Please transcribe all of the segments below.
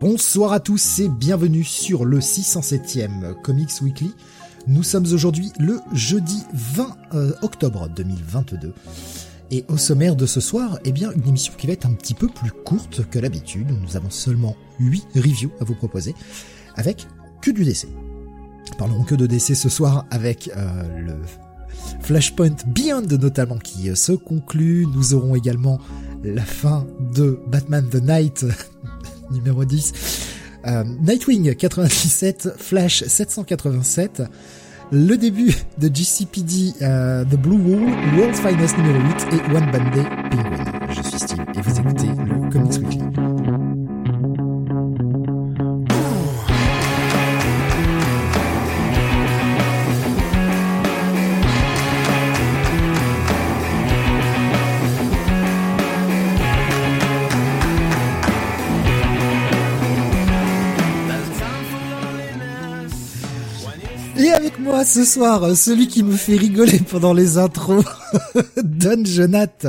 Bonsoir à tous et bienvenue sur le 607e Comics Weekly. Nous sommes aujourd'hui le jeudi 20 euh, octobre 2022. Et au sommaire de ce soir, eh bien, une émission qui va être un petit peu plus courte que l'habitude. Nous avons seulement 8 reviews à vous proposer, avec que du décès. Parlons que de décès ce soir avec euh, le Flashpoint Beyond notamment qui euh, se conclut. Nous aurons également la fin de Batman the Night numéro 10. Euh, Nightwing 97, Flash 787, le début de GCPD euh, The Blue Wall, World's Finest numéro 8 et One Band Day Penguin. Je suis Steve et vous écoutez moi ce soir, celui qui me fait rigoler pendant les intros, Don Jonath.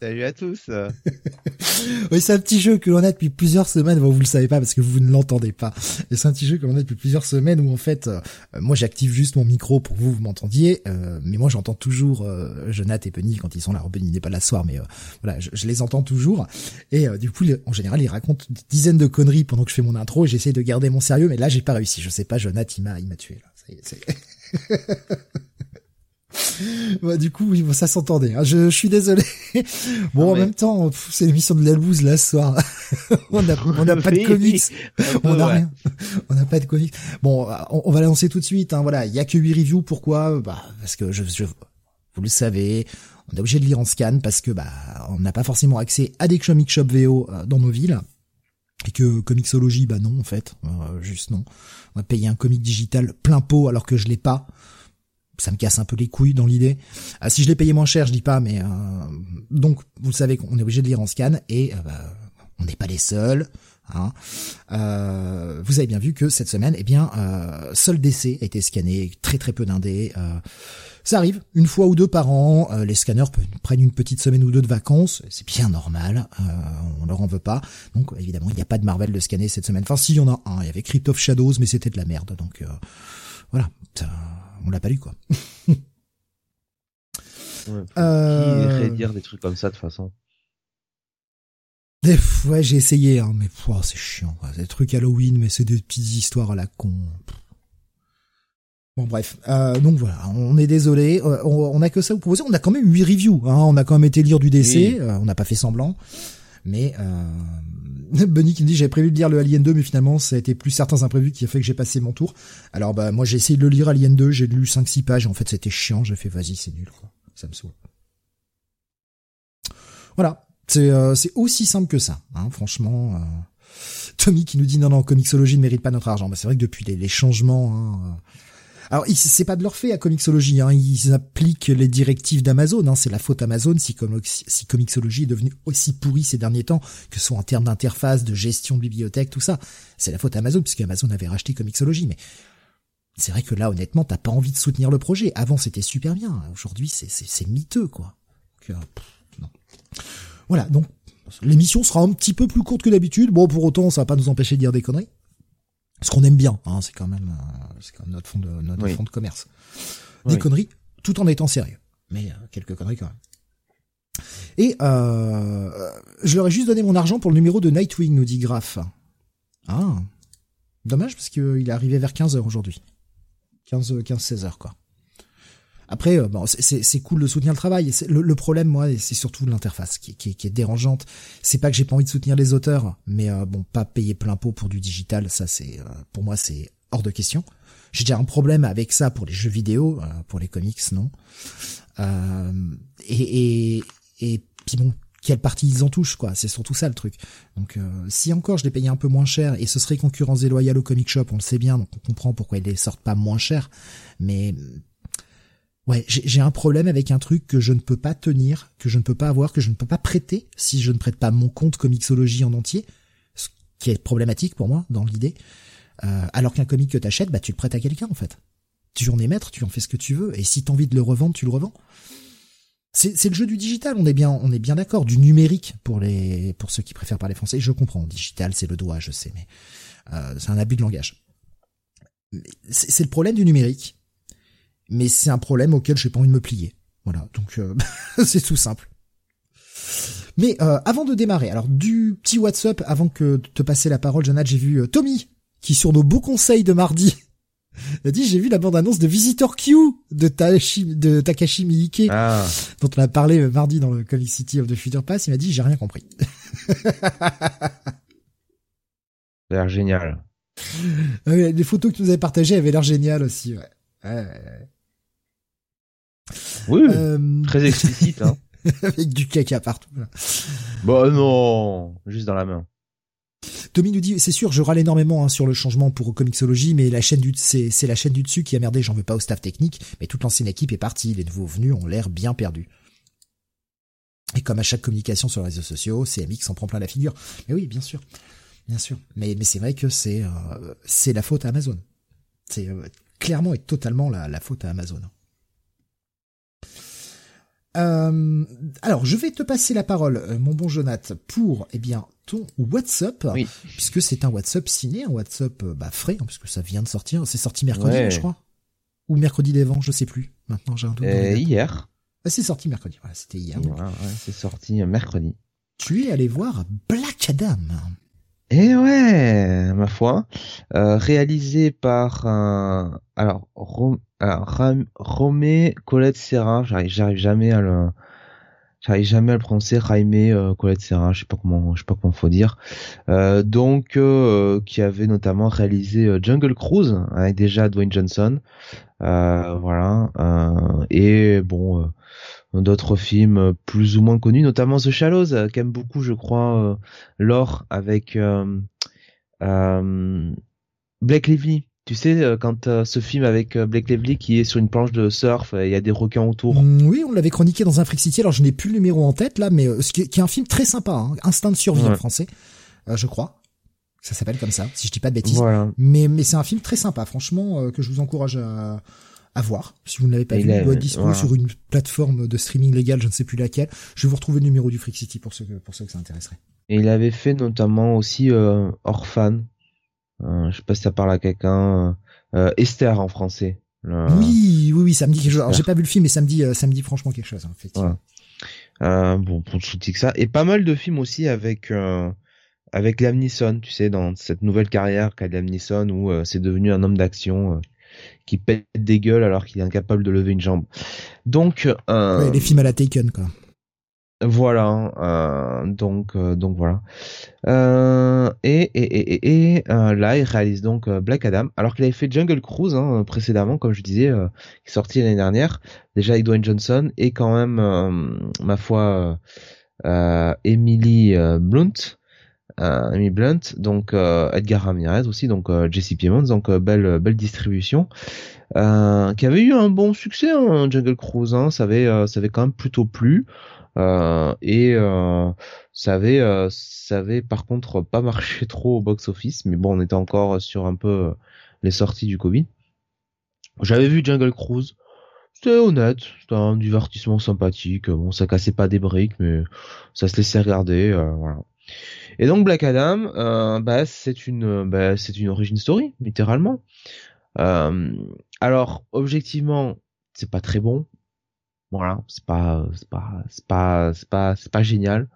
Salut à tous. oui, c'est un petit jeu que l'on a depuis plusieurs semaines. Bon, vous le savez pas parce que vous ne l'entendez pas. Et c'est un petit jeu que l'on a depuis plusieurs semaines où en fait, euh, moi j'active juste mon micro pour que vous vous m'entendiez, euh, mais moi j'entends toujours euh, et Penny quand ils sont là. Alors Penny n'est pas là ce soir, mais euh, voilà, je, je, les entends toujours. Et du coup, en général, ils racontent des dizaines de conneries pendant que je fais mon intro. et J'essaie de garder mon sérieux, mais là j'ai pas réussi. Je sais pas, Jonath, il m'a, il m'a tué là. Ça y est, c'est... bah, du coup, oui, bon, ça s'entendait. Hein. Je, je, suis désolé. Bon, Non, en mais- même temps, c'est l'émission de la loose là ce soir. on n'a on n'a pas de comics. On n'a ouais. rien. On n'a pas de comics. Bon, on, on va l'annoncer tout de suite. Hein, voilà, il y a que 8 reviews. Pourquoi? Bah, parce que je, je, vous le savez, on est obligé de lire en scan parce que bah, on n'a pas forcément accès à des comic shop VO euh, dans nos villes. Et que Comixology, bah non, en fait, Euh, juste non. On va payer un comic digital plein pot alors que je l'ai pas. Ça me casse un peu les couilles dans l'idée. Ah, si je l'ai payé moins cher, je dis pas, mais euh, donc vous le savez qu'on est obligé de lire en scan et euh, bah, on n'est pas les seuls. Hein. Euh, vous avez bien vu que cette semaine, eh bien, seul DC a été scanné, très très peu d'indés. Ça arrive une fois ou deux par an. euh, les scanners prennent une petite semaine ou deux de vacances, c'est bien normal. Euh, on leur en veut pas. Donc évidemment, il n'y a pas de Marvel de scanner cette semaine. Enfin, si, il y en a un. Il y avait Crypt of Shadows, mais c'était de la merde. Donc euh, voilà, on l'a pas lu quoi. Ouais, Euh, Qui irait dire des trucs comme ça de toute façon? Des fois, ouais, j'ai essayé, hein, mais c'est chiant. quoi. Des trucs Halloween, mais c'est des petites histoires à la con. Bon bref, euh, donc voilà, on est désolé, euh, on, on a que ça à vous proposer. On a quand même huit reviews, hein, on a quand même été lire du DC, Oui. euh, on n'a pas fait semblant. Mais euh, Bunny qui me dit j'avais prévu de lire le Alien 2, mais finalement ça a été plus certains imprévus qui a fait que j'ai passé mon tour. Alors bah moi j'ai essayé de le lire Alien 2, j'ai lu 5-6 pages, et en fait c'était chiant, j'ai fait vas-y c'est nul quoi, ça me saoule. Voilà, c'est euh, c'est aussi simple que ça, hein, franchement. euh. Tommy qui nous dit non non Comixology ne mérite pas notre argent. Bah, c'est vrai que depuis les, les changements. Hein, euh. Alors c'est pas de leur fait à Comixology, hein, ils appliquent les directives d'Amazon. Hein, c'est la faute Amazon si, Comixology est devenu aussi pourri ces derniers temps, que ce soit en termes d'interface, de gestion de bibliothèque, tout ça. C'est la faute Amazon puisque Amazon avait racheté Comixology, mais c'est vrai que là honnêtement t'as pas envie de soutenir le projet. Avant c'était super bien, aujourd'hui c'est miteux quoi. Euh. Voilà donc L'émission sera un petit peu plus courte que d'habitude. Bon, pour autant, ça va pas nous empêcher de dire des conneries. Ce qu'on aime bien, hein, c'est quand même, euh, c'est quand même notre fond de notre Oui. fond de commerce. Des Oui. conneries, tout en étant sérieux. Mais euh, quelques conneries quand même. Et euh, je leur ai juste donné mon argent pour le numéro de Nightwing, nous dit Graf. Ah, dommage parce qu'il est arrivé vers 15 heures aujourd'hui. 15, 15, 16 heures quoi. Après, euh, bon, c'est- cool de soutenir le travail. Le, le problème, moi, c'est surtout l'interface qui, qui, qui est dérangeante. C'est pas que j'ai pas envie de soutenir les auteurs, mais euh, bon, pas payer plein pot pour du digital, ça c'est, euh, pour moi, c'est hors de question. J'ai déjà un problème avec ça pour les jeux vidéo, euh, pour les comics, non. Euh, et, et, et puis bon, quelle partie ils en touchent, quoi. C'est surtout ça le truc. Donc, euh, si encore je les payais un peu moins cher et ce serait concurrence déloyale au comic shop, on le sait bien, donc on comprend pourquoi ils les sortent pas moins cher. Mais ouais, j'ai un problème avec un truc que je ne peux pas tenir, que je ne peux pas avoir, que je ne peux pas prêter si je ne prête pas mon compte Comixologie en entier, ce qui est problématique pour moi dans l'idée. Euh, alors qu'un comic que t'achètes, bah tu le prêtes à quelqu'un en fait. Tu en es maître, tu en fais ce que tu veux, et si t'as envie de le revendre, tu le revends. C'est le jeu du digital, on est bien, on est bien d'accord, du numérique pour les, pour ceux qui préfèrent parler français. Je comprends, digital, c'est le doigt, je sais, mais euh, c'est un abus de langage. C'est le problème du numérique, mais c'est un problème auquel j'ai pas envie de me plier. Voilà, donc euh, c'est tout simple. Mais euh, avant de démarrer, alors du petit WhatsApp, avant que de te passer la parole, Jonathan, j'ai vu Tommy qui sur nos beaux conseils de mardi a dit j'ai vu la bande annonce de Visitor Q de, de Takashi Miike ah. dont on a parlé mardi dans le Comic City of the Future Pass. Il m'a dit j'ai rien compris. Ça a l'air génial. les photos que tu nous avais partagées avaient l'air géniales aussi. Ouais. Oui, euh, très explicite. Hein. Avec du caca partout. Bah non, juste dans la main. Tommy nous dit, c'est sûr, je râle énormément hein, sur le changement pour Comixology, mais la chaîne du, c'est, c'est la chaîne du dessus qui a merdé, j'en veux pas au staff technique, mais toute l'ancienne équipe est partie, les nouveaux venus ont l'air bien perdus. Et comme à chaque communication sur les réseaux sociaux, CMX s'en prend plein la figure. Mais oui, bien sûr, bien sûr. Mais, mais c'est vrai que c'est, euh, c'est la faute à Amazon. C'est euh, clairement et totalement la, la faute à Amazon. Euh, alors, je vais te passer la parole, euh, mon bon Jonath, pour eh bien ton WhatsApp, puisque c'est un WhatsApp ciné, un WhatsApp euh, bah, frais, hein, puisque ça vient de sortir. C'est sorti mercredi, je crois, ou mercredi d'avant, je sais plus. Maintenant, j'ai un doute. hier. Ah, c'est sorti mercredi. Voilà, c'était hier. c'est sorti mercredi. Tu es allé voir Black Adam. Et ouais, ma foi, réalisé par alors alors, Romé Colette Serra, j'arrive, jamais à le, j'arrive jamais à le prononcer. Jaime euh, Colette Serra, je sais pas comment, je sais pas comment faut dire. Euh, donc, euh, qui avait notamment réalisé euh, Jungle Cruise avec déjà Dwayne Johnson, voilà. et bon, d'autres films plus ou moins connus, notamment The Shallows, qu'aime beaucoup, je crois, Lore avec Blake Lively tu sais, euh, quand euh, ce film avec euh, Blake Lively qui est sur une planche de surf, il y a des requins autour. Mm, oui, on l'avait chroniqué dans un Freak City. Alors je n'ai plus le numéro en tête là, mais ce qui, est un film très sympa, hein, Instinct de survie en français, je crois. Ça s'appelle comme ça, si je dis pas de bêtises. Mais mais c'est un film très sympa, franchement, que je vous encourage à, à voir. Si vous ne l'avez pas vu, il doit disponible sur une plateforme de streaming légale, je ne sais plus laquelle. Je vais vous retrouver le numéro du Freak City pour ceux que, pour ceux que ça intéresserait. Et il avait fait notamment aussi Orphan, euh, je sais pas si ça parle à quelqu'un. Euh, Esther en français. Oui, oui, oui, ça me dit quelque chose. Alors j'ai pas vu le film, mais ça me dit, euh, ça me dit franchement quelque chose. En fait. Euh, bon, pour le que ça, et pas mal de films aussi avec euh, avec Liam Neeson, tu sais, dans cette nouvelle carrière qu'a Liam Neeson où euh, c'est devenu un homme d'action qui pète des gueules alors qu'il est incapable de lever une jambe. Donc, ouais, les films à la Taken, quoi. Voilà, euh, donc euh, donc voilà. Euh, et et et, et euh, là, il réalise donc euh, Black Adam, alors qu'il avait fait Jungle Cruise hein, précédemment, comme je disais, qui est sorti l'année dernière, déjà avec Dwayne Johnson et quand même, ma foi, Emily Blunt, Emily Blunt, donc Edgar Ramirez aussi, donc Jesse Piemont, donc belle belle distribution. qui avait eu un bon succès hein, Jungle Cruise, hein, ça avait ça avait quand même plutôt plu. Euh, et euh, ça avait euh, ça avait par contre pas marché trop au box office mais bon on était encore sur un peu les sorties du Covid j'avais vu Jungle Cruise c'était honnête c'était un divertissement sympathique bon ça cassait pas des briques mais ça se laissait regarder voilà et donc Black Adam euh, bah c'est une bah, c'est une origin story littéralement euh, alors objectivement c'est pas très bon voilà, c'est pas, c'est pas, c'est pas, c'est pas, c'est pas génial.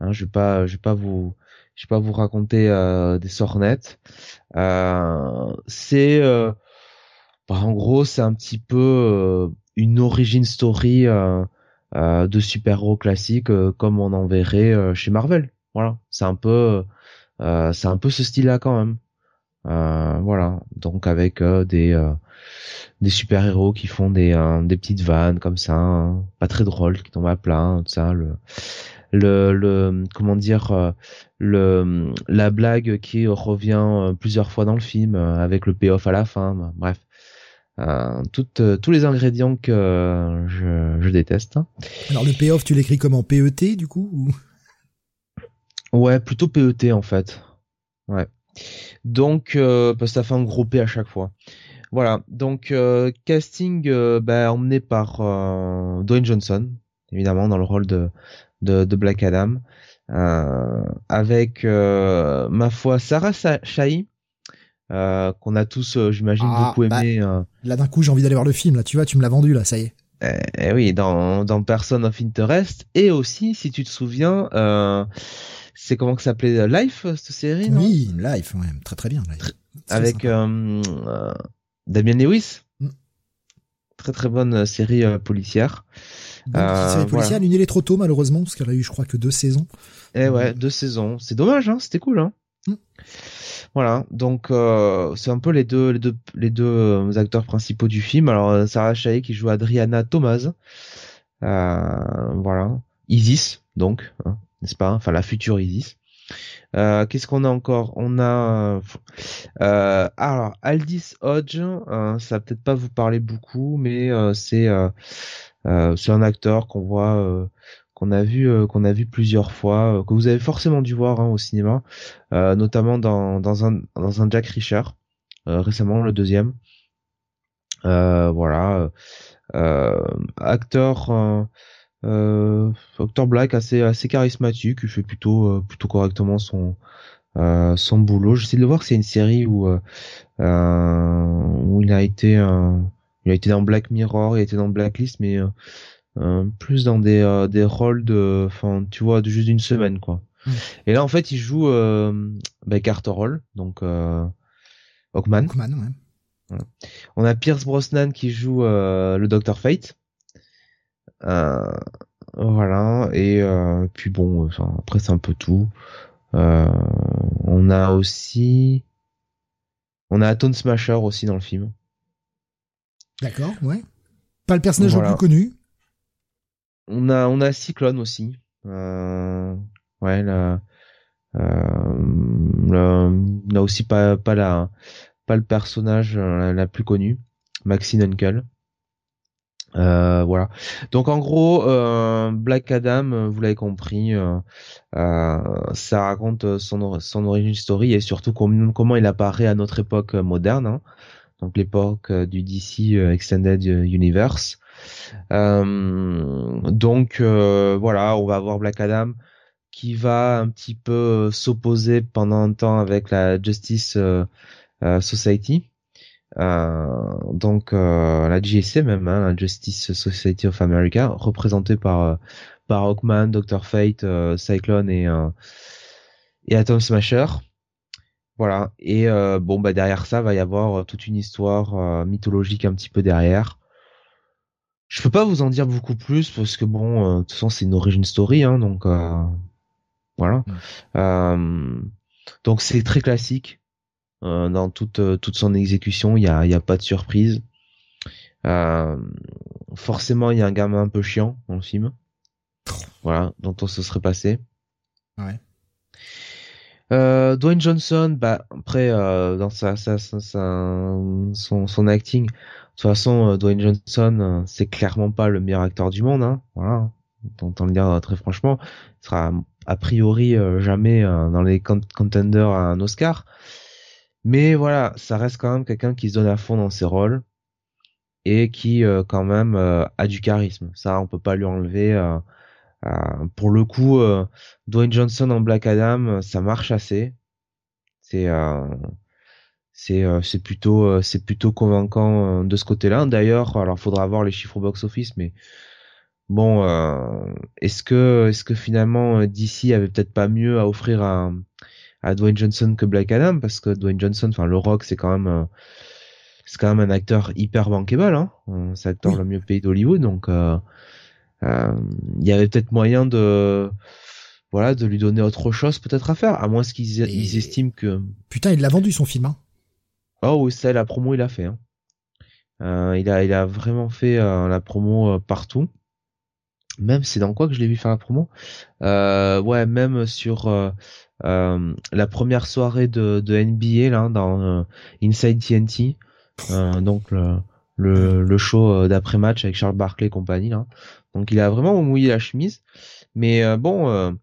Hein, je vais pas, je vais pas vous, je vais pas vous raconter euh, des sornettes. Euh, c'est, euh, bah, en gros, c'est un petit peu euh, une origin story euh, de super-héros classique comme on en verrait chez Marvel. Voilà, c'est un peu, c'est un peu ce style-là quand même. voilà, donc avec des des super héros qui font des euh, des petites vannes comme ça, hein. pas très drôles, qui tombent à plein, tout ça, le le, le comment dire le la blague qui revient plusieurs fois dans le film avec le payoff à la fin. Bref, euh, toutes, tous les ingrédients que je, je déteste. Alors le payoff, tu l'écris comment? PET du coup ou... Ouais, plutôt PET en fait. Ouais. Donc, euh, parce que ça fait un gros P à chaque fois. Voilà. Donc, euh, casting euh, bah, emmené par Dwayne Johnson, évidemment, dans le rôle de, de, de Black Adam. Avec, ma foi, Sarah Shai, qu'on a tous, j'imagine, Ah, beaucoup bah, aimé. Là d'un coup, j'ai envie d'aller voir le film. Là, tu vois, tu me l'as vendu là, ça y est. Eh, eh oui, dans, dans Person of Interest. Et aussi, si tu te souviens, euh, c'est comment que ça s'appelait Life, cette série, non? Oui, Life, ouais, très très bien. Life. Avec euh, euh, Damien Lewis. Mm. Très très bonne série euh, policière. Donc, euh, série policière, voilà. annulée trop tôt malheureusement parce qu'elle a eu, je crois, que deux saisons. Et ouais, deux saisons. C'est dommage, hein, c'était cool, hein. Mm. Voilà, donc euh, c'est un peu les deux les deux les deux euh, acteurs principaux du film. Alors euh, Sarah Shea qui joue Adriana Thomas, euh, voilà, Isis donc, hein, n'est-ce pas? Enfin la future Isis. Euh, Qu'est-ce qu'on a encore? On a euh, alors Aldis Hodge, euh, ça va peut-être pas vous parler beaucoup, mais euh, c'est euh, euh, un acteur qu'on voit euh, qu'on a vu euh, qu'on a vu plusieurs fois, euh, que vous avez forcément dû voir hein, au cinéma, euh, notamment dans dans un dans un Jack Reacher euh, récemment le deuxième. Euh, voilà, euh, acteur euh, acteur black assez assez charismatique, il fait plutôt euh, plutôt correctement son euh, son boulot. J'essaie de voir que c'est une série où euh, euh, où il a été euh, il a été dans Black Mirror, il a été dans Blacklist, mais plus dans des euh, des rôles de enfin tu vois de juste d'une semaine quoi. Mm. Et là en fait il joue euh, bah, Carter Hall donc euh, Hawkman. Hawkman, ouais. On a Pierce Brosnan qui joue euh, le Dr Fate. Euh, voilà et euh, puis bon enfin, après c'est un peu tout. Euh, on a aussi on a Tone Smasher aussi dans le film. D'accord, ouais. Pas le personnage Voilà. le plus connu. On a on a Cyclone aussi. Euh, ouais là. Euh, là, on a aussi pas pas la pas le personnage la, la plus connue, Maxine Uncle. Euh, voilà. Donc en gros, euh, Black Adam, euh, vous l'avez compris, euh, ça raconte son son origin story et surtout com- comment il apparaît à notre époque moderne, hein. donc l'époque du DC Extended Universe. Donc voilà, on va avoir Black Adam qui va un petit peu s'opposer pendant un temps avec la Justice Society. Euh, donc euh, la JSA même, hein, la Justice Society of America, représentée par euh, par Hawkman, Dr Fate, euh, Cyclone et euh, et Atom Smasher. Voilà. Et euh, bon bah derrière ça va y avoir toute une histoire euh, mythologique un petit peu derrière. Je peux pas vous en dire beaucoup plus parce que bon, euh, de toute façon c'est une origin story, hein, donc euh, voilà. Euh, donc c'est très classique dans toute euh, toute son exécution. Il y a y a pas de surprise. Euh, forcément il y a un gamin un peu chiant dans le film. Voilà, dont on se serait passé. Ouais. Euh, Dwayne Johnson, bah après euh, dans sa, sa, sa- son son acting, de toute façon euh, Dwayne Johnson euh, c'est clairement pas le meilleur acteur du monde, hein. Voilà, on entend le dire euh, très franchement, il sera a priori euh, jamais euh, dans les con- contenders à un Oscar, mais voilà, ça reste quand même quelqu'un qui se donne à fond dans ses rôles et qui euh, quand même euh, a du charisme. Ça on peut pas lui enlever. euh, pour le coup, Dwayne Johnson en Black Adam, ça marche assez. C'est c'est c'est plutôt c'est plutôt convaincant de ce côté-là. D'ailleurs, alors faudra voir les chiffres au box-office, mais bon, est-ce que est-ce que finalement DC avait peut-être pas mieux à offrir à à Dwayne Johnson que Black Adam parce que Dwayne Johnson, enfin le Rock, c'est quand même euh, c'est quand même un acteur hyper bankable, hein. Euh, C'est l'acteur Oui. le mieux payé d'Hollywood, donc euh, euh, il y avait peut-être moyen de voilà de lui donner autre chose peut-être à faire à moins qu'ils ils estiment que Putain, il l'a vendu son film. Hein. oh oui ça la promo il a fait hein. Euh, il a il a vraiment fait la promo partout même c'est dans quoi que je l'ai vu faire la promo? Euh, ouais même sur la première soirée de, NBA là dans Inside TNT donc le, show d'après match avec Charles Barkley et compagnie là. Donc il a vraiment mouillé la chemise. Mais bon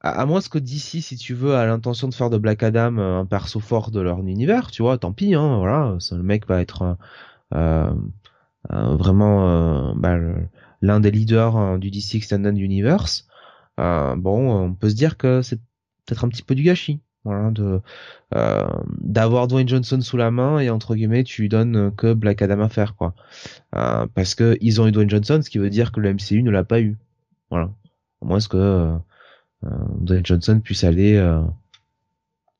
à, moins que d'ici si tu veux a l'intention de faire de Black Adam un perso fort de leur univers tu vois tant pis hein voilà. Le mec va être vraiment bah, l'un des leaders euh, du DC Extended Universe, euh, bon, on peut se dire que c'est peut-être un petit peu du gâchis. Voilà, de euh, d'avoir Dwayne Johnson sous la main et entre guillemets tu lui donnes que Black Adam à faire quoi. Euh, parce que ils ont eu Dwayne Johnson ce qui veut dire que le MCU ne l'a pas eu. Voilà. À moins que euh, Dwayne Johnson puisse aller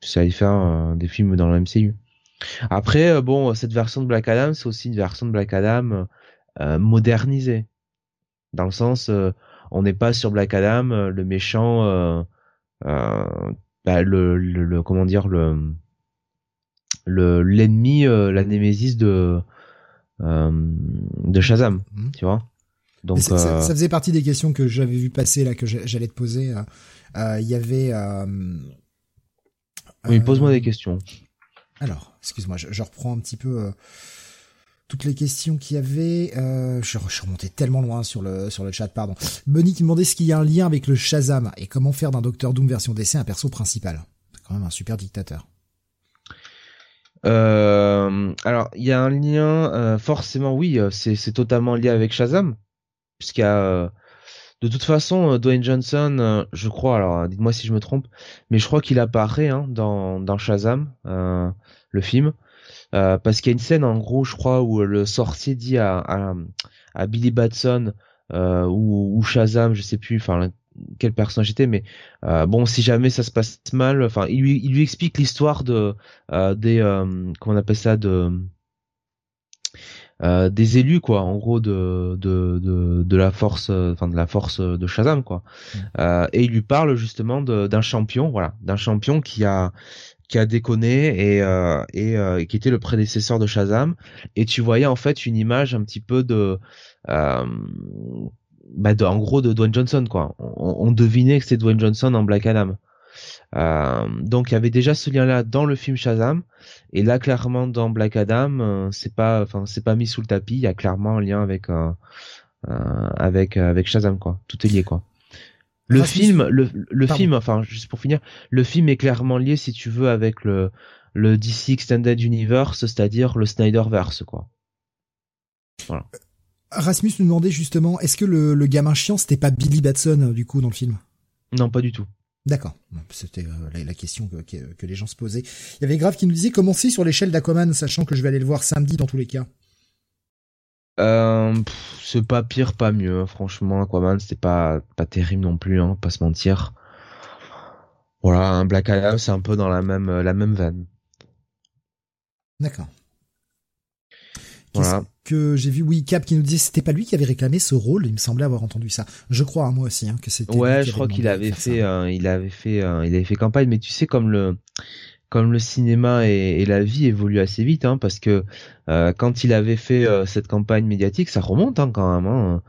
puisse aller faire des films dans le MCU après bon cette version de Black Adam c'est aussi une version de Black Adam modernisée. Dans le sens euh, on n'est pas sur Black Adam euh, le méchant euh, bah, le, le, comment dire le le l'ennemi la némésis de de Shazam mhm. tu vois donc ça, ça, faisait partie des questions que j'avais vu passer là que j'allais te poser il y avait oui pose-moi des questions alors excuse-moi je, je, reprends un petit peu toutes les questions qu'il y avait. Euh, je, suis remonté tellement loin sur le chat, pardon. Bunny qui demandait ce qu'il y a un lien avec le Shazam et comment faire d'un Docteur Doom version DC un perso principal. C'est quand même un super dictateur. Euh, alors, il y a un lien, euh, forcément, oui, c'est totalement lié avec Shazam, puisqu'il y a, de toute façon, Dwayne Johnson, je crois, alors dites-moi si je me trompe, mais je crois qu'il apparaît hein, dans, dans Shazam, le film. Euh, parce qu'il y a une scène en gros je crois où le sorcier dit à, à, à Billy Batson euh, ou, ou, Shazam je sais plus enfin quel personnage était mais euh, bon si jamais ça se passe mal enfin il lui il lui explique l'histoire de euh, des euh, comment on appelle ça de euh, des élus quoi en gros de de de, de la force enfin de la force de Shazam quoi. Et il lui parle justement d'un champion voilà d'un champion qui a qui a déconné et, euh, et euh, qui était le prédécesseur de Shazam. Et tu voyais en fait une image un petit peu de, euh, bah en gros de Dwayne Johnson quoi. On, devinait que c'était Dwayne Johnson en Black Adam. Euh, donc il y avait déjà ce lien-là dans le film Shazam et là clairement dans Black Adam c'est pas enfin c'est pas mis sous le tapis il y a clairement un lien avec avec avec Shazam quoi tout est lié quoi le film, le, le film, enfin, juste pour finir, le film est clairement lié, si tu veux, avec le, le DC Extended Universe, c'est-à-dire le Snyderverse, quoi. Voilà. Rasmus nous demandait justement, est-ce que le, le gamin chiant, c'était pas Billy Batson, euh, du coup, dans le film? Non, pas du tout. D'accord. C'était euh, la, question que, que, les gens se posaient. Il y avait Grave qui nous disait, commencer sur l'échelle d'Aquaman, sachant que je vais aller le voir samedi dans tous les cas? Euh, c'est pas pire, pas mieux. Franchement, Aquaman, c'était pas pas terrible non plus, hein, pas se mentir. Voilà, un Black Adam, c'est un peu dans la même la même veine. D'accord. Voilà. Que j'ai vu? Oui Cap qui nous disait c'était pas lui qui avait réclamé ce rôle. Il me semblait avoir entendu ça. Je crois à moi aussi hein, que c'était. Ouais, je crois qu'il avait fait, euh, il avait fait, euh, il avait fait campagne. Mais tu sais comme le comme le cinéma et, la vie évoluent assez vite, hein, parce que euh, quand il avait fait euh, cette campagne médiatique, ça remonte hein, quand même. Hein.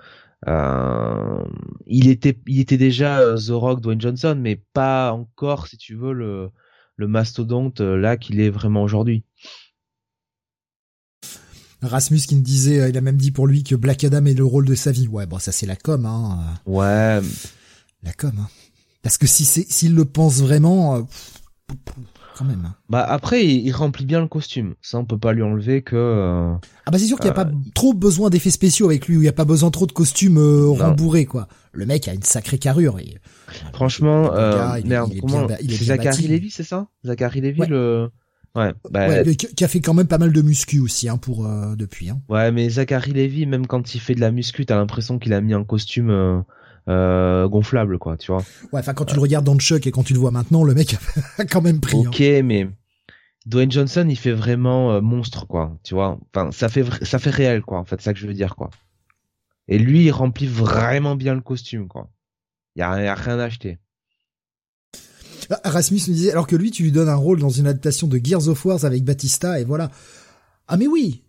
Euh, il était, il était déjà The Rock, Dwayne Johnson, mais pas encore, si tu veux, le, le mastodonte là qu'il est vraiment aujourd'hui. Rasmus qui me disait, il a même dit pour lui que Black Adam est le rôle de sa vie. Ouais, bon, ça c'est la com, hein. Ouais. La com, hein. Parce que si c'est, s'il le pense vraiment, même. Hein. Bah après, il, remplit bien le costume. Ça, on peut pas lui enlever que. Euh, ah bah c'est sûr qu'il n'y a pas euh, trop besoin d'effets spéciaux avec lui. Où il n'y a pas besoin trop de costumes euh, rembourrés quoi. Le mec a une sacrée carrure. Et... Franchement, merde, comment Zachary Lévy, c'est ça? Zachary Lévy, le. Ouais, bah... qui a fait quand même pas mal de muscu aussi hein, pour depuis. Hein. Ouais, mais Zachary Lévy, même quand il fait de la muscu, t'as l'impression qu'il a mis un costume euh, gonflable, quoi, tu vois. Ouais, enfin, quand tu le regardes dans le Chuck et quand tu le vois maintenant, le mec a quand même pris. Ok, mais Dwayne Johnson, il fait vraiment euh, monstre, quoi, tu vois. Enfin, ça fait, ça fait réel, quoi, en fait, ça que je veux dire, quoi. Et lui, il remplit vraiment bien le costume, quoi. Il y a, rien à acheter. Ah, Rasmus me disait, alors que lui, tu lui donnes un rôle dans une adaptation de Gears of War avec Batista, et voilà. Ah mais oui,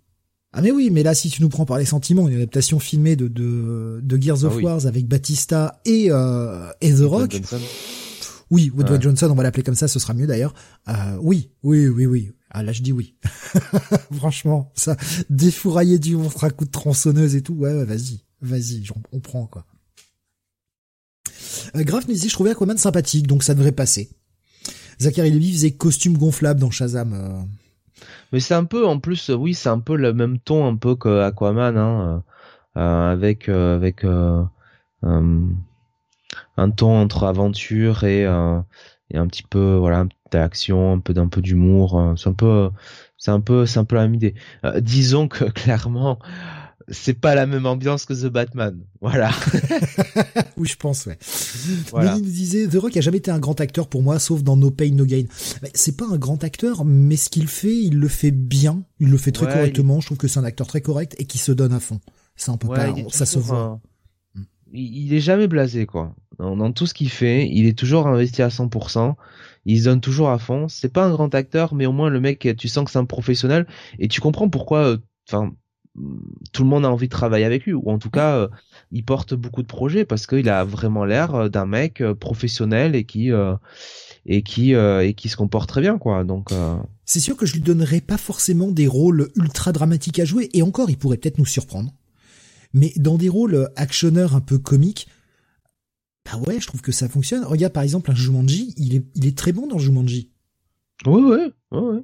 Ah mais oui, mais là si tu nous prends par les sentiments, une adaptation filmée de de, de Gears of Ah oui. Wars avec Batista et euh, et The Rock. Johnson. Oui, Woodward Ouais. Johnson, on va l'appeler comme ça, ce sera mieux d'ailleurs. Euh, oui, oui, oui, oui. Ah là je dis oui. Franchement, ça défourailler du monstre à coup de tronçonneuse et tout, ouais, ouais vas-y, vas-y, on prend quoi. Euh, Graf nous disait je trouvais Aquaman sympathique, donc ça devrait passer. Zachary Levi faisait costume gonflable dans Shazam. euh. Mais c'est un peu, en plus, euh, oui, c'est un peu le même ton, un peu que Aquaman, hein, euh, euh, avec euh, avec euh, un ton entre aventure et et un petit peu, voilà, d'action, un peu d'un peu d'humour. c'est un peu, c'est un peu, c'est un peu la même idée. Disons que clairement, c'est pas la même ambiance que The Batman. Voilà. Oui, je pense, ouais. Voilà. Nelly nous disait, The Rock a jamais été un grand acteur pour moi, sauf dans No Pain No Gain. Mais c'est pas un grand acteur, mais ce qu'il fait, il le fait bien, il le fait très Ouais, correctement. Je trouve que c'est un acteur très correct et qui se donne à fond. Ça, on peut Ouais, pas, il ça se voit. il, il est jamais blasé quoi. Dans, dans tout ce qu'il fait, il est toujours investi à 100%. Il se donne toujours à fond. C'est pas un grand acteur, mais au moins le mec, tu sens que c'est un professionnel et tu comprends pourquoi. euh, Enfin, tout le monde a envie de travailler avec lui ou en tout cas, euh, il porte beaucoup de projets parce qu'il a vraiment l'air euh, d'un mec euh, professionnel et qui euh, et qui euh, et qui se comporte très bien quoi. Donc C'est sûr que je lui donnerais pas forcément des rôles ultra dramatiques à jouer, et encore, il pourrait peut-être nous surprendre. Mais dans des rôles actionneurs un peu comiques, bah ouais, je trouve que ça fonctionne. Regarde par exemple un Jumanji, il est, il est très bon dans Jumanji. ouais ouais ouais ouais.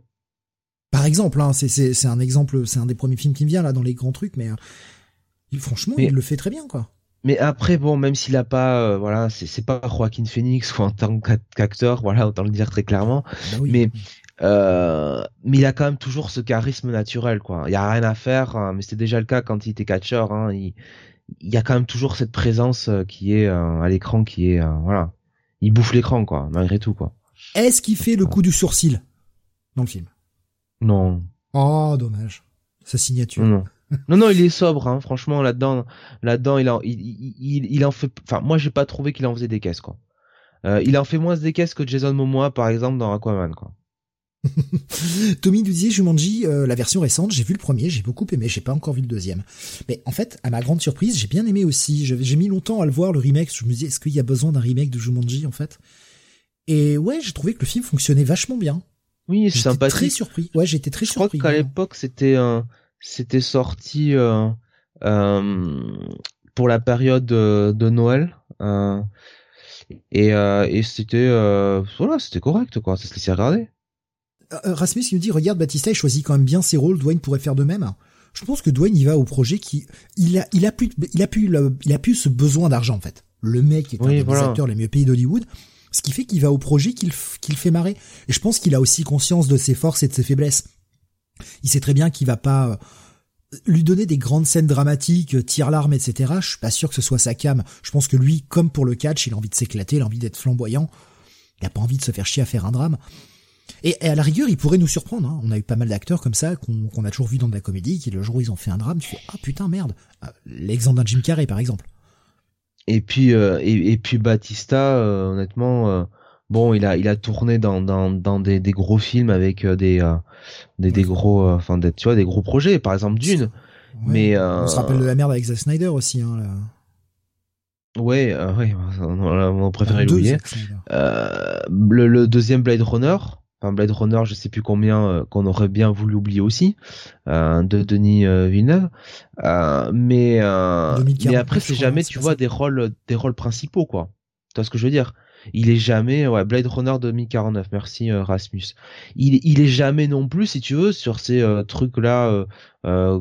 Par exemple, hein, c'est, un exemple, c'est un des premiers films qui me vient là dans les grands trucs, mais euh, il- franchement, Mais- il le fait très bien, quoi. Mais après, bon, même s'il a pas, euh, voilà, c'est pas Joaquin Phoenix ou en tant qu'a- qu'acteur, voilà, autant le dire très clairement. Bah oui. Mais euh, mais il a quand même toujours ce charisme naturel, quoi. Il y a rien à faire, hein, mais c'était déjà le cas quand il était catcheur. Hein, il, il y a quand même toujours cette présence euh, qui est euh, à l'écran, qui est, voilà, il bouffe l'écran, quoi, malgré tout, quoi. Est-ce qu'il fait le coup du sourcil dans le film? Non, Oh, dommage. Sa signature. non, non. Il est sobre, hein. Franchement, là-dedans, là-dedans, il en, il, il, il- il en fait. Enfin, moi, j'ai pas trouvé qu'il en faisait des caisses, quoi. Euh, il en fait moins des caisses que Jason Momoa, par exemple, dans Aquaman, quoi. Tommy nous disait Jumanji, euh, la version récente, j'ai vu le premier, j'ai beaucoup aimé, j'ai pas encore vu le deuxième. Mais en fait, à ma grande surprise, j'ai bien aimé aussi. J'ai mis longtemps à le voir, le remake. Je me disais, est-ce qu'il y a besoin d'un remake de Jumanji, en fait? Et ouais, j'ai trouvé que le film fonctionnait vachement bien. Oui, c'est J'étais très sympathique. surpris. Ouais, j'étais très Je crois surpris. qu'à l'époque, c'était euh, c'était sorti euh, euh, pour la période de, de Noël. euh, et et c'était voilà, c'était correct, quoi. Ça se laissait regarder. Rasmus il nous dit regarde Batista il choisit quand même bien ses rôles Dwayne pourrait faire de même je pense que Dwayne il va au projet qui il a il a plus il a plus il a plus ce besoin d'argent en fait le mec est un Oui, des voilà. acteurs les mieux payés d'Hollywood ce qui fait qu'il va au projet qu'il qu'il fait marrer et je pense qu'il a aussi conscience de ses forces et de ses faiblesses il sait très bien qu'il va pas euh, lui donner des grandes scènes dramatiques, euh, tire l'arme, etc. Je suis pas sûr que ce soit sa cam. Je pense que lui, comme pour le catch, il a envie de s'éclater, il a envie d'être flamboyant. Il a pas envie de se faire chier à faire un drame. Et, à la rigueur, il pourrait nous surprendre. hein. On a eu pas mal d'acteurs comme ça qu'on a toujours vu dans de la comédie, qui le jour où ils ont fait un drame, tu fais ah putain merde. Ah, L'exemple d'un Jim Carrey par exemple. Et puis euh, et, et puis Batista, euh, honnêtement, euh, bon, il a il a tourné dans dans dans des, des gros films avec euh, des euh, des, des gros, euh, enfin des- tu vois, des gros projets, par exemple Dune. Ouais. Mais, on se rappelle de la merde avec Zack Snyder aussi. Hein, là. Ouais, euh, ouais, on, on préférait l'oublier. Euh, le, le deuxième Blade Runner, Blade Runner, je sais plus combien euh, qu'on aurait bien voulu oublier aussi, de Denis euh, Villeneuve. Euh, mais 2049, mais après c'est jamais, tu vois, des rôles des rôles principaux quoi. Tu vois ce que je veux dire? Il est jamais, ouais, Blade Runner 2049. Merci euh, Rasmus. Il il est jamais non plus, si tu veux, sur ces euh, trucs là, euh,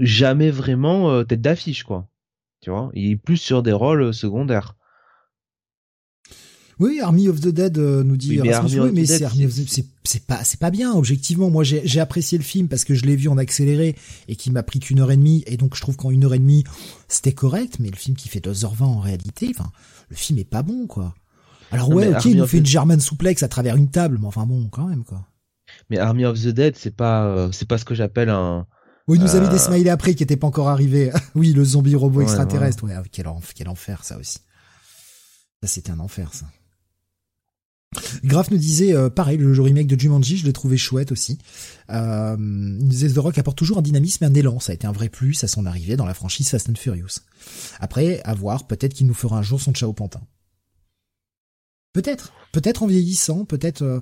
jamais vraiment tête d'affiche quoi. Tu vois, il est plus sur des rôles secondaires. Oui, Army of the Dead euh, nous dit Oui, mais Army of mais c'est c'est- pas c'est pas bien objectivement. Moi j'ai j'ai apprécié le film parce que je l'ai vu en accéléré et qui m'a pris qu'une heure et demie et donc je trouve qu'en une heure et demie c'était correct, mais le film qui fait 2h20 en réalité, enfin le film est pas bon quoi. Alors Non, ouais, ok, il nous fait the- une German souplex à travers une table, mais enfin bon quand même quoi. Mais Army of the Dead, c'est pas, euh, c'est pas ce que j'appelle un. Oui, il nous a mis Euh, des smileys après qui étaient pas encore arrivés. oui, le zombie robot Ouais, extraterrestre. Ouais, quel, enf- quel enfer ça aussi. Ça c'était un enfer ça. Graf nous disait euh, pareil, le remake de Jumanji, je l'ai trouvé chouette aussi. Euh, il disait Rock apporte toujours un dynamisme et un élan. Ça a été un vrai plus à son arrivée dans la franchise Fast and Furious. Après, à voir, peut-être qu'il nous fera un jour son Chao Pantin. Peut-être, peut-être en vieillissant, peut-être euh,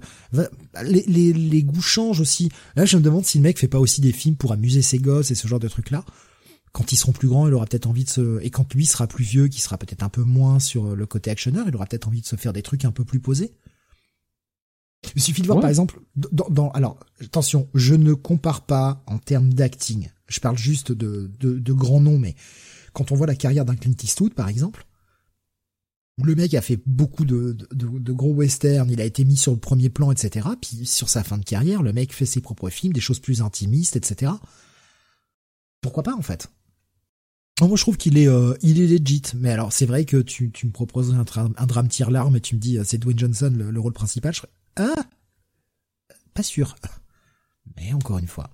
les, les, les, goûts changent aussi. Là, je me demande si le mec fait pas aussi des films pour amuser ses gosses et ce genre de trucs là. Quand ils seront plus grands, il aura peut-être envie de se et quand lui sera plus vieux, qui sera peut-être un peu moins sur le côté actionneur, il aura peut-être envie de se faire des trucs un peu plus posés. Il suffit de voir par exemple dans, dans, alors attention, je ne compare pas en termes d'acting. Je parle juste de, de, de grands noms, mais quand on voit la carrière d'un Clint Eastwood par exemple, le mec a fait beaucoup de, de, gros westerns, il a été mis sur le premier plan, etc. Puis sur sa fin de carrière, le mec fait ses propres films, des choses plus intimistes, etc. Pourquoi pas en fait? Moi je trouve qu'il est euh, il est legit, mais alors c'est vrai que tu, tu me proposes un, un drame tire larme et tu me dis euh, c'est Dwayne Johnson le, rôle principal, je serais ah pas sûr. Mais encore une fois,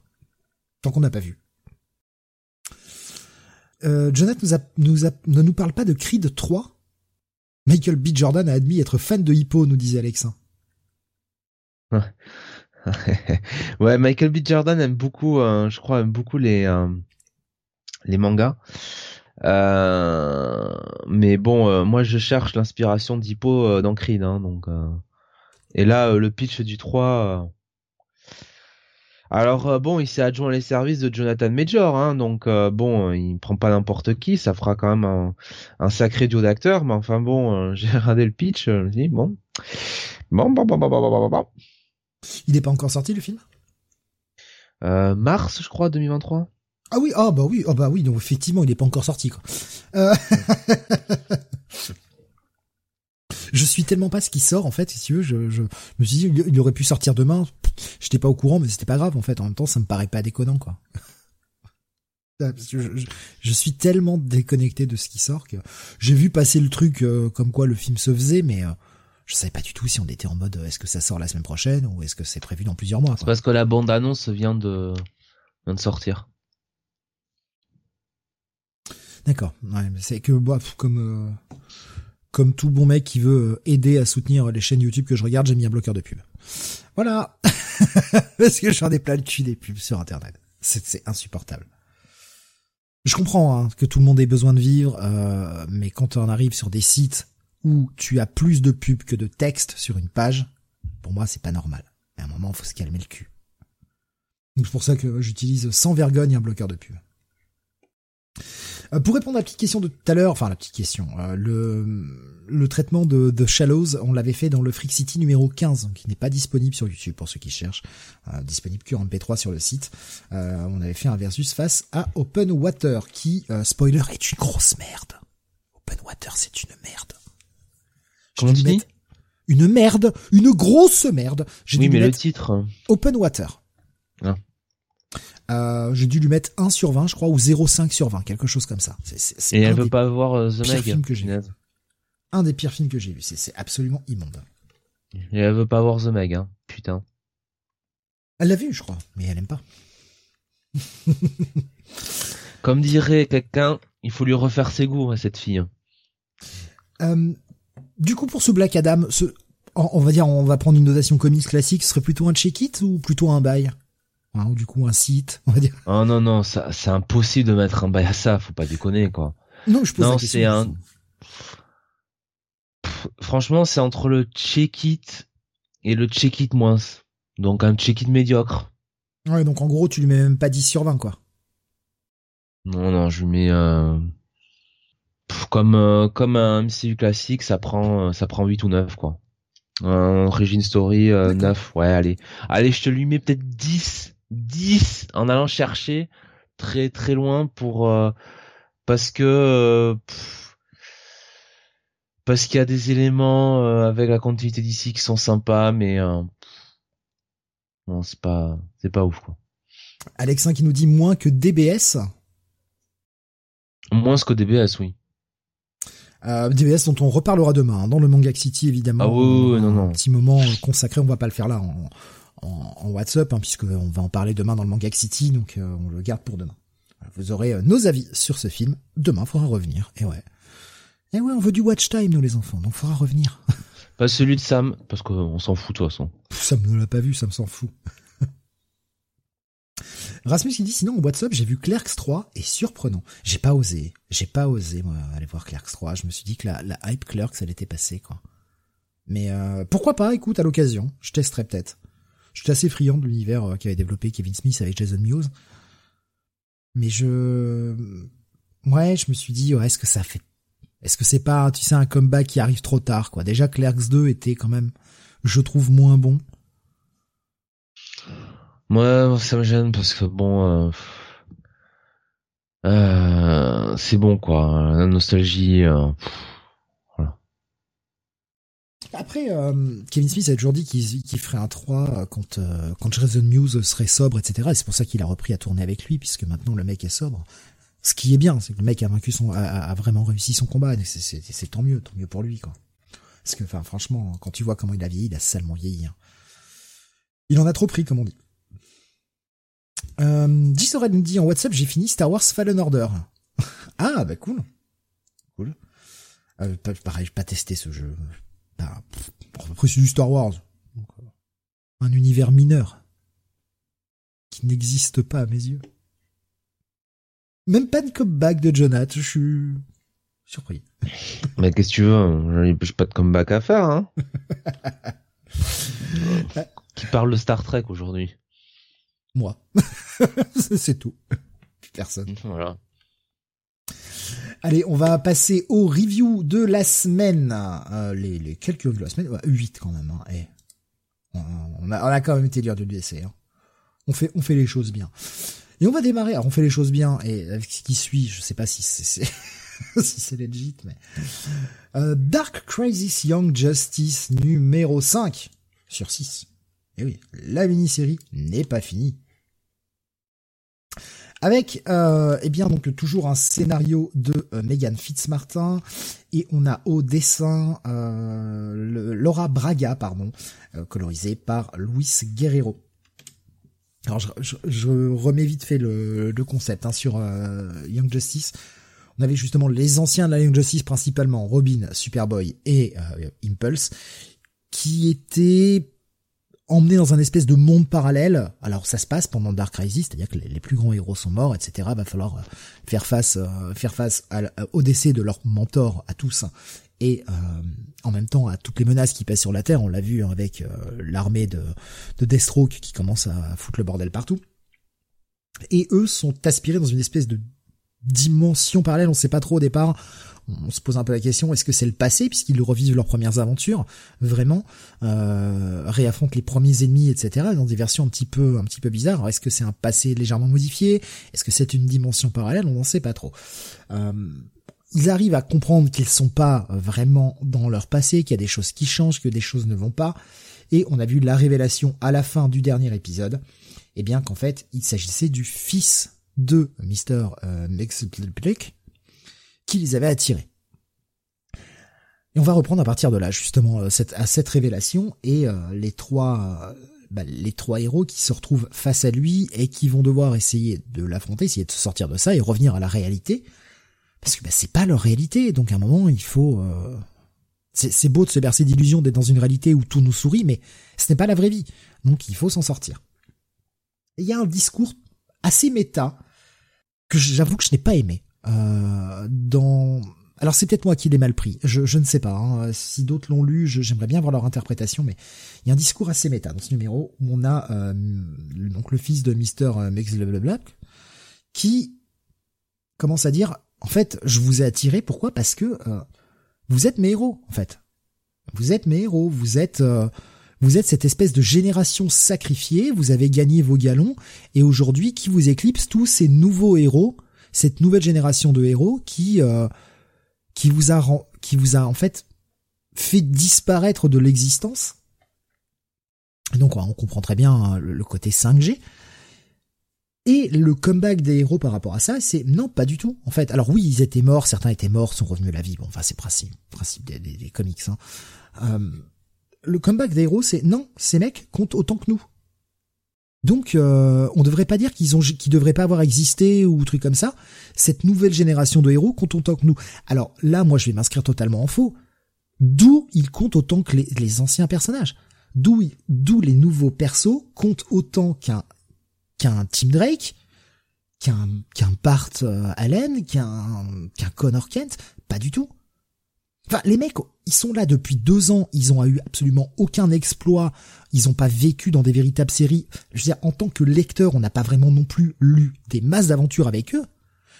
tant qu'on n'a pas vu. Euh, Jonathan nous, ne nous parle pas de Creed 3 Michael B. Jordan a admis être fan de Hippo, nous disait Alex. ouais, Michael B. Jordan aime beaucoup, euh, je crois, aime beaucoup les euh, les mangas. Euh, mais bon, moi je cherche l'inspiration d'Hippo dans Creed, hein, donc. Et là, le pitch du 3, alors euh, bon, il s'est adjoint les services de Jonathan Major, hein, donc euh, bon, euh, il prend pas n'importe qui, ça fera quand même un, sacré duo d'acteurs, mais enfin bon, j'ai regardé le pitch, je me dis bon, bon, bon, bon, bon, bon, bon, bon. Il n'est pas encore sorti le film? Mars, je crois, 2023. Ah oui, ah bah oui, ah bah oui, donc effectivement, il n'est pas encore sorti quoi. je suis tellement pas ce qui sort en fait, si tu veux, je, je me suis dit il aurait pu sortir demain. J'étais pas au courant, mais c'était pas grave en fait. En même temps, ça me paraît pas déconnant quoi. je, suis tellement déconnecté de ce qui sort que j'ai vu passer le truc euh, comme quoi le film se faisait, mais euh, je savais pas du tout si on était en mode est-ce que ça sort la semaine prochaine ou est-ce que c'est prévu dans plusieurs mois. C'est parce que la bande annonce vient de vient de sortir. D'accord. Ouais, c'est que bah, comme euh, comme tout bon mec qui veut euh, aider à soutenir les chaînes YouTube que je regarde, j'ai mis un bloqueur de pub. Voilà. Parce que j'en ai plein le cul des pubs sur Internet. C'est insupportable. Je comprends hein, que tout le monde ait besoin de vivre, euh, mais quand on arrive sur des sites où tu as plus de pubs que de texte sur une page, pour moi c'est pas normal. À un moment, faut se calmer le cul. C'est pour ça que j'utilise sans vergogne un bloqueur de pub. Euh, pour répondre à la petite question de tout à l'heure, enfin la petite question, euh, le, le traitement de, de Shallows, on l'avait fait dans le Freak City numéro 15, qui n'est pas disponible sur YouTube pour ceux qui cherchent, euh, disponible que en MP3 sur le site. on avait fait un versus face à Open Water, qui, spoiler, est une grosse merde. Open Water, c'est une merde. Comment tu dis? Une merde, une grosse merde. Oui, mais le titre. Open Water. Ah. Euh, j'ai dû lui mettre 1 sur 20, je crois, ou 0,5 sur 20, quelque chose comme ça. Et elle veut pas voir euh, The Meg. que j'ai Un des pires films que j'ai vu. C'est absolument immonde. Et elle veut pas voir The Meg, hein. Putain. Elle l'a vu, je crois, mais elle aime pas. Comme dirait quelqu'un, il faut lui refaire ses goûts à cette fille. Euh, du coup, pour ce Black Adam, ce, on va dire, on va prendre une notation comics classique, ce serait plutôt un check-it ou plutôt un bail? Hein, ou du coup un site, on va dire. Oh non non, ça c'est impossible de mettre un bail à ça, faut pas déconner quoi. Non, je pose non, c'est un franchement, c'est entre le check-it et le check-it moins. Donc un check-it médiocre. Ouais, donc en gros, tu lui mets même pas 10 sur 20 quoi. Non non, je lui mets euh... comme euh, comme un MCU classique, ça prend ça prend 8 ou 9 quoi. Un Origin Story 9, euh, ouais, allez. Allez, je te lui mets peut-être 10 10 en allant chercher très très loin pour euh, parce que euh, parce qu'il y a des éléments euh, avec la continuité d'ici qui sont sympas mais non c'est pas c'est pas ouf quoi. Alexin qui nous dit moins que DBS. Moins que DBS oui. DBS dont on reparlera demain hein, dans le Manga City évidemment. Ah oui, non non. Un petit moment consacré, on va pas le faire là. En, en, WhatsApp, hein, puisqu'on va en parler demain dans le Manga City, donc euh, on le garde pour demain. Vous aurez euh, nos avis sur ce film. Demain, faudra revenir. Et ouais. Et ouais, on veut du watch time, nous les enfants, donc faudra revenir. Pas celui de Sam, parce qu'on s'en fout de toute façon. Sam ne l'a pas vu, ça me s'en fout. Rasmus il dit sinon en WhatsApp j'ai vu Clerks 3 et surprenant. J'ai pas osé, j'ai pas osé moi aller voir Clerks 3. Je me suis dit que la, la hype Clerks elle était passée quoi. Mais euh, pourquoi pas Écoute à l'occasion, je testerai peut-être. Je suis assez friand de l'univers euh, qu'avait développé Kevin Smith avec Jason Mewes. Mais je ouais, je me suis dit ouais, est-ce que ça fait est-ce que c'est pas tu sais un comeback qui arrive trop tard quoi? Déjà Clerks 2 était quand même je trouve moins bon. Moi, ça me gêne parce que bon, euh, euh, c'est bon quoi, la nostalgie. Euh. Après, Kevin Smith a toujours dit qu'il ferait un 3 quand quand Jason Mewes serait sobre, etc. Et c'est pour ça qu'il a repris à tourner avec lui, puisque maintenant le mec est sobre. Ce qui est bien, c'est que le mec a vaincu son, a, vraiment réussi son combat. C'est tant mieux, tant mieux pour lui, quoi. Parce que, enfin, franchement, quand tu vois comment il a vieilli, il a salement vieilli. Hein. Il en a trop pris, comme on dit. Euh, J. nous dit en WhatsApp, j'ai fini Star Wars Fallen Order. ah, bah cool. Cool. Euh, pareil, pas testé ce jeu. Bah, après, c'est du Star Wars. Euh, un univers mineur. Qui n'existe pas à mes yeux. Même pas de comeback de Jonathan, je suis surpris. Mais qu'est-ce que tu veux J'ai pas de comeback à faire, hein Qui parle de Star Trek aujourd'hui? Moi. c'est tout. Personne. Voilà. Allez, on va passer aux reviews de la semaine. Euh, les, quelques reviews de la semaine. 8 quand même. Hein. Eh. On, a, quand même été dur du décès. Hein. On, fait, les choses bien. Et on va démarrer. Alors, on fait les choses bien. Et avec ce qui suit, je sais pas si c'est si legit. Euh, Dark Crisis Young Justice numéro 5 sur 6. Et oui, la mini-série n'est pas finie avec euh, eh bien donc toujours un scénario de euh, Megan Fitzmartin et on a au dessin euh, Laura Braga pardon euh, colorisé par Luis Guerrero. Alors je, remets vite fait le, concept hein, sur Young Justice. On avait justement les anciens de la Young Justice principalement Robin, Superboy et Impulse qui étaient emmené dans un espèce de monde parallèle. Alors ça se passe pendant Dark Crisis, c'est-à-dire que les, plus grands héros sont morts, etc. Va falloir euh, faire face, euh, faire face au décès de leur mentor à tous et euh, en même temps à toutes les menaces qui pèsent sur la Terre. On l'a vu avec l'armée de, de Deathstroke qui commence à foutre le bordel partout. Et eux sont aspirés dans une espèce de dimension parallèle, on sait pas trop au départ on se pose un peu la question est-ce que c'est le passé puisqu'ils revivent leurs premières aventures vraiment euh, réaffrontent les premiers ennemis etc dans des versions un petit peu un petit peu bizarres. Est-ce que c'est un passé légèrement modifié? Est-ce que c'est une dimension parallèle? On n'en sait pas trop. Euh, ils arrivent à comprendre qu'ils sont pas vraiment dans leur passé qu'il y a des choses qui changent que des choses ne vont pas. Et on a vu la révélation à la fin du dernier épisode. Eh bien qu'en fait il s'agissait du fils de Mr. Euh, qui les avait attirés. Et on va reprendre à partir de là justement euh, cette, à cette révélation et euh, les trois euh, bah, les trois héros qui se retrouvent face à lui et qui vont devoir essayer de l'affronter, essayer de se sortir de ça et revenir à la réalité parce que bah, c'est pas leur réalité donc à un moment il faut c'est beau de se bercer d'illusions d'être dans une réalité où tout nous sourit mais ce n'est pas la vraie vie donc il faut s'en sortir. Il y a un discours assez méta que j'avoue que je n'ai pas aimé. Euh, dans alors c'est peut-être moi qui l'ai mal pris, je, je ne sais pas. Hein. Si d'autres l'ont lu, j'aimerais bien voir leur interprétation, mais il y a un discours assez méta dans ce numéro où on a euh, donc le fils de Mister euh, Max Black qui commence à dire en fait je vous ai attiré pourquoi? Parce que euh, vous êtes mes héros en fait. Vous êtes mes héros, vous êtes vous êtes cette espèce de génération sacrifiée, vous avez gagné vos galons et aujourd'hui qui vous éclipse tous ces nouveaux héros cette nouvelle génération de héros qui euh, qui vous a qui vous a en fait fait disparaître de l'existence. Donc on comprend très bien hein, le côté 5G. Et le comeback des héros par rapport à ça, c'est non, pas du tout. En fait, alors oui, ils étaient morts, certains étaient morts, sont revenus à la vie. Bon, enfin, c'est principe, principe des, des, comics. Hein. Euh, le comeback des héros, c'est non, ces mecs comptent autant que nous. Donc, euh, on devrait pas dire qu'ils ont, qu'ils devraient pas avoir existé ou truc comme ça. Cette nouvelle génération de héros compte autant que nous. Alors là, moi, je vais m'inscrire totalement en faux. D'où il compte autant que les, anciens personnages. D'où d'où les nouveaux persos comptent autant qu'un qu'un Tim Drake, qu'un qu'un Bart euh, Allen, qu'un qu'un Connor Kent? Pas du tout. Enfin, les mecs, ils sont là depuis deux ans, ils ont eu absolument aucun exploit, ils ont pas vécu dans des véritables séries. Je veux dire, en tant que lecteur, on n'a pas vraiment non plus lu des masses d'aventures avec eux.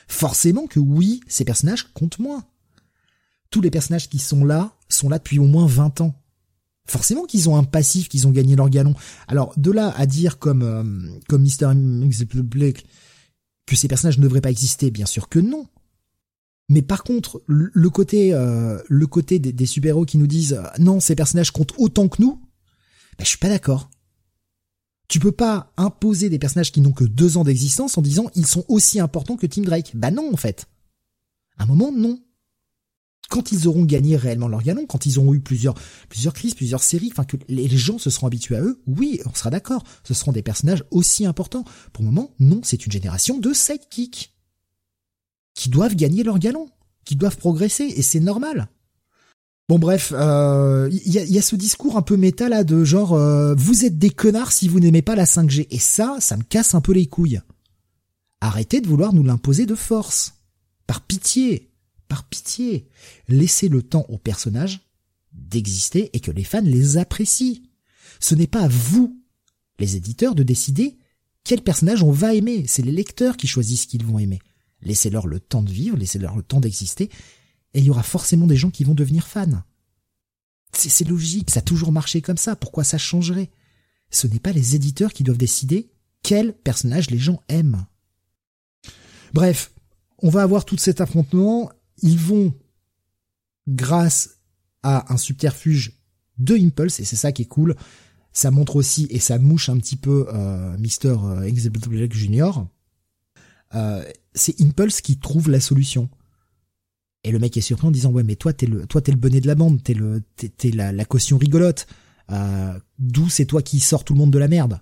Forcément que oui, ces personnages comptent moins. Tous les personnages qui sont là sont là depuis au moins 20 ans. Forcément qu'ils ont un passif, qu'ils ont gagné leur galon. Alors, de là à dire comme, euh, comme Mr. Blake que ces personnages ne devraient pas exister, bien sûr que non. Mais par contre, le côté, euh, le côté des, super-héros qui nous disent euh, non, ces personnages comptent autant que nous, ben, je suis pas d'accord. Tu peux pas imposer des personnages qui n'ont que deux ans d'existence en disant ils sont aussi importants que Tim Drake. Bah non, en fait. À un moment, non. Quand ils auront gagné réellement leur galon, quand ils auront eu plusieurs, plusieurs crises, plusieurs séries, enfin que les gens se seront habitués à eux, oui, on sera d'accord. Ce seront des personnages aussi importants. Pour le moment, non, c'est une génération de sidekicks qui doivent gagner leur galon, qui doivent progresser, et c'est normal. Bon bref, il euh, y, a, ce discours un peu méta là de genre euh, vous êtes des connards si vous n'aimez pas la 5G et ça, ça me casse un peu les couilles. Arrêtez de vouloir nous l'imposer de force. Par pitié, par pitié, laissez le temps aux personnages d'exister et que les fans les apprécient. Ce n'est pas à vous, les éditeurs, de décider quel personnage on va aimer. C'est les lecteurs qui choisissent ce qu'ils vont aimer. Laissez-leur le temps de vivre, laissez-leur le temps d'exister, et il y aura forcément des gens qui vont devenir fans. C'est logique, ça a toujours marché comme ça, pourquoi ça changerait? Ce n'est pas les éditeurs qui doivent décider quel personnage les gens aiment. Bref, on va avoir tout cet affrontement, ils vont, grâce à un subterfuge de Impulse, et c'est ça qui est cool, ça montre aussi, et ça mouche un petit peu euh, Mr. Executive Junior, euh, c'est Impulse qui trouve la solution. Et le mec est surpris en disant ouais mais toi t'es le toi t'es le bonnet de la bande, t'es le t'es, la, la, caution rigolote. Euh, D'où c'est toi qui sors tout le monde de la merde.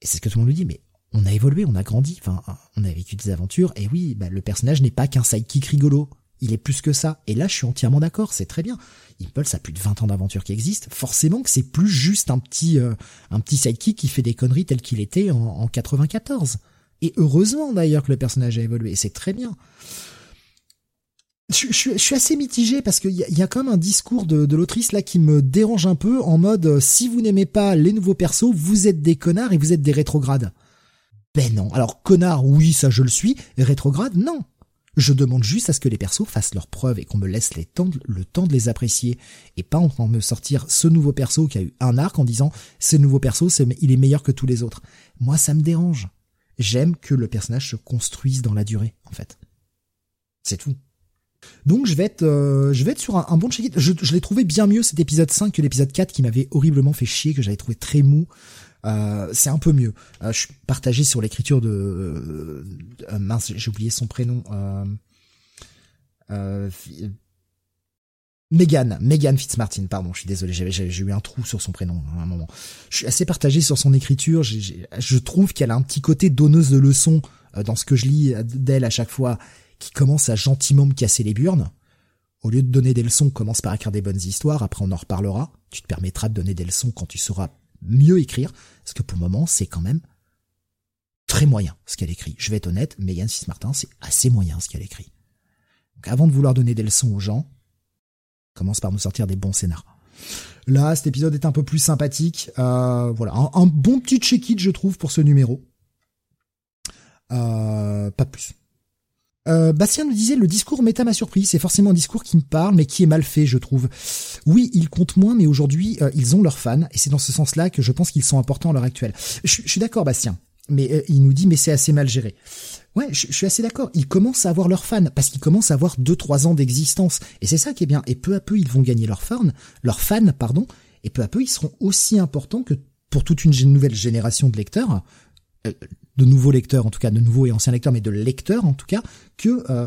Et c'est ce que tout le monde lui dit mais on a évolué, on a grandi, enfin on a vécu des aventures et oui bah, le personnage n'est pas qu'un sidekick rigolo. Il est plus que ça. Et là, je suis entièrement d'accord, c'est très bien. Impulse a plus de 20 ans d'aventure qui existe. Forcément que c'est plus juste un petit, euh, un petit sidekick qui fait des conneries telles qu'il était en, en 94. Et heureusement d'ailleurs que le personnage a évolué, c'est très bien. Je, suis assez mitigé parce qu'il y, y, a quand même un discours de, l'autrice là qui me dérange un peu en mode euh, si vous n'aimez pas les nouveaux persos, vous êtes des connards et vous êtes des rétrogrades. Ben non. Alors connard, oui, ça je le suis. Rétrograde, non. Je demande juste à ce que les persos fassent leurs preuves et qu'on me laisse les temps, le temps de les apprécier et pas en me sortir ce nouveau perso qui a eu un arc en disant ce nouveau perso, il est meilleur que tous les autres. Moi, ça me dérange. J'aime que le personnage se construise dans la durée, en fait. C'est tout. Donc je vais être, euh, je vais être sur un, bon check Je, je l'ai trouvé bien mieux cet épisode 5 que l'épisode 4 qui m'avait horriblement fait chier, que j'avais trouvé très mou. Euh, c'est un peu mieux. Euh, je suis partagé sur l'écriture de mince, j'ai oublié son prénom. Megan, Megan Fitzmartin, pardon, je suis désolé, j'ai eu un trou sur son prénom à un moment. Je suis assez partagé sur son écriture, je trouve qu'elle a un petit côté donneuse de leçons euh, dans ce que je lis d'elle à chaque fois, qui commence à gentiment me casser les burnes. Au lieu de donner des leçons, commence par écrire des bonnes histoires, après on en reparlera. Tu te permettras de donner des leçons quand tu sauras mieux écrire, parce que pour le moment, c'est quand même très moyen ce qu'elle écrit. Je vais être honnête, Megan Fitzmartin, c'est assez moyen ce qu'elle écrit. Donc avant de vouloir donner des leçons aux gens, commence par nous sortir des bons scénars. Là, cet épisode est un peu plus sympathique. Euh, voilà, un, bon petit check-it, je trouve, pour ce numéro. Euh, pas plus. Euh, Bastien nous disait le discours méta m'a surpris. C'est forcément un discours qui me parle, mais qui est mal fait, je trouve. Oui, ils comptent moins, mais aujourd'hui, ils ont leurs fans, et c'est dans ce sens-là que je pense qu'ils sont importants à l'heure actuelle. Je suis d'accord, Bastien, mais il nous dit mais c'est assez mal géré. Ouais, je, suis assez d'accord. Ils commencent à avoir leurs fans parce qu'ils commencent à avoir deux trois ans d'existence et c'est ça qui est bien. Et peu à peu, ils vont gagner leurs fans, leurs fans, pardon. Et peu à peu, ils seront aussi importants que pour toute une nouvelle génération de lecteurs, euh, de nouveaux lecteurs en tout cas, de nouveaux et anciens lecteurs, mais de lecteurs en tout cas, que euh,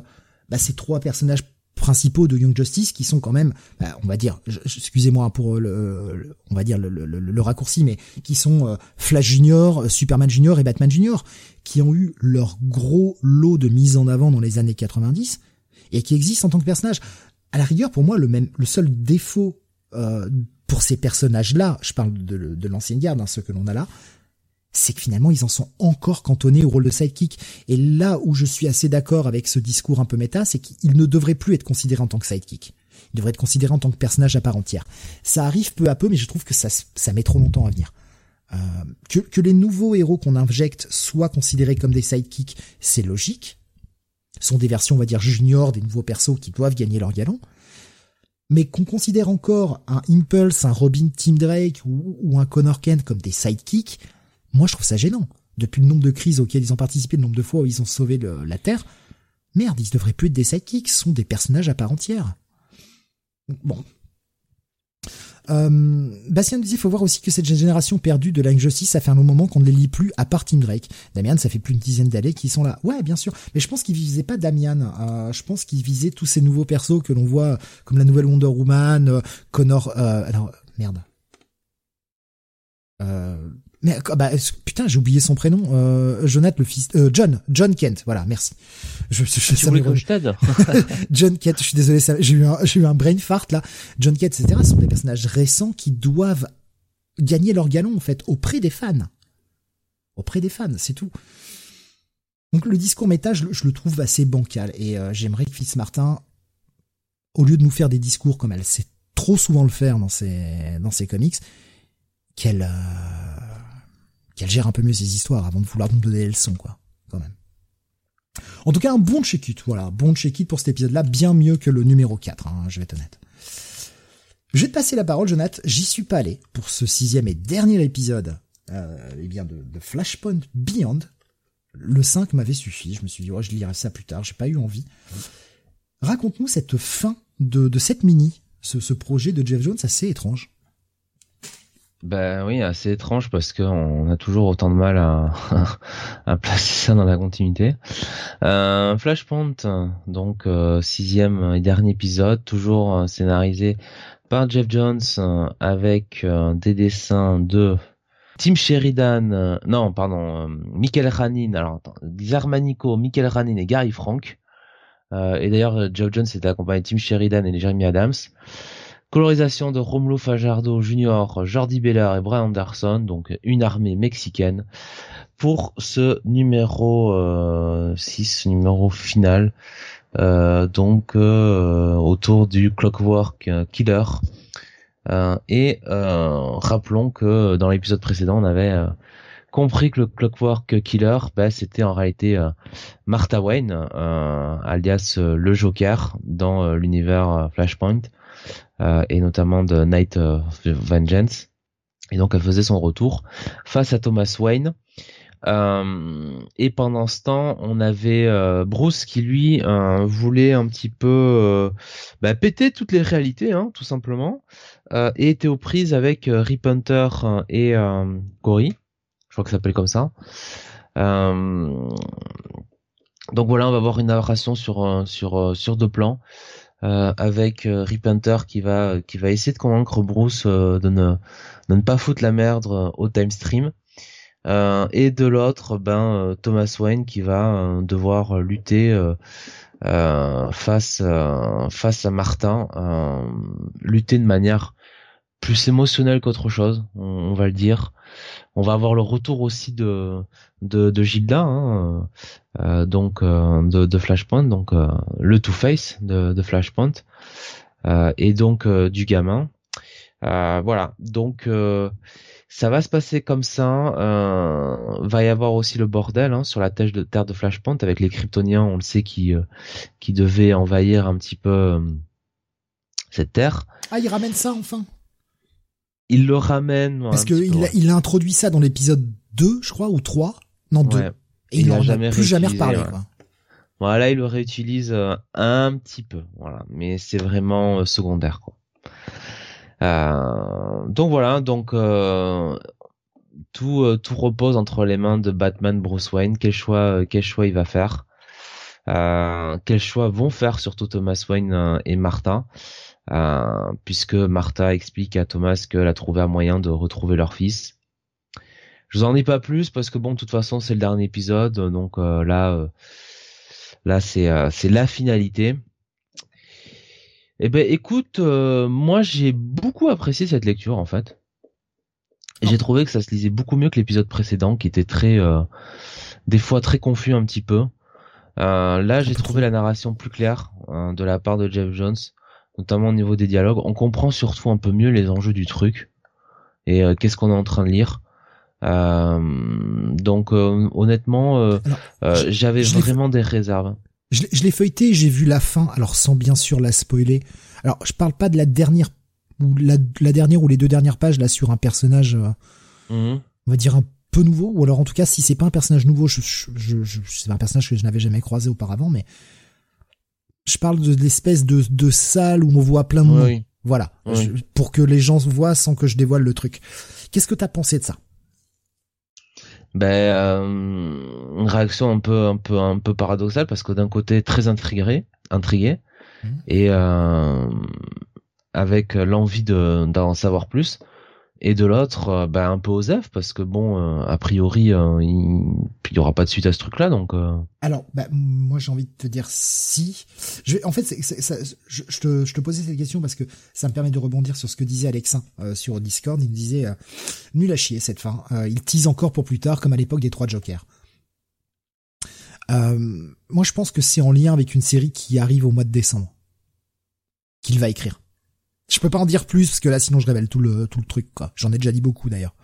bah, ces trois personnages principaux de Young Justice qui sont quand même, bah, on va dire, excusez-moi pour le, on va dire le, raccourci, mais qui sont euh, Flash Junior, Superman Junior et Batman Junior, qui ont eu leur gros lot de mise en avant dans les années 90 et qui existent en tant que personnages. à la rigueur, pour moi, le même, le seul défaut euh, pour ces personnages-là, je parle de, de l'ancienne garde, hein, ceux que l'on a là, c'est que finalement ils en sont encore cantonnés au rôle de sidekick. Et là où je suis assez d'accord avec ce discours un peu méta, c'est qu'ils ne devraient plus être considérés en tant que sidekick. Ils devraient être considérés en tant que personnage à part entière. Ça arrive peu à peu, mais je trouve que ça, ça met trop longtemps à venir. Euh, que, que les nouveaux héros qu'on injecte soient considérés comme des sidekicks, c'est logique. Ce sont des versions, on va dire, juniors des nouveaux persos qui doivent gagner leur galon. Mais qu'on considère encore un Impulse, un Robin Tim Drake ou, ou un Connor Kent comme des sidekicks, moi, je trouve ça gênant. Depuis le nombre de crises auxquelles ils ont participé, le nombre de fois où ils ont sauvé la Terre, merde, ils devraient plus être des sidekicks, ce sont des personnages à part entière. Bon. Euh, Bastien nous dit, faut voir aussi que cette génération perdue de Justice, ça fait un long moment qu'on ne les lit plus, à part Tim Drake. Damian, ça fait plus d'une dizaine d'années qu'ils sont là. Ouais, bien sûr. Mais je pense qu'ils visaient pas Damian. Euh, je pense qu'ils visaient tous ces nouveaux persos que l'on voit, comme la nouvelle Wonder Woman, euh, Connor, euh, alors, merde. Euh, mais bah, putain, j'ai oublié son prénom. Euh, Jonathan, le fils, euh, John, John Kent. Voilà, merci. Je, je, je, ça John Kent. Je suis désolé, j'ai eu un, j'ai eu un brain fart là. John Kent, etc. sont des personnages récents qui doivent gagner leur galon en fait auprès des fans. Auprès des fans, c'est tout. Donc le discours méta, je, le trouve assez bancal et euh, j'aimerais que Fitz Martin, au lieu de nous faire des discours comme elle sait trop souvent le faire dans ses dans ses comics, qu'elle euh, qu'elle gère un peu mieux ses histoires avant de vouloir nous donner des leçons, quoi, quand même. En tout cas, un bon check-it, voilà, bon check-it pour cet épisode-là, bien mieux que le numéro 4, hein, je vais être honnête. Je vais te passer la parole, Jonathan, j'y suis pas allé pour ce sixième et dernier épisode euh, eh bien de, Flashpoint Beyond. Le 5 m'avait suffi, je me suis dit, oh, je lirai ça plus tard, j'ai pas eu envie. Raconte-nous cette fin de, cette mini, ce, ce projet de Jeff Jones assez étrange. Ben oui, assez étrange parce qu'on a toujours autant de mal à, placer ça dans la continuité. Euh, Flashpoint, donc euh, sixième et dernier épisode, toujours euh, scénarisé par Jeff Jones avec des dessins de Tim Sheridan, non pardon, Michael Ranin, alors Zarmanico, Michael Ranin et Gary Frank. et d'ailleurs, Jeff Jones était accompagné de Tim Sheridan et Jeremy Adams. Colorisation de Romulo Fajardo Jr., Jordi Bellard et Brian Anderson, donc une armée mexicaine, pour ce numéro 6, euh, numéro final, euh, donc euh, autour du Clockwork Killer. et rappelons que dans l'épisode précédent, on avait compris que le Clockwork Killer, bah, c'était en réalité Martha Wayne, alias le Joker dans l'univers Flashpoint. Euh, et notamment de Night of Vengeance. Et donc elle faisait son retour face à Thomas Wayne. Euh, et pendant ce temps, on avait euh, Bruce qui lui euh, voulait un petit peu euh, bah, péter toutes les réalités, hein, tout simplement, et était aux prises avec Rip Hunter et Cory. Je crois que ça s'appelle comme ça. donc voilà, on va voir une narration sur sur sur deux plans. Euh, avec euh, Rip Hunter qui va qui va essayer de convaincre Bruce euh, de ne de ne pas foutre la merde au time stream. et de l'autre, ben Thomas Wayne qui va devoir lutter face face à Martin, lutter de manière plus émotionnelle qu'autre chose, on, va le dire. On va avoir le retour aussi de de, de Gilda, hein, euh, donc euh, de, Flashpoint, donc euh, le Two Face de, Flashpoint, et donc du gamin. voilà, donc ça va se passer comme ça. va y avoir aussi le bordel hein, sur la terre de Flashpoint avec les Kryptoniens, on le sait, qui qui devaient envahir un petit peu cette terre. Ah, il ramène ça enfin. Il le ramène. Parce qu'il a, il a introduit ça dans l'épisode 2, je crois, ou 3. Non, 2. Et il n'en a jamais plus jamais reparlé. Quoi. Voilà, il le réutilise euh, un petit peu, voilà, mais c'est vraiment euh, secondaire. Quoi. Euh, donc voilà, donc tout tout repose entre les mains de Batman, Bruce Wayne. Quel choix quel choix il va faire? Quels choix vont faire surtout Thomas Wayne et Martha Puisque Martha explique à Thomas qu'elle a trouvé un moyen de retrouver leur fils je vous en dis pas plus parce que bon, de toute façon, c'est le dernier épisode, donc euh, là, euh, là, c'est euh, c'est la finalité. Eh ben, écoute, euh, moi j'ai beaucoup apprécié cette lecture en fait. J'ai trouvé que ça se lisait beaucoup mieux que l'épisode précédent, qui était très, euh, des fois très confus un petit peu. Euh, là, j'ai trouvé la narration plus claire de la part de Jeff Jones, notamment au niveau des dialogues. On comprend surtout un peu mieux les enjeux du truc et qu'est-ce qu'on est en train de lire. donc, honnêtement, j'avais vraiment des réserves. Je, l'ai feuilleté, j'ai vu la fin, alors sans bien sûr la spoiler. Alors, je parle pas de la dernière ou la, dernière ou les deux dernières pages là sur un personnage, euh, mhm. on va dire un peu nouveau, ou alors en tout cas si c'est pas un personnage nouveau, je, je, je, c'est un personnage que je n'avais jamais croisé auparavant, mais je parle de l'espèce de, de salle où on voit plein de monde. Voilà, pour que les gens voient sans que je dévoile le truc. Qu'est-ce que t'as pensé de ça? Ben euh, une réaction un peu un peu un peu paradoxale parce que d'un côté très intrigué intrigué mmh. et euh, avec l'envie de d'en savoir plus et de l'autre euh, ben un peu osef parce que bon euh, a priori euh, il y aura pas de suite à ce truc là donc alors bah, moi j'ai envie de te dire si. Je vais, en fait je, te, je te posais cette question parce que ça me permet de rebondir sur ce que disait Alexin sur Discord. Il me disait nul à chier cette fin. Il tease encore pour plus tard comme à l'époque des trois Jokers. Moi je pense que c'est en lien avec une série qui arrive au mois de décembre qu'il va écrire je peux pas en dire plus parce que là sinon je révèle tout le tout le truc quoi. J'en ai déjà dit beaucoup d'ailleurs.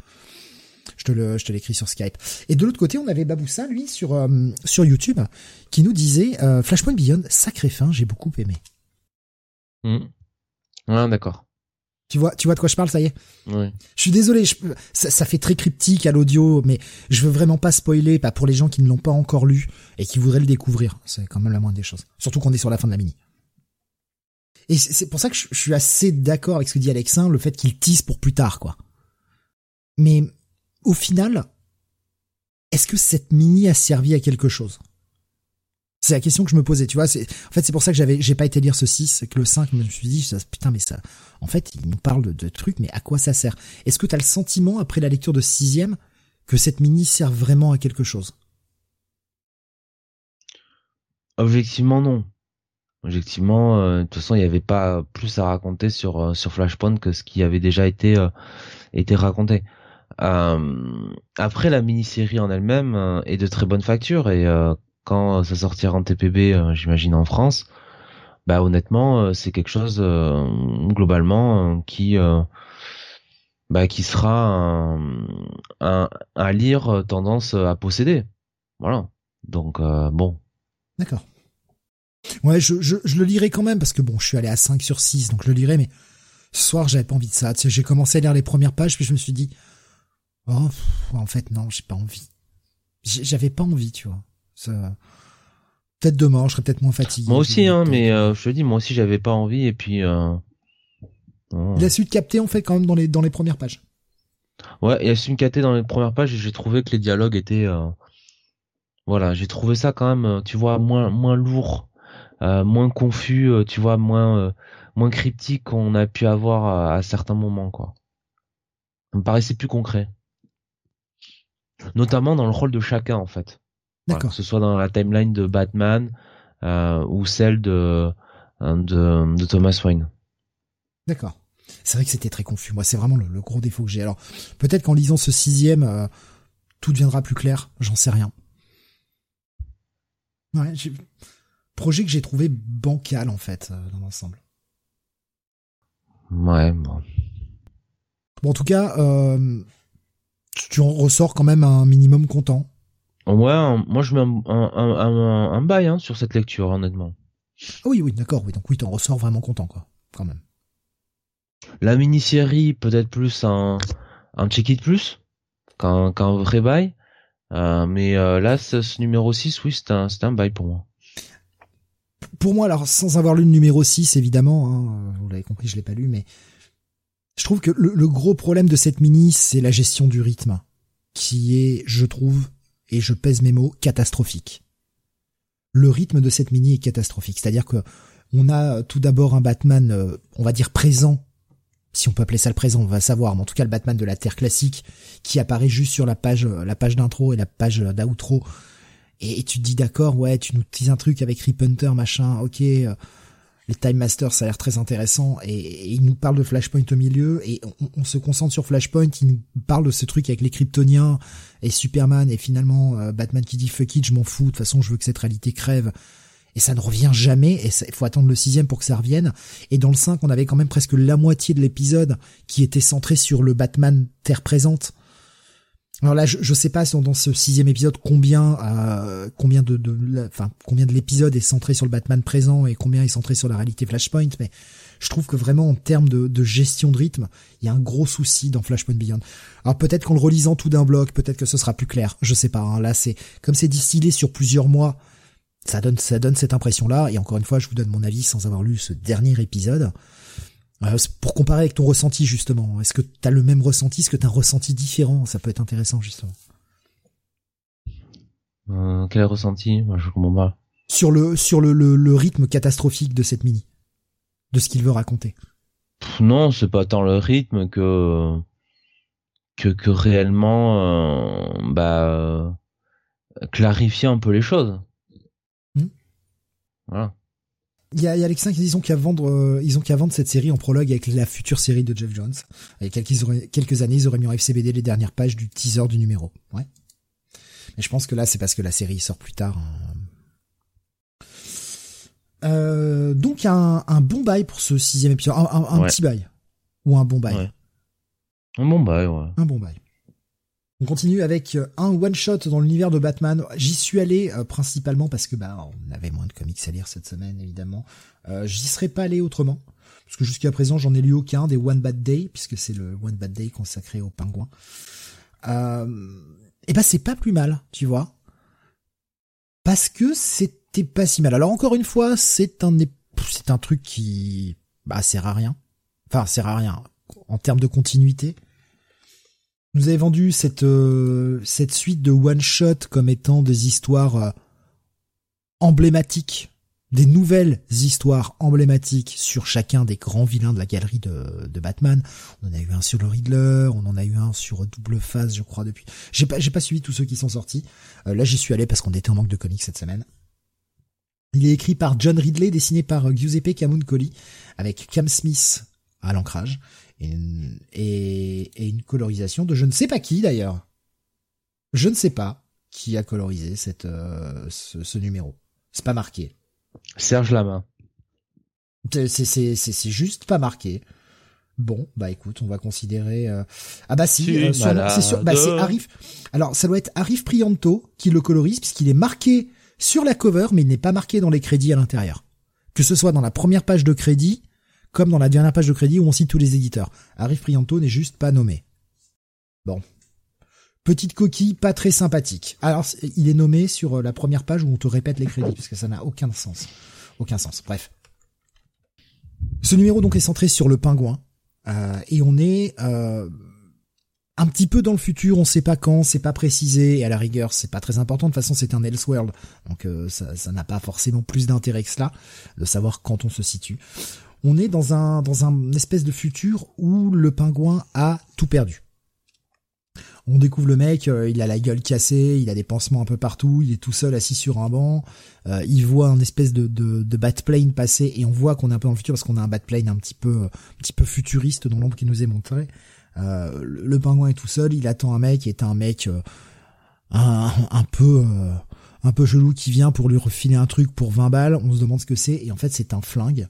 Je te le je te l'écris sur Skype. Et de l'autre côté, on avait Baboussa lui sur euh, sur YouTube qui nous disait euh, Flashpoint Beyond sacré fin, j'ai beaucoup aimé. Mmh. Ouais, d'accord. Tu vois, tu vois de quoi je parle, ça y est? Oui. Je suis désolé, je, ça, ça, fait très cryptique à l'audio, mais je veux vraiment pas spoiler, pas pour les gens qui ne l'ont pas encore lu et qui voudraient le découvrir. C'est quand même la moindre des choses. Surtout qu'on est sur la fin de la mini. Et c'est pour ça que je, suis assez d'accord avec ce que dit Alexin, le fait qu'il tisse pour plus tard, quoi. Mais au final, est-ce que cette mini a servi à quelque chose? C'est la question que je me posais, tu vois. En fait, c'est pour ça que j'avais, j'ai pas été lire ce 6, que le 5, je me suis dit, putain, mais ça, en fait, il nous parle de, trucs, mais à quoi ça sert? Est-ce que t'as le sentiment, après la lecture de sixième, que cette mini sert vraiment à quelque chose? Objectivement, non. Objectivement, euh, de toute façon, il n'y avait pas plus à raconter sur euh, sur Flashpoint que ce qui avait déjà été euh, été raconté. après, la mini-série en elle-même est de très bonne facture et quand ça sortira en TPB, j'imagine en France, bah honnêtement, c'est quelque chose globalement qui bah qui sera un, un, un lire tendance à posséder. Voilà. Donc bon. D'accord. Ouais, je, je, je, le lirai quand même parce que bon, je suis allé à 5 sur 6, donc je le lirai, mais ce soir, j'avais pas envie de ça. Tu sais, j'ai commencé à lire les premières pages, puis je me suis dit, oh, en fait, non, j'ai pas envie. J'avais pas envie, tu vois. Peut-être demain, je serais peut-être moins fatigué. Moi aussi, hein, mais euh, je te dis, moi aussi, j'avais pas envie, et puis. Euh... Il a su capter, en fait, quand même, dans les, dans les premières pages. Ouais, il a su me capter dans les premières pages, et j'ai trouvé que les dialogues étaient. Euh... Voilà, j'ai trouvé ça quand même, tu vois, moins, moins lourd moins confus, euh, tu vois, moins euh, moins cryptique qu'on a pu avoir à, certains moments, quoi. Ça me paraissait plus concret, notamment dans le rôle de chacun, en fait. D'accord. que ce soit dans la timeline de Batman ou celle de, de, de Thomas Wayne. D'accord. C'est vrai que c'était très confus. Moi, c'est vraiment le, gros défaut que j'ai. Alors, peut-être qu'en lisant ce sixième, tout deviendra plus clair. J'en sais rien. Ouais, projet que j'ai trouvé bancal en fait euh, dans l'ensemble. Ouais, bon. Bon, en tout cas, euh, tu en ressors quand même un minimum content. Ouais, moi je mets un, un, un, bail hein, sur cette lecture, honnêtement. Ah oui, oui, d'accord, oui, donc oui, t'en ressors vraiment content, quoi, quand même. La mini-série, peut-être plus un, un check-it plus qu'un vrai bail. Euh, mais là, ce, numéro 6, oui, c'est un, un bail pour moi pour moi, alors sans avoir lu le numéro 6, évidemment, hein, vous l'avez compris, je l'ai pas lu, mais je trouve que le, gros problème de cette mini, c'est la gestion du rythme, qui est, je trouve, et je pèse mes mots, catastrophique. Le rythme de cette mini est catastrophique, c'est-à-dire que on a tout d'abord un Batman, euh, on va dire présent, si on peut appeler ça le présent, on va savoir, mais en tout cas le Batman de la Terre classique, qui apparaît juste sur la page, la page d'intro et la page d'outro et, tu te dis d'accord, ouais, tu nous dis un truc avec Rip Hunter, machin, ok. Euh, les Time Masters, ça a l'air très intéressant, et, il nous parle de Flashpoint au milieu, et on, se concentre sur Flashpoint, il nous parle de ce truc avec les Kryptoniens et Superman, et finalement euh, Batman qui dit fuck it, je m'en fous, de toute façon je veux que cette réalité crève, et ça ne revient jamais, et il faut attendre le sixième pour que ça revienne, et dans le 5, on avait quand même presque la moitié de l'épisode qui était centré sur le Batman Terre présente, alors là, je, je sais pas dans ce sixième épisode combien, euh, combien de, de, enfin combien de l'épisode est centré sur le Batman présent et combien est centré sur la réalité Flashpoint, mais je trouve que vraiment en termes de, de gestion de rythme, il y a un gros souci dans Flashpoint Beyond. Alors peut-être qu'en le relisant tout d'un bloc, peut-être que ce sera plus clair. Je sais pas. Hein. Là, c'est comme c'est distillé sur plusieurs mois, ça donne ça donne cette impression-là. Et encore une fois, je vous donne mon avis sans avoir lu ce dernier épisode. Euh, pour comparer avec ton ressenti justement, est-ce que tu as le même ressenti, est-ce que tu as un ressenti différent? Ça peut être intéressant justement. Euh, quel ressenti? Moi, Je comprends pas. Sur le sur le, le, rythme catastrophique de cette mini, de ce qu'il veut raconter. non, c'est pas tant le rythme que que, que réellement euh, bah clarifier un peu les choses. Hmm. Voilà. Il y a, y a qui disent qu'à vendre, euh, ils ont qu'à vendre cette série en prologue avec la future série de Jeff Jones. A quelques, quelques années, ils auraient mis en FCBD les dernières pages du teaser du numéro. Ouais. Mais je pense que là, c'est parce que la série sort plus tard. Hein. Euh, donc un, un bon bail pour ce sixième épisode, un, un, petit bail ou un bon bail. Un bon bail, ouais. Un bon bail. On continue avec euh, un one shot dans l'univers de Batman. J'y suis allé euh, principalement parce que bah on avait moins de comics à lire cette semaine évidemment. Euh, J'y serais pas allé autrement parce que jusqu'à présent j'en ai lu aucun des One Bad Day puisque c'est le One Bad Day consacré au pingouin. Euh, et bah c'est pas plus mal, tu vois, parce que c'était pas si mal. Alors encore une fois c'est un c'est un truc qui bah sert à rien. Enfin sert à rien en termes de continuité nous avez vendu cette euh, cette suite de one shot comme étant des histoires euh, emblématiques, des nouvelles histoires emblématiques sur chacun des grands vilains de la galerie de, Batman. On en a eu un sur le Riddler, on en a eu un sur double phase, je crois depuis. J'ai pas pas suivi tous ceux qui sont sortis. Euh, là, j'y suis allé parce qu'on était en manque de comics cette semaine. Il est écrit par John Ridley, dessiné par Giuseppe Camuncoli, avec Cam Smith à l'ancrage et une, colorisation de je ne sais pas qui d'ailleurs. Je ne sais pas qui a colorisé cette euh, ce, numéro. C'est pas marqué. Serge Lama. C'est c'est c'est juste pas marqué. Bon, bah écoute, on va considérer. Euh, ah bah si, euh, c'est sûr. Bah c'est Arif. Alors ça doit être Arif Prianto qui le colorise puisqu'il est marqué sur la cover, mais il n'est pas marqué dans les crédits à l'intérieur. Que ce soit dans la première page de crédit comme dans la dernière page de crédit où on cite tous les éditeurs. Arif Prianto n'est juste pas nommé. Bon. Petite coquille pas très sympathique. Alors, il est nommé sur euh, la première page où on te répète les crédits, parce que ça n'a aucun sens. Aucun sens. Bref. Ce numéro donc est centré sur le pingouin. Euh, et on est euh, un petit peu dans le futur, on sait pas quand, c'est pas précisé, et à la rigueur, c'est pas très important. De toute façon, c'est un Elseworld, donc ça n'a pas forcément plus d'intérêt que cela, de savoir quand on se situe on est dans un dans un espèce de futur où le pingouin a tout perdu. On découvre le mec, euh, il a la gueule cassée, il a des pansements un peu partout, il est tout seul assis sur un banc, euh, il voit un espèce de, de, de Batplane passer et on voit qu'on est un peu dans le futur parce qu'on a un Batplane un petit peu un petit peu futuriste dans l'ombre qui nous est montré. Euh, le, pingouin est tout seul, il attend un mec, qui est un mec un, un, peu un peu qui vient pour lui refiler un truc pour 20 balles, on se demande ce que c'est et en fait c'est un flingue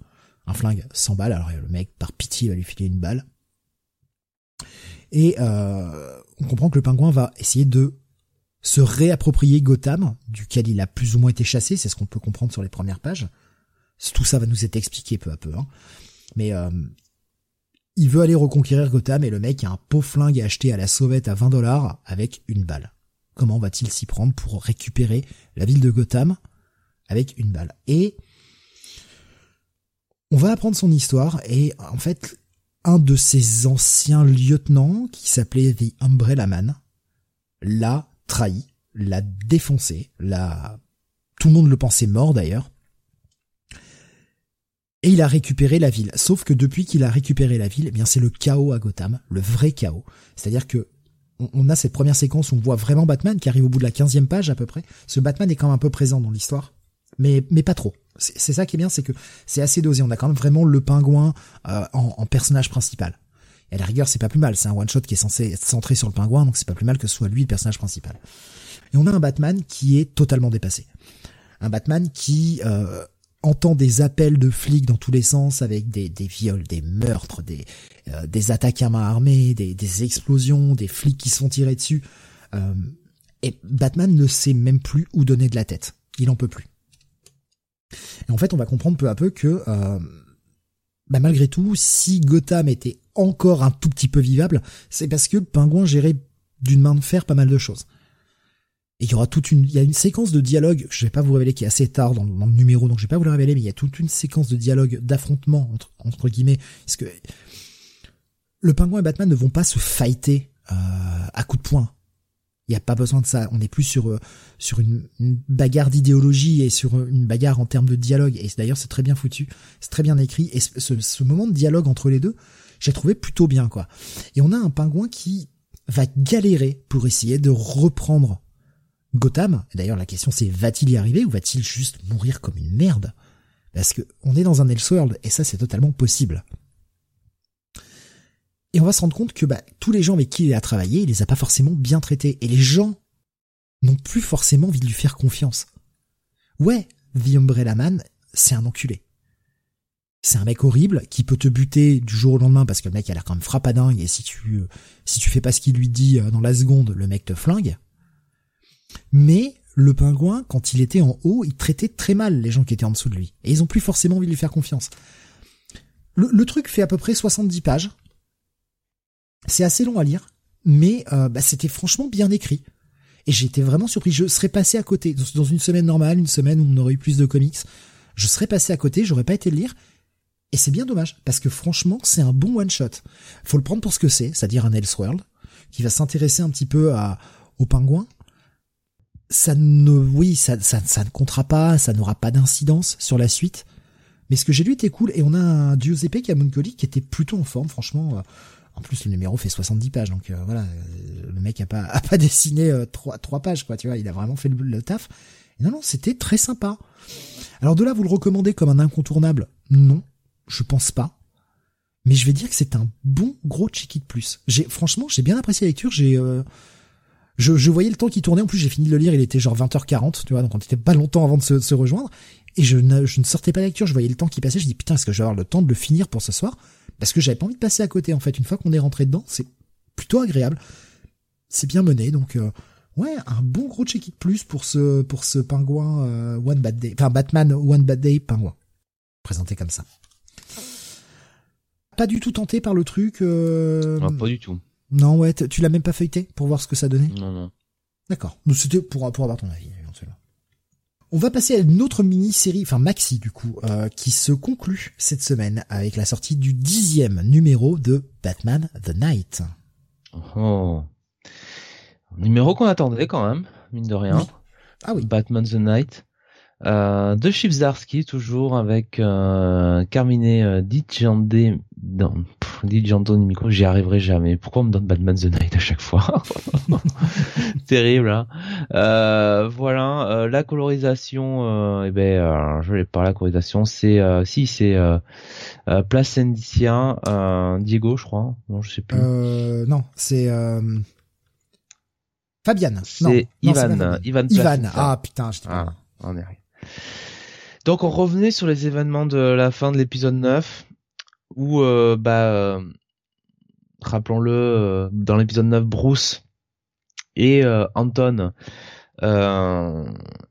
un flingue 100 balles. Alors le mec, par pitié, va lui filer une balle. Et euh, on comprend que le pingouin va essayer de se réapproprier Gotham, duquel il a plus ou moins été chassé, c'est ce qu'on peut comprendre sur les premières pages. Tout ça va nous être expliqué peu à peu. Hein. Mais euh, il veut aller reconquérir Gotham et le mec a un pot flingue acheté à la sauvette à 20 dollars avec une balle. Comment va-t-il s'y prendre pour récupérer la ville de Gotham avec une balle? Et on va apprendre son histoire et en fait, un de ses anciens lieutenants, qui s'appelait The Umbrella Man, l'a trahi, l'a défoncé, l'a... Tout le monde le pensait mort d'ailleurs. Et il a récupéré la ville. Sauf que depuis qu'il a récupéré la ville, eh bien c'est le chaos à Gotham, le vrai chaos. C'est-à-dire que on a cette première séquence où on voit vraiment Batman qui arrive au bout de la quinzième page à peu près. Ce Batman est quand même un peu présent dans l'histoire, mais mais pas trop. C'est ça qui est bien, c'est que c'est assez dosé. On a quand même vraiment le pingouin en, en, personnage principal. Et à la rigueur, c'est pas plus mal. C'est un one shot qui est censé être centré sur le pingouin, donc c'est pas plus mal que ce soit lui le personnage principal. Et on a un Batman qui est totalement dépassé. Un Batman qui euh, entend des appels de flics dans tous les sens avec des, des viols, des meurtres, des, euh, des attaques à main armée, des, des, explosions, des flics qui sont tirés dessus. Euh, et Batman ne sait même plus où donner de la tête. Il en peut plus. Et en fait, on va comprendre peu à peu que, euh, bah malgré tout, si Gotham était encore un tout petit peu vivable, c'est parce que le pingouin gérait d'une main de fer pas mal de choses. Et il y aura toute une, il y a une séquence de dialogue, je vais pas vous révéler qui est assez tard dans, le numéro, donc je vais pas vous le révéler, mais il y a toute une séquence de dialogue, d'affrontement, entre, entre guillemets, parce que le pingouin et Batman ne vont pas se fighter euh, à coups de poing. Il n'y a pas besoin de ça. On est plus sur euh, sur une, bagarre d'idéologie et sur euh, une bagarre en termes de dialogue. Et d'ailleurs, c'est très bien foutu, c'est très bien écrit. Et ce, ce moment de dialogue entre les deux, j'ai trouvé plutôt bien quoi. Et on a un pingouin qui va galérer pour essayer de reprendre Gotham, d'ailleurs la question c'est va-t-il y arriver ou va-t-il juste mourir comme une merde? Parce que on est dans un Elseworld et ça c'est totalement possible. Et on va se rendre compte que bah, tous les gens avec qui il a travaillé, il les a pas forcément bien traités. Et les gens n'ont plus forcément envie de lui faire confiance. Ouais, The Umbrella Man, c'est un enculé. C'est un mec horrible qui peut te buter du jour au lendemain parce que le mec a l'air quand même frappadingue et si tu si tu fais pas ce qu'il lui dit euh, dans la seconde, le mec te flingue. Mais le pingouin, quand il était en haut, il traitait très mal les gens qui étaient en dessous de lui. Et ils ont plus forcément envie de lui faire confiance. Le, truc fait à peu près 70 pages. C'est assez long à lire, mais euh, bah, c'était franchement bien écrit. Et été vraiment surpris. Je serais passé à côté. Dans une semaine normale, une semaine où on aurait eu plus de comics, je serais passé à côté, j'aurais pas été le lire. Et c'est bien dommage, parce que franchement, c'est un bon one-shot. Faut le prendre pour ce que c'est, c'est-à-dire un Elseworld, qui va s'intéresser un petit peu à, au pingouin, ça ne, oui, ça, ça, ça ne comptera pas, ça n'aura pas d'incidence sur la suite. Mais ce que j'ai lu était cool et on a un Giuseppe Camuncoli qui était plutôt en forme, franchement. En plus, le numéro fait 70 pages, donc euh, voilà, euh, le mec a pas a pas dessiné euh, trois pages quoi, tu vois, il a vraiment fait le, taf. non non, c'était très sympa. Alors de là, vous le recommandez comme un incontournable? Non, je pense pas. Mais je vais dire que c'est un bon gros check it plus. J'ai franchement, j'ai bien apprécié la lecture. J'ai je, je voyais le temps qui tournait. En plus, j'ai fini de le lire, il était genre 20h40, tu vois, donc on était pas longtemps avant de se, rejoindre. Et je ne, je ne sortais pas la lecture, je voyais le temps qui passait. Je dis putain, est-ce que je vais avoir le temps de le finir pour ce soir? Parce que j'avais pas envie de passer à côté. En fait, une fois qu'on est rentré dedans, c'est plutôt agréable. C'est bien mené, donc euh, ouais, un bon gros check it plus pour ce pour ce pingouin euh, One Bad Day, enfin Batman One Bad Day pingouin, présenté comme ça. Pas du tout tenté par le truc. Euh... pas du tout. Non, ouais, tu l'as même pas feuilleté pour voir ce que ça donnait? Non, non. D'accord. C'était pour, pour avoir ton avis, éventuellement. On va passer à une autre mini-série, enfin maxi du coup, euh, qui se conclut cette semaine avec la sortie du dixième numéro de Batman The Night. Oh. Numéro qu'on attendait quand même, mine de rien. Ah oui. Batman The Night. Euh, de Chipsarski, toujours avec euh, Carmine euh, Dicjande, non, micro, j'y arriverai jamais. Pourquoi on me donne Batman The Night à chaque fois Terrible, hein euh, Voilà, euh, la colorisation, euh, eh ben, je vais pas la colorisation, c'est, si, c'est Placendicien, Diego, je crois. Non, je sais plus. non, c'est... Fabian. C'est Ivan, Ivan. Ivan. Ah putain, je ah, on est donc on revenait sur les événements de la fin de l'épisode 9 où euh, bah euh, rappelons-le euh, dans l'épisode 9 Bruce et Anton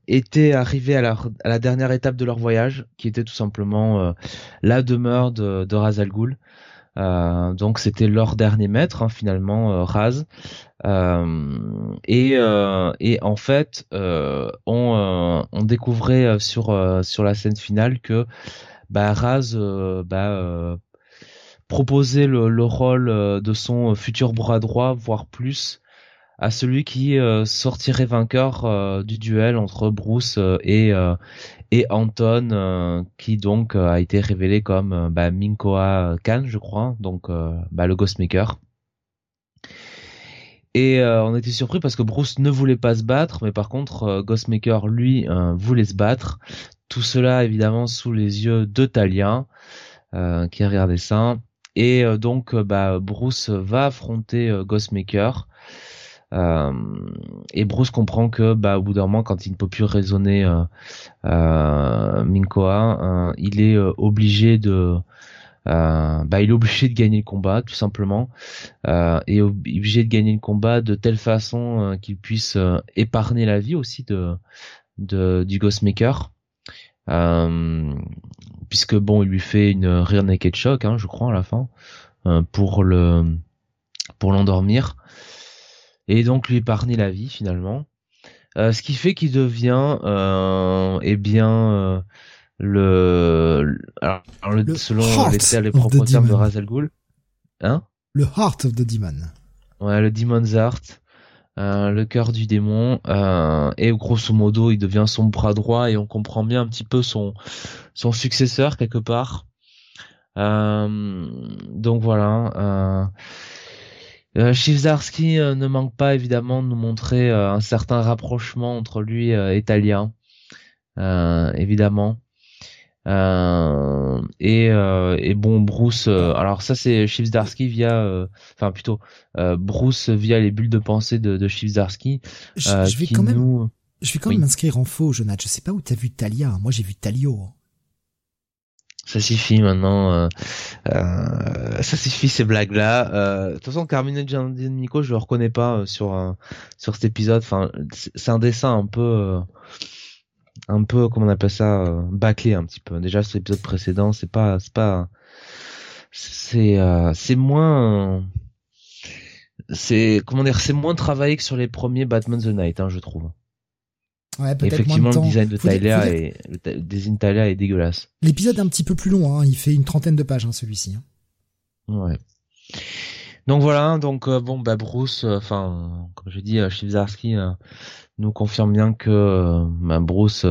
étaient arrivés à la, dernière étape de leur voyage qui était tout simplement la demeure de, de Ra's al Ghul. donc c'était leur dernier maître hein, finalement Raz euh, et, euh, et en fait, euh, on, on découvrait sur sur la scène finale que bah, Raz bah, proposait le, le, rôle de son futur bras droit, voire plus, à celui qui sortirait vainqueur du duel entre Bruce et et Anton, qui donc a été révélé comme bah, Minkoa Khan, je crois, donc bah, le Ghostmaker. Et euh, on était surpris parce que Bruce ne voulait pas se battre, mais par contre euh, Ghostmaker lui euh, voulait se battre. tout cela évidemment sous les yeux de Talia, qui a regardé ça. Et donc, bah, Bruce va affronter Ghostmaker. Euh, et Bruce comprend que, bah, au bout d'un moment, quand il ne peut plus raisonner euh, euh, Minkoa, il est obligé de, bah, il est obligé de gagner le combat, tout simplement, et obligé de gagner le combat de telle façon qu'il puisse épargner la vie aussi de, de du Ghostmaker. puisque bon, il lui fait une rear naked shock, hein, je crois à la fin, pour le pour l'endormir et donc lui épargner la vie finalement. Euh, ce qui fait qu'il devient, euh, eh bien, euh, le, alors, le, selon les, les propres termes de Razal Ghul, hein? Le Heart of the Demon. Ouais, le Demon's Heart, euh, le cœur du démon, euh, et grosso modo, il devient son bras droit et on comprend bien un petit peu son son successeur quelque part. Euh, donc voilà. Euh, euh, ne manque pas évidemment de nous montrer euh, un certain rapprochement entre lui euh, et Talia, évidemment. Et, et, bon Bruce, alors ça c'est Chivzarsky via, enfin plutôt Bruce via les bulles de pensée de, de Je, je, vais quand même, je vais quand même m'inscrire en faux, Jonathan. Je sais pas où t'as vu Talia. Moi j'ai vu Talio ça suffit maintenant. Euh, euh, ça suffit ces blagues-là. Euh, de toute façon, Carmine Nico, je le reconnais pas euh, sur sur cet épisode. Enfin, c'est un dessin un peu, un peu, comment on appelle ça, bâclé un petit peu. Déjà, sur l'épisode précédent, c'est pas, c'est pas, c'est, c'est moins, c'est comment dire, c'est moins travaillé que sur les premiers Batman the Night, hein, je trouve. Ouais, Effectivement, le design de Tyler est, le design de est dégueulasse. L'épisode est un petit peu plus long, hein. il fait une trentaine de pages, hein, celui-ci. Hein. Ouais. Donc voilà, donc euh, bon, bah Bruce, euh, enfin, comme je dis, euh, euh, nous confirme bien que bah, Bruce,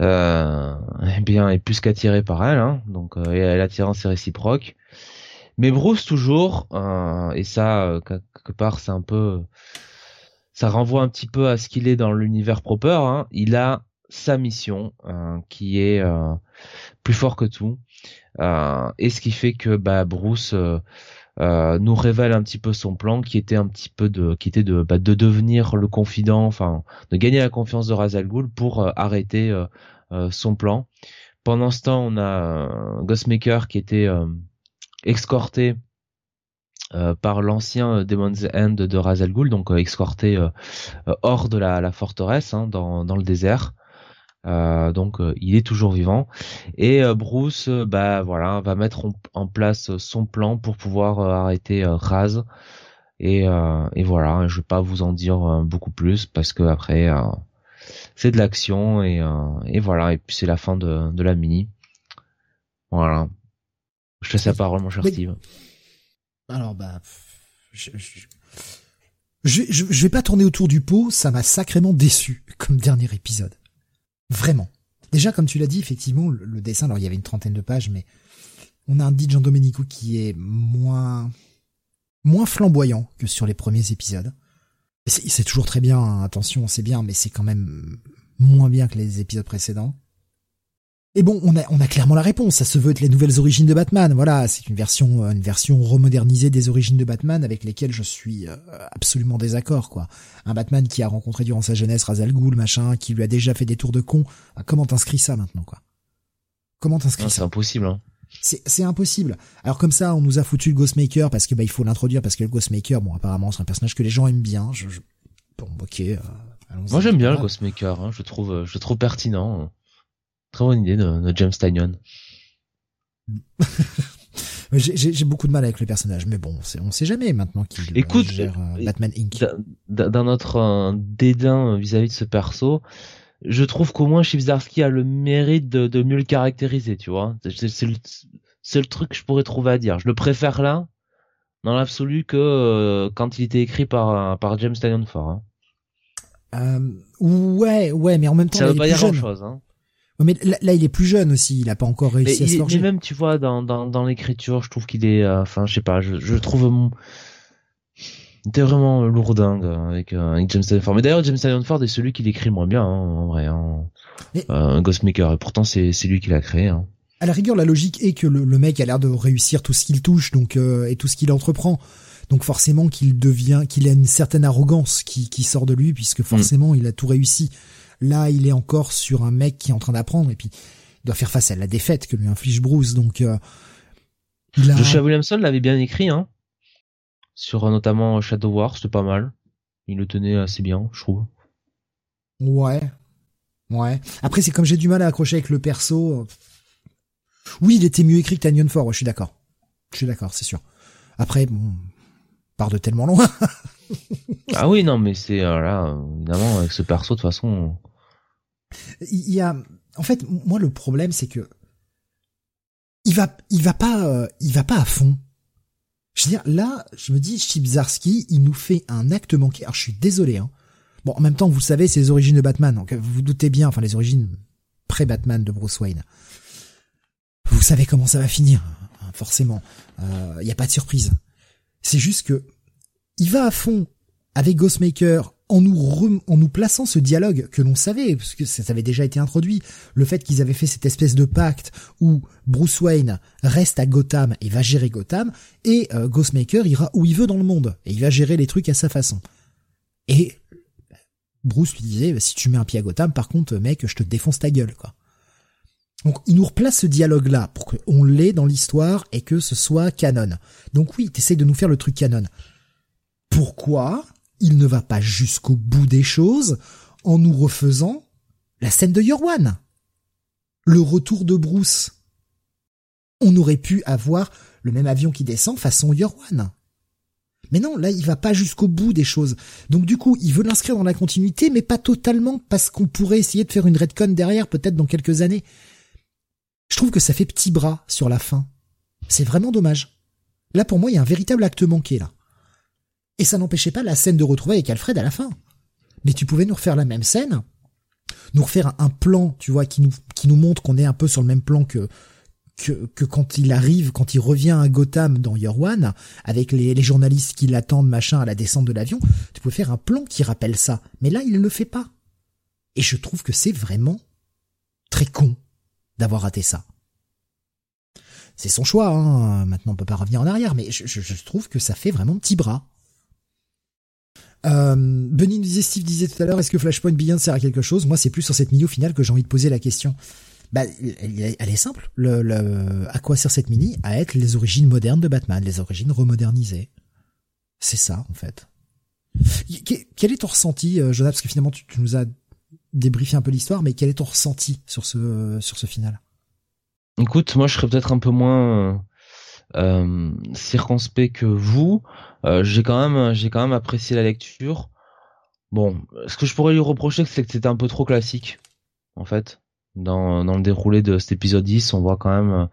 eh bien, est plus qu'attiré par elle, hein, donc et l'attirance est réciproque. Mais Bruce toujours, et ça, quelque part, c'est un peu ça renvoie un petit peu à ce qu'il est dans l'univers proper. Hein. Il a sa mission euh, qui est euh, plus fort que tout, euh, et ce qui fait que bah, Bruce nous révèle un petit peu son plan, qui était un petit peu de, qui était de, bah, de devenir le confident, enfin, de gagner la confiance de Razal Ghul pour arrêter son plan. Pendant ce temps, on a Ghostmaker qui était escorté euh, par l'ancien euh, Demon's End de Razal Ghul, donc euh, escorté hors de la, forteresse, hein, dans, dans le désert. donc il est toujours vivant. Et Bruce bah voilà va mettre en, place son plan pour pouvoir arrêter Raz. Et, et voilà je vais pas vous en dire beaucoup plus parce que après c'est de l'action et, et voilà. Et puis c'est la fin de, de la mini. Voilà. Je te laisse la parole mon cher Steve alors bah, je, je, vais pas tourner autour du pot, ça m'a sacrément déçu comme dernier épisode. Vraiment. Déjà, comme tu l'as dit, effectivement, le, dessin, alors il y avait une trentaine de pages, mais on a un Di Domenico qui est moins moins flamboyant que sur les premiers épisodes. C'est toujours très bien, hein, attention, c'est bien, mais c'est quand même moins bien que les épisodes précédents. Et bon, on a, on a clairement la réponse. Ça se veut être les nouvelles origines de Batman. Voilà, c'est une version, une version remodernisée des origines de Batman avec lesquelles je suis euh, absolument désaccord, quoi. Un Batman qui a rencontré durant sa jeunesse Razal Ghul, machin, qui lui a déjà fait des tours de con. Ah, comment t'inscris ça maintenant, quoi? Comment t'inscris ça C'est impossible, hein. C'est impossible. Alors comme ça, on nous a foutu le Ghostmaker parce que bah il faut l'introduire parce que le Ghostmaker, bon apparemment c'est un personnage que les gens aiment bien. Je, Bon, ok. Euh, Moi j'aime bien le Ghostmaker. Hein. Je trouve, euh, je trouve pertinent. Très bonne idée de, James Tynion. J'ai beaucoup de mal avec le personnage, mais bon, on sait jamais maintenant qu'il Écoute, gère euh, Batman Inc. Dans notre euh, dédain vis-à-vis de ce perso, je trouve qu'au moins Chibzarsky a le mérite de, mieux le caractériser, tu vois. C'est le seul truc que je pourrais trouver à dire. Je le préfère là, dans l'absolu, que euh, quand il était écrit par, par James Tynion fort. Hein. ouais, ouais, mais en même temps, ça veut pas dire grand chose. Hein mais là, il est plus jeune aussi, il a pas encore réussi à se forger. Mais même, tu vois, dans, dans, dans l'écriture, je trouve qu'il est, euh, enfin, je sais pas, je, je trouve, était vraiment lourdingue avec, avec James Tynion Ford. Mais d'ailleurs, James Tynion Ford est celui qui l'écrit moins bien, hein, en vrai. Hein. Ghostmaker. Et pourtant, c'est lui qui l'a créé. Hein. À la rigueur, la logique est que le, mec a l'air de réussir tout ce qu'il touche, donc et tout ce qu'il entreprend. Donc forcément qu'il devient, qu'il a une certaine arrogance qui, qui sort de lui, puisque forcément il a tout réussi. Là, il est encore sur un mec qui est en train d'apprendre, et puis il doit faire face à la défaite que lui inflige Bruce. Donc, euh, Joshua Williamson l'avait bien écrit, hein, sur euh, notamment Shadow War, c'était pas mal. Il le tenait assez bien, je trouve. Ouais, ouais. Après, c'est comme j'ai du mal à accrocher avec le perso. Euh, oui, il était mieux écrit que Tanyon Ford, je suis d'accord. Je suis d'accord, c'est sûr. Après, bon, part de tellement loin. ah oui, non, mais c'est là, évidemment, avec ce perso, de toute façon. Il y a, en fait, moi le problème c'est que il va, il va pas, euh, il va pas à fond. Je veux dire, là, je me dis, Chibzarski, il nous fait un acte manqué. Alors, je suis désolé, hein. Bon, en même temps, vous savez, c'est les origines de Batman. Donc, vous vous doutez bien, enfin, les origines pré-Batman de Bruce Wayne. Vous savez comment ça va finir, hein, forcément. Il euh, n'y a pas de surprise. C'est juste que il va à fond avec Ghostmaker en nous en nous plaçant ce dialogue que l'on savait parce que ça avait déjà été introduit le fait qu'ils avaient fait cette espèce de pacte où Bruce Wayne reste à Gotham et va gérer Gotham et euh, Ghostmaker ira où il veut dans le monde et il va gérer les trucs à sa façon. Et Bruce lui disait si tu mets un pied à Gotham par contre mec je te défonce ta gueule quoi. Donc il nous replace ce dialogue là pour qu'on l'ait dans l'histoire et que ce soit canon. Donc oui t'essayes de nous faire le truc canon. Pourquoi il ne va pas jusqu'au bout des choses en nous refaisant la scène de Yorwan. Le retour de Bruce. On aurait pu avoir le même avion qui descend façon Yorwan. Mais non, là, il va pas jusqu'au bout des choses. Donc du coup, il veut l'inscrire dans la continuité, mais pas totalement, parce qu'on pourrait essayer de faire une redcon derrière, peut-être dans quelques années. Je trouve que ça fait petit bras sur la fin. C'est vraiment dommage. Là, pour moi, il y a un véritable acte manqué, là. Et ça n'empêchait pas la scène de retrouver avec Alfred à la fin. Mais tu pouvais nous refaire la même scène, nous refaire un plan, tu vois, qui nous, qui nous montre qu'on est un peu sur le même plan que, que, quand il arrive, quand il revient à Gotham dans Year One, avec les, journalistes qui l'attendent, machin, à la descente de l'avion, tu pouvais faire un plan qui rappelle ça. Mais là, il ne le fait pas. Et je trouve que c'est vraiment très con d'avoir raté ça. C'est son choix, hein. maintenant on peut pas revenir en arrière, mais je, je trouve que ça fait vraiment petit bras. Euh, Benny nous disait, Steve disait tout à l'heure, est-ce que Flashpoint Beyond sert à quelque chose? Moi, c'est plus sur cette mini au final que j'ai envie de poser la question. Bah, elle, est simple. Le, le, à quoi sert cette mini? À être les origines modernes de Batman, les origines remodernisées. C'est ça, en fait. Quel est ton ressenti, euh, Jonathan? Parce que finalement, tu, nous as débriefé un peu l'histoire, mais quel est ton ressenti sur ce sur ce final? Écoute, moi, je serais peut-être un peu moins euh, circonspect que vous. Euh, j'ai quand même, j'ai quand même apprécié la lecture. Bon, ce que je pourrais lui reprocher, c'est que c'était un peu trop classique, en fait. Dans, dans le déroulé de cet épisode 10, on voit quand même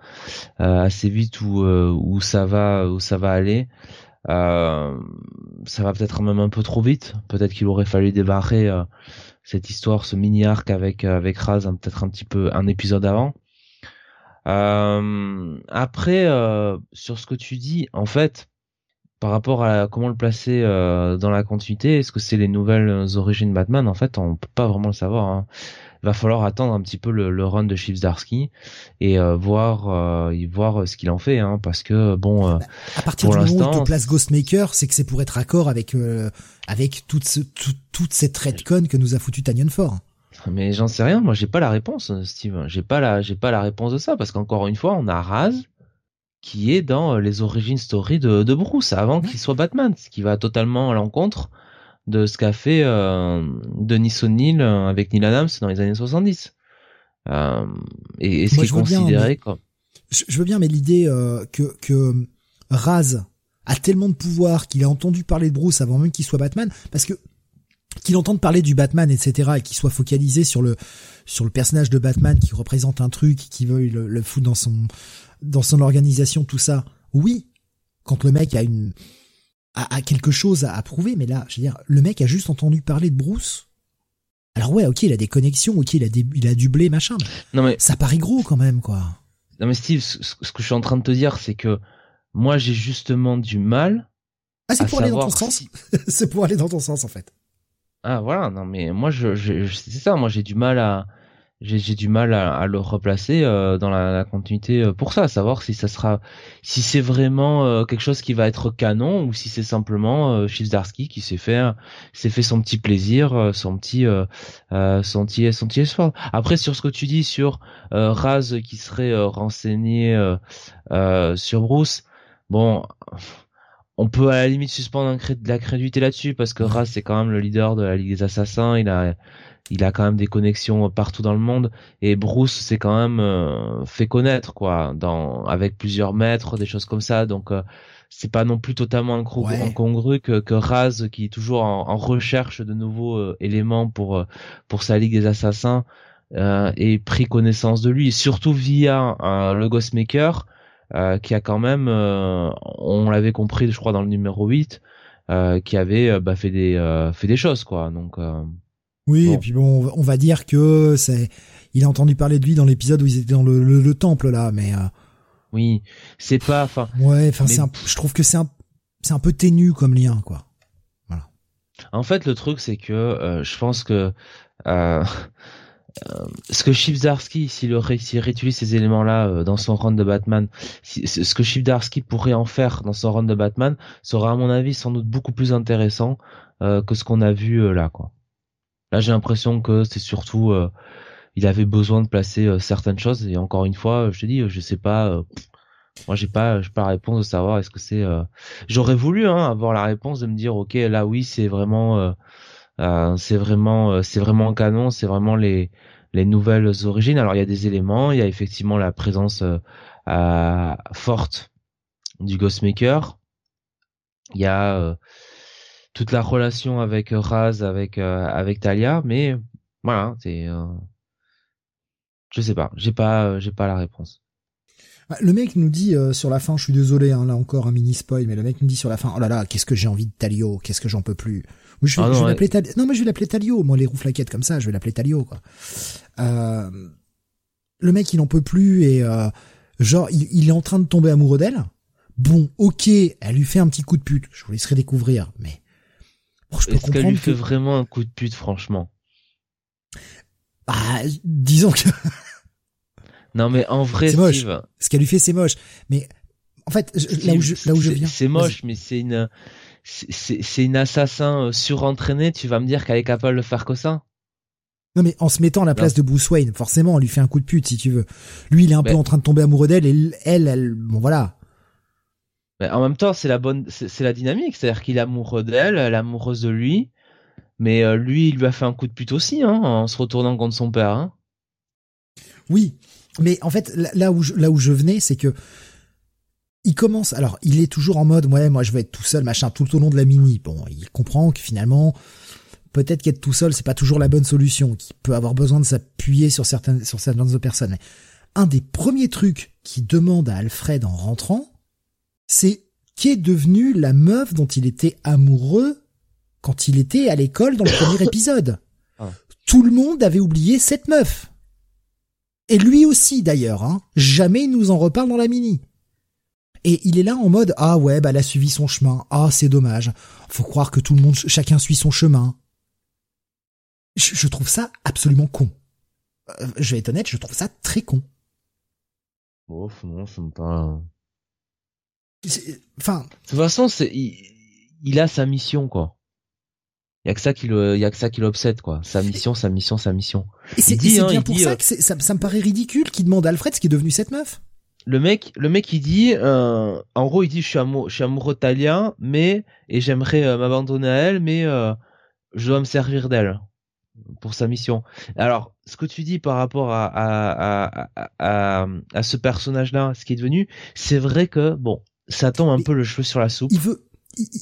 euh, assez vite où, euh, où ça va, où ça va aller. Euh, ça va peut-être même un peu trop vite. Peut-être qu'il aurait fallu débarrer cette histoire, ce mini arc avec avec Raz, hein, peut-être un petit peu un épisode avant. après, sur ce que tu dis, en fait, par rapport à comment le placer euh, dans la continuité, est-ce que c'est les nouvelles origines Batman? En fait, on peut pas vraiment le savoir. Hein. Il va falloir attendre un petit peu le, run de Chipsdarsky et euh, voir euh, voir ce qu'il en fait, hein, parce que bon. Bah, à partir du moment où tu place Ghostmaker, c'est que c'est pour être accord avec avec toute ce, toute cette redcon que nous a foutu Tanyan Ford. Mais j'en sais rien, moi j'ai pas la réponse, Steve. J'ai pas la j'ai pas la réponse de ça parce qu'encore une fois, on a Raz qui est dans euh, les origines story de, de Bruce avant qu'il soit Batman, ce qui va totalement à l'encontre de ce qu'a fait euh, Denis O'Neill euh, avec Neil Adams dans les années 70. Euh, et, ce qui est considéré comme... Je, veux bien, mais l'idée euh, que, que Raz a tellement de pouvoir qu'il a entendu parler de Bruce avant même qu'il soit Batman, parce que qu'il entende parler du Batman, etc., et qu'il soit focalisé sur le sur le personnage de Batman qui représente un truc, qui veuille le, le foutre dans son dans son organisation, tout ça, oui, quand le mec a une a, quelque chose à, prouver, mais là, je veux dire, le mec a juste entendu parler de Bruce. Alors ouais, ok, il a des connexions, ok, il a des, il a du blé, machin. Non mais ça paraît gros quand même, quoi. Non mais Steve, ce, que je suis en train de te dire, c'est que moi j'ai justement du mal Ah, c'est pour aller dans ton sens. c'est pour aller dans ton sens en fait. Ah voilà, non mais moi je, je c'est ça, moi j'ai du mal à j'ai du mal à, le replacer euh, dans la, continuité euh, pour ça, savoir si ça sera, si c'est vraiment euh, quelque chose qui va être canon ou si c'est simplement euh, qui s'est fait, s'est fait son petit plaisir, son petit, son petit, son espoir. Après sur ce que tu dis sur Raz qui serait renseigné sur Bruce, bon on peut à la limite suspendre la crédulité là-dessus parce que Raz c'est quand même le leader de la Ligue des Assassins. Il a, il a quand même des connexions partout dans le monde et Bruce s'est quand même euh, fait connaître quoi, dans avec plusieurs maîtres, des choses comme ça. Donc euh, c'est pas non plus totalement incongru que, que Raz qui est toujours en, recherche de nouveaux euh, éléments pour pour sa Ligue des Assassins ait pris connaissance de lui, surtout via le Ghostmaker euh, qui a quand même, euh, on l'avait compris, je crois, dans le numéro 8, euh, qui avait bah, fait des fait des choses, quoi. Donc oui, et puis bon, on va dire que c'est, il a entendu parler de lui dans l'épisode où ils étaient dans le, le, temple là, mais. Oui, c'est pas, enfin. Ouais, enfin, c'est je trouve que c'est un, c'est un peu ténu comme lien, quoi. Voilà. En fait, le truc, c'est que je pense que euh, euh, ce que Chivzarsky, s'il réutilise ces éléments-là euh, dans son run de Batman, ce que Chivzarsky pourrait en faire dans son run de Batman, sera à mon avis sans doute beaucoup plus intéressant euh, que ce qu'on a vu là. Quoi. Là, j'ai l'impression que c'est surtout, il avait besoin de placer certaines choses. Et encore une fois, je te dis, je sais pas. moi, j'ai pas, j'ai pas la réponse de savoir est-ce que c'est. J'aurais voulu hein, avoir la réponse de me dire, ok, là, oui, c'est vraiment euh, c'est vraiment, euh, c'est vraiment canon, c'est vraiment les les nouvelles origines. Alors il y a des éléments, il y a effectivement la présence euh, forte du Ghostmaker. Il y a toute la relation avec Raz, avec avec Talia, mais voilà, c'est je sais pas, j'ai pas j'ai pas la réponse. Bah, le mec nous dit sur la fin, je suis désolé, hein, là encore un mini spoil, mais le mec nous dit sur la fin, oh là là, qu'est-ce que j'ai envie de Talio, qu'est-ce que j'en peux plus? Je vais, ah non, l'appeler Non, mais je vais l'appeler Talio. Moi, les rouflaquettes comme ça, je vais l'appeler Talio, quoi. Euh, le mec, il en peut plus et euh, genre, il, est en train de tomber amoureux d'elle. Bon, ok, elle lui fait un petit coup de pute. Je vous laisserai découvrir, mais bon, je peux Est-ce qu'elle lui fait vraiment un coup de pute, franchement? Bah, disons que. non, mais en vrai, c'est moche. Ce qu'elle lui fait, c'est moche. Mais en fait, là où je, là où je viens. C'est moche, mais c'est une c'est une assassin euh, surentraînée, tu vas me dire qu'elle est capable de faire que ça? Non mais en se mettant à la place de Bruce Wayne, forcément, on lui fait un coup de pute si tu veux. Lui, il est un peu en train de tomber amoureux d'elle et elle, elle, bon voilà. Mais en même temps, c'est la bonne, c'est la dynamique, c'est-à-dire qu'il est amoureux d'elle, elle est amoureuse de lui, mais euh, lui, il lui a fait un coup de pute aussi, hein, en se retournant contre son père. Hein. Oui, mais en fait, là où je, là où je venais, c'est que il commence, alors il est toujours en mode, ouais, moi je vais être tout seul, machin, tout au long de la mini. Bon, il comprend que finalement, peut-être qu'être tout seul, c'est pas toujours la bonne solution, qu'il peut avoir besoin de s'appuyer sur certaines, sur certaines autres personnes. Un des premiers trucs qu'il demande à Alfred en rentrant, c'est qui est devenue la meuf dont il était amoureux quand il était à l'école dans le premier épisode. Ah. Tout le monde avait oublié cette meuf. Et lui aussi d'ailleurs, hein. Jamais il nous en reparle dans la mini. Et il est là en mode ah ouais bah elle a suivi son chemin. Ah c'est dommage. Faut croire que tout le monde chacun suit son chemin. Je, trouve ça absolument con. Euh, je vais être honnête je trouve ça très con. Oh non ça me pas enfin de toute façon c'est il, a sa mission quoi. Il y a que ça qui le il y a que ça qui l'obsède quoi. Sa mission sa mission sa mission. Et c'est hein, bien pour ça euh, que ça, ça me paraît ridicule qu'il demande à Alfred ce qui est devenu cette meuf le mec, le mec, il dit, euh, en gros, il dit, je suis amoureux, je suis amoureux de Talia, mais et j'aimerais euh, m'abandonner à elle, mais euh, je dois me servir d'elle pour sa mission. Alors, ce que tu dis par rapport à à, à, à, ce personnage-là, ce qui est devenu, c'est vrai que bon, ça tombe un peu le cheveu sur la soupe. Il veut.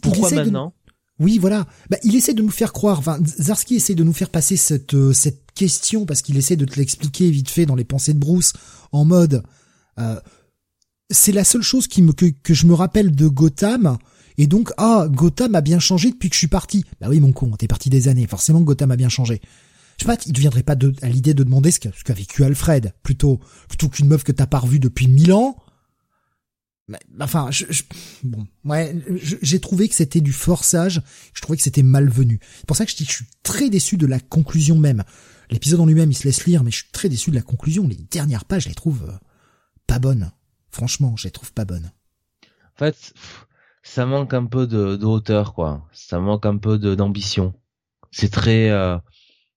Pourquoi maintenant? Oui, voilà. Bah, il essaie de nous faire croire. Enfin, Zarski essaie de nous faire passer cette cette question parce qu'il essaie de te l'expliquer vite fait dans les pensées de Bruce en mode. Euh, c'est la seule chose qui me, que, que je me rappelle de Gotham. Et donc, ah, Gotham a bien changé depuis que je suis parti. Bah oui, mon con, t'es parti des années. Forcément, Gotham a bien changé. Je sais pas, il ne viendrait pas de, à l'idée de demander ce qu'a vécu Alfred, plutôt, plutôt qu'une meuf que t'as pas revue depuis mille ans. enfin, je, bon, ouais, j'ai trouvé que c'était du forçage. Je trouvais que c'était malvenu. C'est pour ça que je dis que je suis très déçu de la conclusion même. L'épisode en lui-même, il se laisse lire, mais je suis très déçu de la conclusion. Les dernières pages, je les trouve euh, pas bonnes. Franchement, je les trouve pas bonnes. En fait, ça manque un peu de, hauteur, quoi. Ça manque un peu d'ambition. C'est très, euh,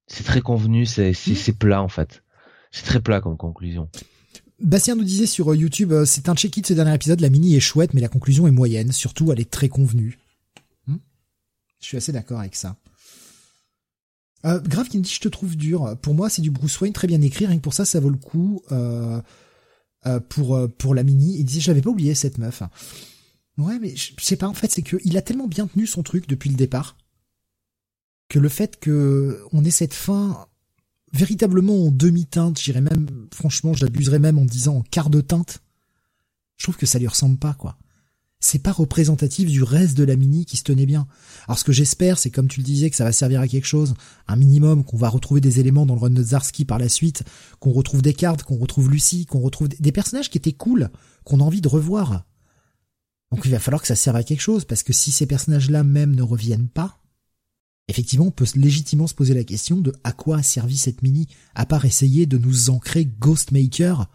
c'est très convenu, c'est, plat en fait. C'est très plat comme conclusion. Bastien nous disait sur euh, YouTube, euh, c'est un check-it ce dernier épisode, la mini est chouette, mais la conclusion est moyenne. Surtout, elle est très convenue. Hmm je suis assez d'accord avec ça. Euh, Grave qui me dit, je te trouve dur. Pour moi, c'est du Bruce Wayne très bien écrit. Rien que pour ça, ça vaut le coup euh, pour pour la mini. Il disait, j'avais pas oublié cette meuf. Ouais, mais je sais pas. En fait, c'est que il a tellement bien tenu son truc depuis le départ que le fait que on ait cette fin véritablement en demi-teinte, j'irais même, franchement, j'abuserais même en disant en quart de teinte. Je trouve que ça lui ressemble pas, quoi. C'est pas représentatif du reste de la mini qui se tenait bien. Alors ce que j'espère, c'est comme tu le disais, que ça va servir à quelque chose, un minimum, qu'on va retrouver des éléments dans le run de par la suite, qu'on retrouve des cartes, qu'on retrouve Lucie, qu'on retrouve des personnages qui étaient cool, qu'on a envie de revoir. Donc il va falloir que ça serve à quelque chose, parce que si ces personnages-là même ne reviennent pas, effectivement, on peut légitimement se poser la question de à quoi a servi cette mini, à part essayer de nous ancrer Ghostmaker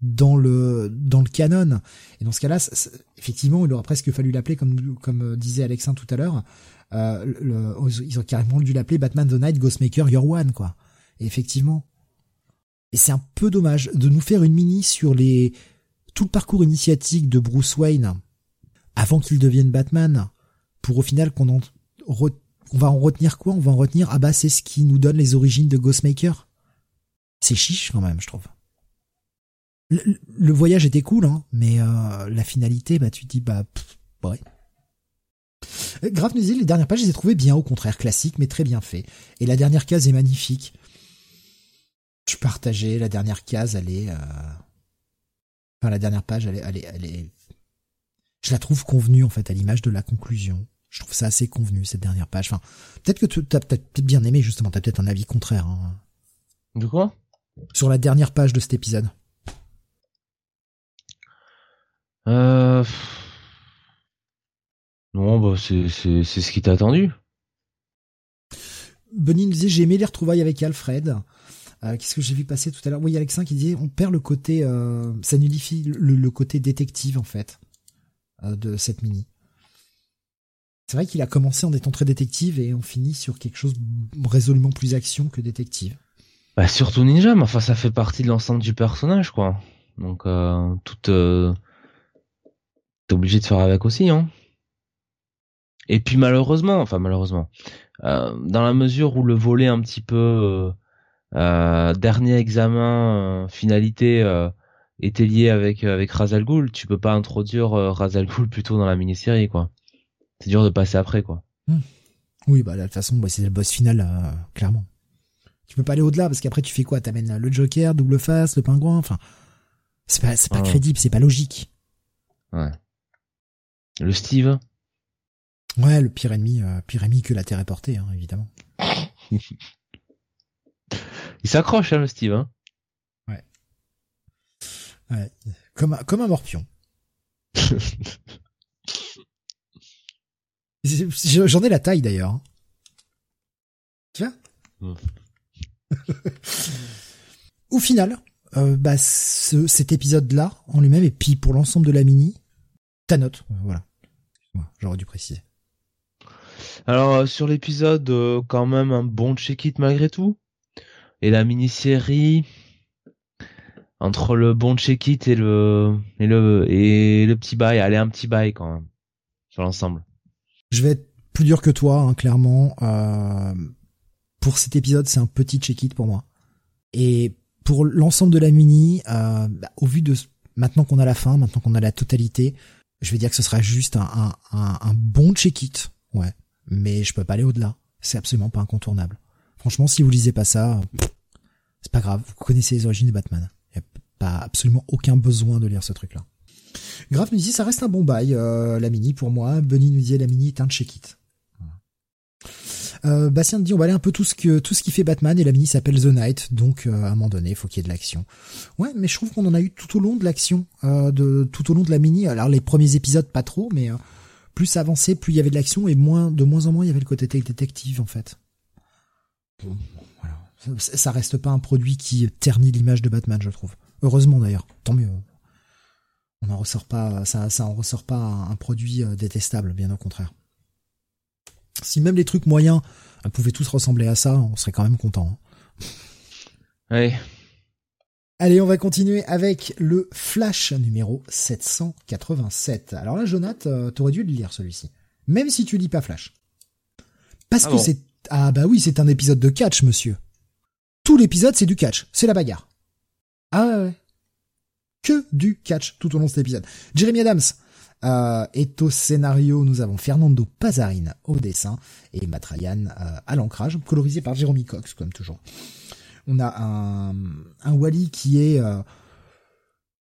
dans le dans le canon. Et dans ce cas-là, effectivement, il aurait presque fallu l'appeler comme comme euh, disait Alexin tout à l'heure. Euh, ils ont carrément dû l'appeler Batman the Night Ghostmaker Your One, quoi. Et effectivement. Et c'est un peu dommage de nous faire une mini sur les tout le parcours initiatique de Bruce Wayne avant qu'il devienne Batman, pour au final qu'on en on va en retenir quoi? On va en retenir, ah bah c'est ce qui nous donne les origines de Ghostmaker. C'est chiche quand même, je trouve. Le, voyage était cool, hein, mais euh, la finalité, bah tu te dis, bah ouais. Grave nous les dernières pages, je les ai trouvées bien, au contraire, classiques, mais très bien fait. Et la dernière case est magnifique. Je partageais, la dernière case, elle est... Euh... Enfin, la dernière page, elle est, elle est, elle est... Je la trouve convenue, en fait, à l'image de la conclusion. Je trouve ça assez convenu cette dernière page. Enfin, peut-être que tu as peut-être bien aimé justement. T'as peut-être un avis contraire. Hein. De quoi? Sur la dernière page de cet épisode. Euh... Non, bah c'est c'est c'est ce qui t'a attendu. Bonnie nous disait j'ai aimé les retrouvailles avec Alfred. Euh, Qu'est-ce que j'ai vu passer tout à l'heure? Oui, Alexin qui disait on perd le côté, euh, ça nullifie le, côté détective en fait euh, de cette mini. C'est vrai qu'il a commencé en étant très détective et on finit sur quelque chose résolument plus action que détective. Bah surtout ninja, mais enfin ça fait partie de l'ensemble du personnage quoi. Donc tout euh, t'es obligé de faire avec aussi hein. Et puis malheureusement, enfin malheureusement, euh, dans la mesure où le volet un petit peu euh, dernier examen finalité était lié avec avec Razal Ghul, tu peux pas introduire Razal Ghul plutôt dans la mini-série quoi c'est dur de passer après quoi. Hmm. Oui, bah de toute façon, bah, c'est le boss final euh, clairement. Tu peux pas aller au-delà parce qu'après tu fais quoi? T'amènes le Joker, double face, le pingouin, enfin c'est pas c'est pas crédible, c'est pas logique. Ouais. Le Steve. Ouais, le pire ennemi, euh, pire ennemi que la Terre est portée, hein, évidemment. Il s'accroche, hein, le Steve. Hein. Ouais. Ouais. Comme comme un morpion. J'en ai la taille d'ailleurs. Tu vois Au final, euh, bah, ce, cet épisode-là, en lui-même, et puis pour l'ensemble de la mini, ta note, voilà. J'aurais dû préciser. Alors euh, sur l'épisode, euh, quand même un bon check-it malgré tout. Et la mini-série, entre le bon check-it et le et le et le petit bail, allez un petit bail quand même sur l'ensemble. Je vais être plus dur que toi, hein, clairement. Euh, pour cet épisode, c'est un petit check-it pour moi. Et pour l'ensemble de la mini, euh, bah, au vu de maintenant qu'on a la fin, maintenant qu'on a la totalité, je vais dire que ce sera juste un, bon check-it, ouais. Mais je peux pas aller au-delà. C'est absolument pas incontournable. Franchement, si vous lisez pas ça, c'est pas grave. Vous connaissez les origines de Batman. Y a pas absolument aucun besoin de lire ce truc-là. Grave nous dit ça reste un bon bail, euh, la mini pour moi. Bunny nous dit la mini est un check-it. Euh, Bastien dit on va aller un peu tout ce que tout ce qui fait Batman et la mini s'appelle The Night, donc euh, à un moment donné, il faut qu'il y ait de l'action. Ouais, mais je trouve qu'on en a eu tout au long de l'action, euh, de tout au long de la mini. Alors les premiers épisodes pas trop, mais euh, plus ça avançait, plus il y avait de l'action et moins de moins en moins il y avait le côté détective en fait. Voilà. Ça, ça reste pas un produit qui ternit l'image de Batman, je trouve. Heureusement d'ailleurs, tant mieux. On en ressort pas, ça, ça en ressort pas un produit détestable, bien au contraire. Si même les trucs moyens pouvaient tous ressembler à ça, on serait quand même content. Hein. Allez, on va continuer avec le Flash numéro 787. Alors là, Jonathan, euh, t'aurais dû le lire celui-ci. Même si tu lis pas Flash. Parce ah que c'est... Ah bah oui, c'est un épisode de catch, monsieur. Tout l'épisode, c'est du catch. C'est la bagarre. Ah ouais, ouais. Que du catch tout au long de cet épisode. Jeremy Adams, euh, et au scénario, nous avons Fernando Pazarin au dessin et Matt Ryan euh, à l'ancrage, colorisé par Jeremy Cox, comme toujours. On a un, un Wally qui est... Euh,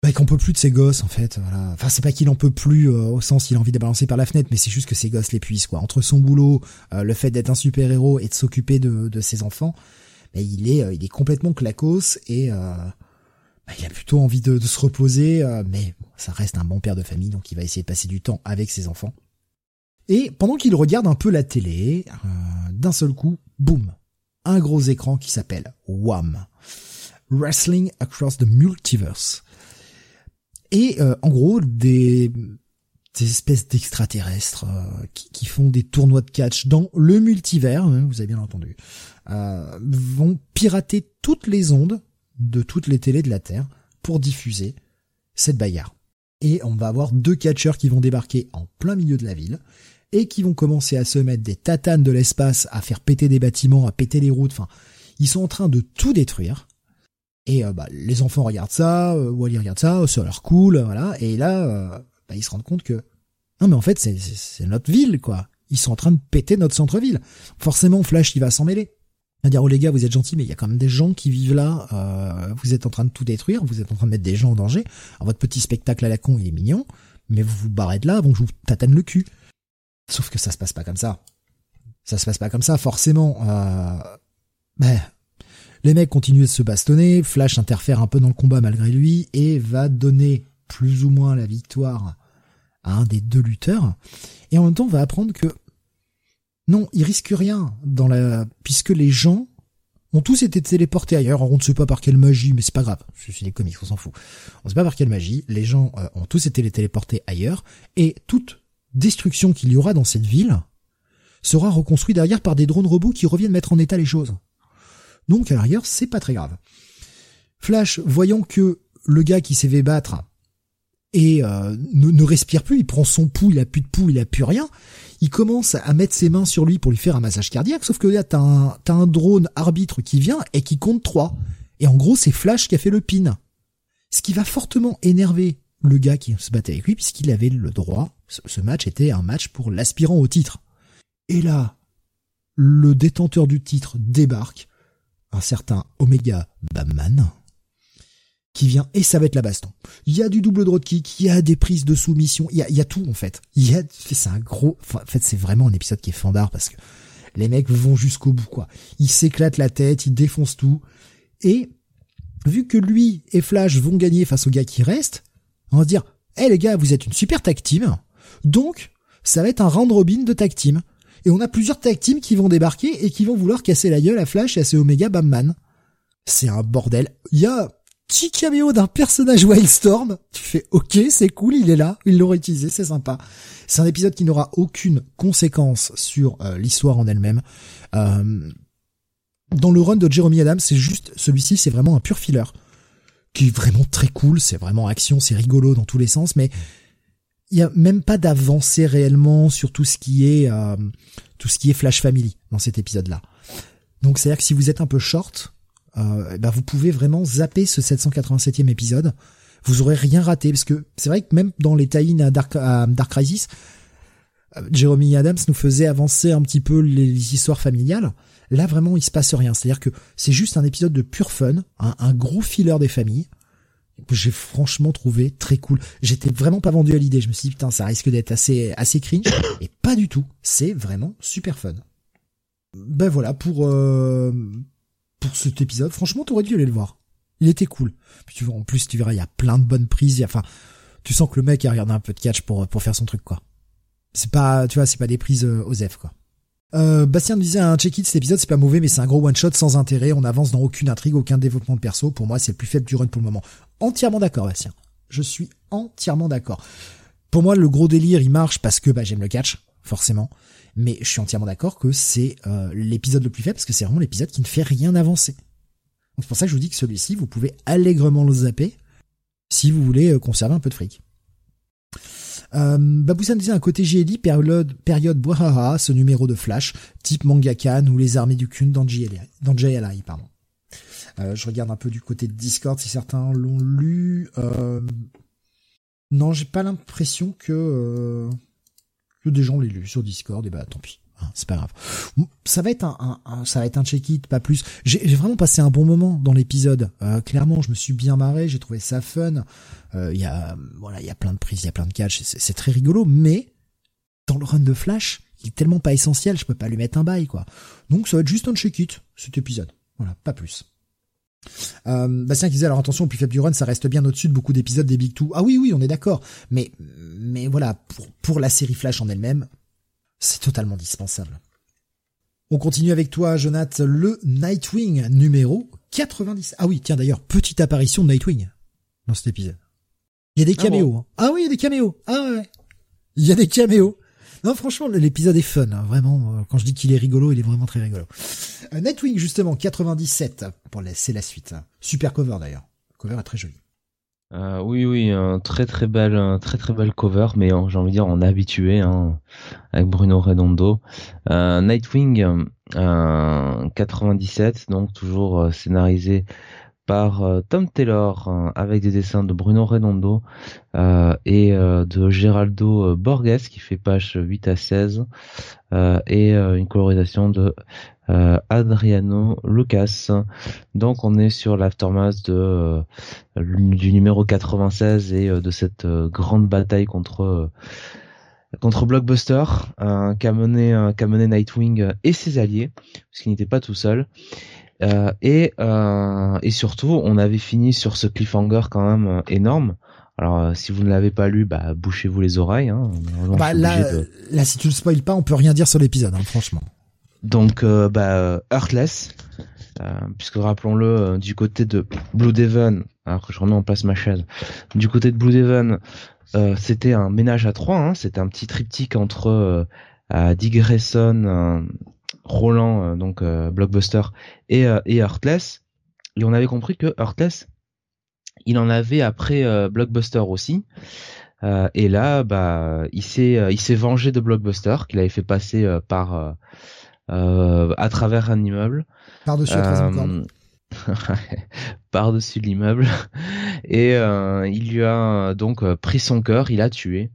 bah, qu'on peut plus de ses gosses en fait voilà enfin c'est pas qu'il en peut plus euh, au sens il a envie de balancer par la fenêtre mais c'est juste que ses gosses l'épuisent quoi entre son boulot euh, le fait d'être un super héros et de s'occuper de, de ses enfants mais il est il est complètement clacos et bah, il a plutôt envie de, se reposer, euh, mais ça reste un bon père de famille, donc il va essayer de passer du temps avec ses enfants. Et pendant qu'il regarde un peu la télé, euh, d'un seul coup, boum, un gros écran qui s'appelle WAM, Wrestling Across the Multiverse. Et euh, en gros, des, espèces d'extraterrestres qui, font des tournois de catch dans le multivers, hein, vous avez bien entendu, vont pirater toutes les ondes de toutes les télés de la Terre pour diffuser cette bagarre. Et on va avoir deux catcheurs qui vont débarquer en plein milieu de la ville et qui vont commencer à se mettre des tatanes de l'espace, à faire péter des bâtiments, à péter les routes. Enfin, ils sont en train de tout détruire. Et euh, bah, les enfants regardent ça, euh, Wally regarde ça, ça l'air cool, voilà. Et là, euh, bah, ils se rendent compte que non, mais en fait, c'est notre ville, quoi. Ils sont en train de péter notre centre-ville. Forcément, Flash, il va s'en mêler à dire oh les gars vous êtes gentils mais il y a quand même des gens qui vivent là. Euh, vous êtes en train de tout détruire vous êtes en train de mettre des gens en danger. Alors, votre petit spectacle à la con il est mignon mais vous vous barrez de là avant que je vous tatane le cul. Sauf que ça se passe pas comme ça. Ça se passe pas comme ça forcément. Euh, ben les mecs continuent de se bastonner Flash interfère un peu dans le combat malgré lui et va donner plus ou moins la victoire à un des deux lutteurs. Et en même temps on va apprendre que non, il risque rien dans la, puisque les gens ont tous été téléportés ailleurs. on ne sait pas par quelle magie, mais c'est pas grave. Suis des comics, on s'en fout. On ne sait pas par quelle magie. Les gens euh, ont tous été téléportés ailleurs. Et toute destruction qu'il y aura dans cette ville sera reconstruite derrière par des drones robots qui reviennent mettre en état les choses. Donc, à l'arrière, c'est pas très grave. Flash, voyant que le gars qui s'est fait battre et euh, ne, respire plus, il prend son pouls, il a plus de pouls, il a plus rien, il commence à mettre ses mains sur lui pour lui faire un massage cardiaque, sauf que là, t'as un, drone arbitre qui vient et qui compte trois. Et en gros, c'est Flash qui a fait le pin. Ce qui va fortement énerver le gars qui se battait avec lui, puisqu'il avait le droit, ce match était un match pour l'aspirant au titre. Et là, le détenteur du titre débarque, un certain Omega Bamman, qui vient et ça va être la baston. Il y a du double drop kick, il y a des prises de soumission, il y a, y a tout en fait. Il y a, c'est un gros, en fait c'est vraiment un épisode qui est fandard parce que les mecs vont jusqu'au bout quoi. Ils s'éclatent la tête, ils défoncent tout et vu que lui et Flash vont gagner face au gars qui reste, on va se dire, eh les gars, vous êtes une super tag team, donc ça va être un round robin de tag team. Et on a plusieurs tag teams qui vont débarquer et qui vont vouloir casser la gueule à Flash et à ses Omega Bamman. C'est un bordel. Il y a petit caméo d'un personnage Wildstorm. Tu fais ok, c'est cool, il est là, ils l'ont utilisé, c'est sympa. C'est un épisode qui n'aura aucune conséquence sur euh, l'histoire en elle-même. Euh, dans le run de Jeremy Adams, c'est juste celui-ci, c'est vraiment un pur filler qui est vraiment très cool. C'est vraiment action, c'est rigolo dans tous les sens, mais il y a même pas d'avancée réellement sur tout ce qui est euh, tout ce qui est Flash Family dans cet épisode-là. Donc c'est à dire que si vous êtes un peu short, euh, bah vous pouvez vraiment zapper ce 787e épisode. Vous aurez rien raté parce que c'est vrai que même dans les tie à Dark, à Dark Crisis, euh, Jeremy Adams nous faisait avancer un petit peu les, histoires familiales. Là vraiment il se passe rien. C'est-à-dire que c'est juste un épisode de pur fun, un, gros filler des familles j'ai franchement trouvé très cool. J'étais vraiment pas vendu à l'idée. Je me suis dit putain ça risque d'être assez assez cringe et pas du tout. C'est vraiment super fun. Ben voilà pour euh, pour cet épisode. Franchement, t'aurais dû aller le voir. Il était cool. Puis tu vois, en plus, tu verras, il y a plein de bonnes prises. Enfin, tu sens que le mec a regardé un peu de catch pour pour faire son truc quoi. C'est pas, tu vois, c'est pas des prises euh, aux F quoi. Euh, Bastien nous disait un check-it cet épisode c'est pas mauvais mais c'est un gros one shot sans intérêt on avance dans aucune intrigue aucun développement de perso pour moi c'est le plus faible du run pour le moment entièrement d'accord Bastien je suis entièrement d'accord pour moi le gros délire il marche parce que bah, j'aime le catch forcément mais je suis entièrement d'accord que c'est euh, l'épisode le plus faible parce que c'est vraiment l'épisode qui ne fait rien avancer c'est pour ça que je vous dis que celui-ci vous pouvez allègrement le zapper si vous voulez euh, conserver un peu de fric euh, Babousan disait un côté GLI, période, période ce numéro de Flash, type Mangakan ou les armées du Kun dans JLI, dans pardon. Euh, je regarde un peu du côté de Discord si certains l'ont lu. Non, j'ai pas l'impression que, que des gens l'aient lu sur Discord, et bah tant pis. Hein, c'est pas grave. Ça va être un, un, ça va être un check-it, pas plus. J'ai vraiment passé un bon moment dans l'épisode. Euh, clairement, je me suis bien marré, j'ai trouvé ça fun. Il euh, y a, voilà, il y a plein de prises, il y a plein de catch, c'est très rigolo. Mais dans le run de Flash, il est tellement pas essentiel, je peux pas lui mettre un bail, quoi. Donc ça va être juste un check-it cet épisode. Voilà, pas plus. Euh, Bastien qui disait alors attention faible du run ça reste bien au-dessus de beaucoup d'épisodes des Big Two. Ah oui oui on est d'accord mais mais voilà pour pour la série Flash en elle-même c'est totalement dispensable. On continue avec toi, Jonathan, le Nightwing numéro 90. Ah oui, tiens d'ailleurs, petite apparition de Nightwing dans cet épisode. Il y a des ah caméos. Hein. Ah, oui, il y a des caméos. Ah ouais. Il y a des caméos. Non, franchement, l'épisode est fun, hein. vraiment. Euh, quand je dis qu'il est rigolo, il est vraiment très rigolo. Euh, Nightwing, justement, 97. Pour c'est la suite. Super cover d'ailleurs. Le cover est très joli. Euh, oui, oui, un très très belle, cover, mais j'ai envie de dire on habitué hein, avec Bruno Redondo. Nightwing euh, 97, donc toujours scénarisé euh, Tom Taylor hein, avec des dessins de Bruno Redondo et de Geraldo Borges qui fait page 8 à 16 et une colorisation de euh, Adriano Lucas. Donc on est sur l'aftermath euh, du numéro 96 et euh, de cette grande bataille contre contre Blockbuster qu'a mené mené Nightwing et ses alliés parce qu'il n'était pas tout seul. Et et surtout on avait fini sur ce cliffhanger quand même énorme. Alors, si vous ne l'avez pas lu, bah, bouchez-vous les oreilles. Hein. Bah, là, là, si tu le spoil pas, on peut rien dire sur l'épisode, hein, franchement. Donc, euh, bah, Heartless, euh, puisque rappelons-le, euh, du côté de Blue Devon, alors que je remets en place ma chaise, du côté de Blue Devon, c'était un ménage à trois, hein, c'était un petit triptyque entre Dick Grayson, Roland, donc Blockbuster, et, et Heartless. Et on avait compris que Heartless, il en avait après Blockbuster aussi. et là, bah, il s'est, il s'est vengé de Blockbuster qu'il avait fait passer par euh, à travers un immeuble. Par-dessus euh, par-dessus l'immeuble et euh, il lui a donc pris son cœur, il a tué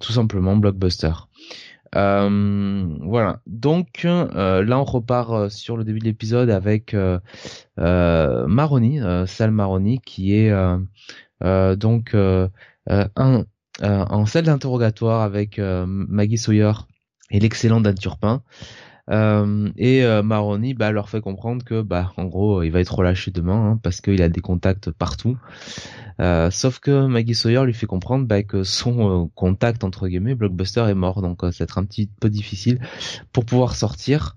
tout simplement Blockbuster. Voilà. Donc là, on repart sur le début de l'épisode avec Maroni, Sal Maroni, qui est donc un en salle d'interrogatoire avec Maggie Sawyer et l'excellent Dan Turpin. Euh, et euh, Maroni bah, leur fait comprendre que bah en gros il va être relâché demain hein, parce qu'il a des contacts partout. Euh, sauf que Maggie Sawyer lui fait comprendre bah, que son euh, contact entre guillemets Blockbuster est mort donc ça va être un petit peu difficile pour pouvoir sortir.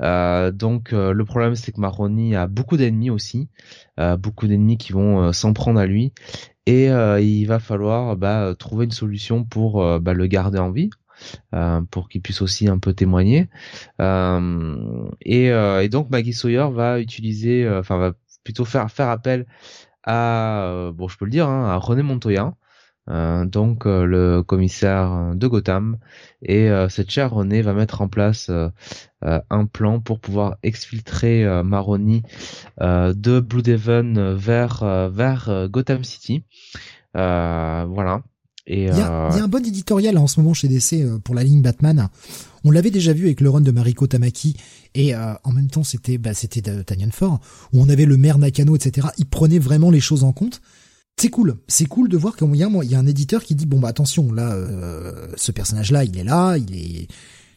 donc le problème c'est que Maroni a beaucoup d'ennemis aussi, beaucoup d'ennemis qui vont s'en prendre à lui et il va falloir bah, trouver une solution pour bah, le garder en vie euh, pour qu'il puisse aussi un peu témoigner. Euh, et, euh, et, donc Maggie Sawyer va utiliser, enfin va plutôt faire faire appel à, bon je peux le dire, hein, à René Montoya. Euh, donc le commissaire de Gotham et cette chère René va mettre en place un plan pour pouvoir exfiltrer Maroni de Blue Devon vers Gotham City. voilà. Il y, a, euh, y, a un bon éditorial en ce moment chez DC euh, pour la ligne Batman. On l'avait déjà vu avec le run de Mariko Tamaki et euh, en même temps c'était bah, c'était Tanyan Ford où on avait le maire Nakano etc. Il prenait vraiment les choses en compte. C'est cool, c'est cool de voir qu'il y, a, il y a un éditeur qui dit bon bah attention là ce personnage là il est là, il est.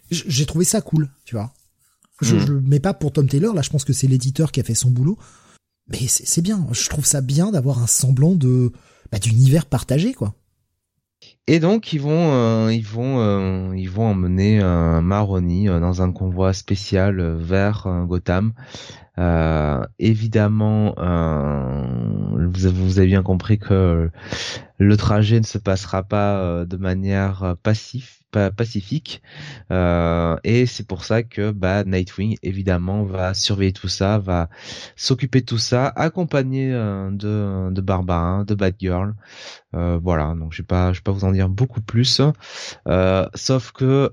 J'ai trouvé ça cool, tu vois. Je, Mm. je le mets pas pour Tom Taylor, là je pense que c'est l'éditeur qui a fait son boulot. Mais c'est c'est bien, je trouve ça bien d'avoir un semblant de bah, d'univers partagé quoi. Et donc ils vont euh, ils vont euh, ils vont emmener Maroni euh, dans un convoi spécial vers Gotham. Évidemment, vous, vous avez bien compris que le trajet ne se passera pas euh, de manière euh, passif, pas pacifique, euh, et c'est pour ça que bah, Nightwing évidemment va surveiller tout ça, va s'occuper de tout ça, accompagné euh, de de Barbara, de Batgirl. Euh, voilà, donc je vais pas pas vous en dire beaucoup plus, euh, sauf que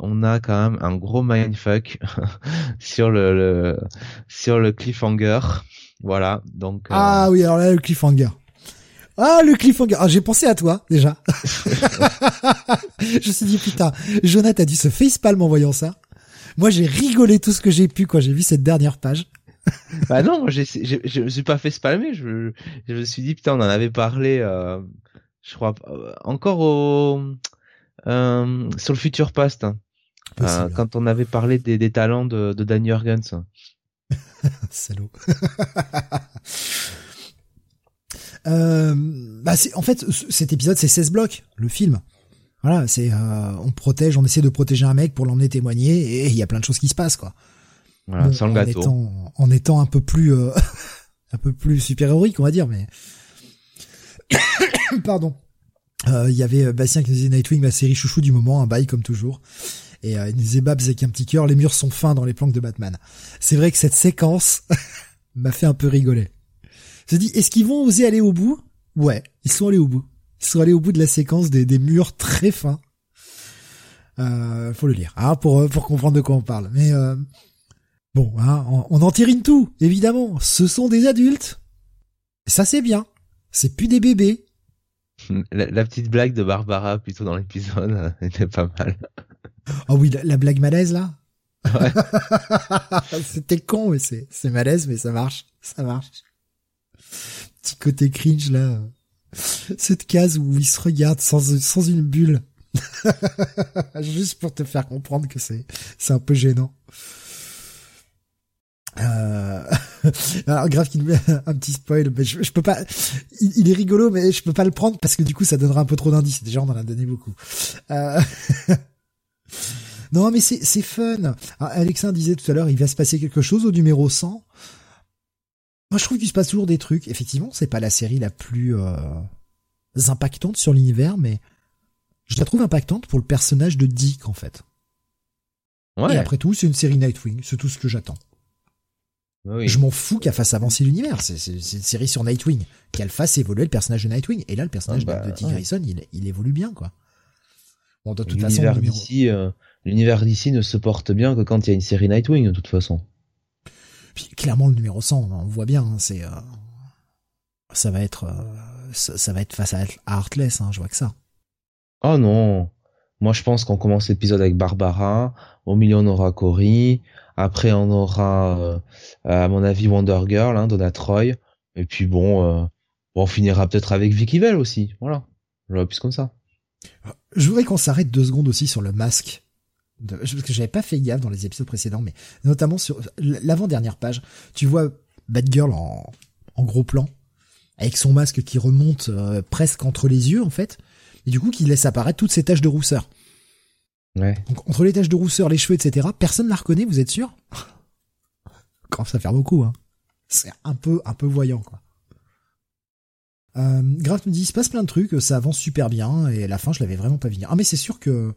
on a quand même un gros mindfuck sur le, le sur le cliffhanger. Voilà, donc Ah oui, alors là le cliffhanger. Ah le cliffhanger. Ah, j'ai pensé à toi déjà. je me suis dit putain, Jonathan a dû se facepalm en voyant ça. Moi j'ai rigolé tout ce que j'ai pu quand j'ai vu cette dernière page. Bah non, moi j'ai, je me suis pas fait spalmer. Je, je me suis dit putain, on en avait parlé. Euh, je crois euh, encore au euh, sur le futur past hein, quand on avait parlé des, des talents de, de Danny Jurgens. Salaud. Euh, bah c'est en fait cet épisode c'est 16 blocs le film. Voilà, c'est euh, on protège, on essaie de protéger un mec pour l'emmener témoigner et il y a plein de choses qui se passent quoi. Voilà, Bon, sans le en gâteau. étant en étant un peu plus euh, un peu plus super héroïque on va dire mais pardon. Euh, Il y avait euh, Bastien qui nous disait Nightwing ma série chouchou du moment un bail comme toujours. Et euh, il nous disait Babs avec un petit cœur, les murs sont fins dans les planques de Batman. C'est vrai que cette séquence m'a fait un peu rigoler. Je me dis, est-ce qu'ils vont oser aller au bout? Ouais, ils sont allés au bout. Ils sont allés au bout de la séquence des, des murs très fins. Euh, faut le lire, hein, pour euh, pour comprendre de quoi on parle. Mais euh, bon, hein, on, on en tire tout, évidemment. Ce sont des adultes. Et ça c'est bien. C'est plus des bébés. La, la petite blague de Barbara plutôt dans l'épisode était pas mal. Oh oui, la, la blague malaise là. Ouais. C'était con, mais c'est c'est malaise, mais ça marche, ça marche. Petit côté cringe là. Cette case où ils se regardent sans sans une bulle, juste pour te faire comprendre que c'est c'est un peu gênant. Euh... Alors grave qu'il me met un petit spoil, mais je, peux pas. Il, il est rigolo, mais je peux pas le prendre parce que du coup ça donnera un peu trop d'indices. Déjà on en a donné beaucoup. Euh... Non, mais c'est c'est fun. Ah, Alexin disait tout à l'heure, il va se passer quelque chose au numéro 100. Moi, je trouve qu'il se passe toujours des trucs. Effectivement, c'est pas la série la plus euh, impactante sur l'univers, mais je la trouve impactante pour le personnage de Dick, en fait. Ouais. Et après tout, c'est une série Nightwing, c'est tout ce que j'attends. oui. Je m'en fous qu'elle fasse avancer l'univers. C'est une série sur Nightwing, qu'elle fasse évoluer le personnage de Nightwing. Et là, le personnage Ah bah, de, Dick ouais. Grayson, il, il évolue bien, quoi. Bon, de toute façon, L'univers numéro... d'ici, euh, l'univers d'ici ne se porte bien que quand il y a une série Nightwing de toute façon. Puis, clairement, le numéro 100, on voit bien, hein, c'est, euh, ça va être, euh, ça, ça va être face à à Heartless, hein, je vois que ça. Oh non. Moi, je pense qu'on commence l'épisode avec Barbara. Au milieu, on aura Cory. Après, on aura, euh, à mon avis, Wonder Girl, hein, Donna Troy. Et puis bon, bon, on finira peut-être avec Vicky Vale aussi. Voilà. Je vois plus comme ça. Je voudrais qu'on s'arrête deux secondes aussi sur le masque. De, parce que j'avais pas fait gaffe dans les épisodes précédents, mais notamment sur l'avant-dernière page, tu vois Batgirl en, en gros plan, avec son masque qui remonte euh, presque entre les yeux, en fait, et du coup qui laisse apparaître toutes ces taches de rousseur. Ouais. Donc entre les taches de rousseur, les cheveux, etc., personne ne la reconnaît, vous êtes sûr? Quand ça fait beaucoup, hein. C'est un peu, un peu voyant, quoi. Euh, Graf me dit, il se passe plein de trucs, ça avance super bien, et la fin, je l'avais vraiment pas venir. Ah, mais c'est sûr que,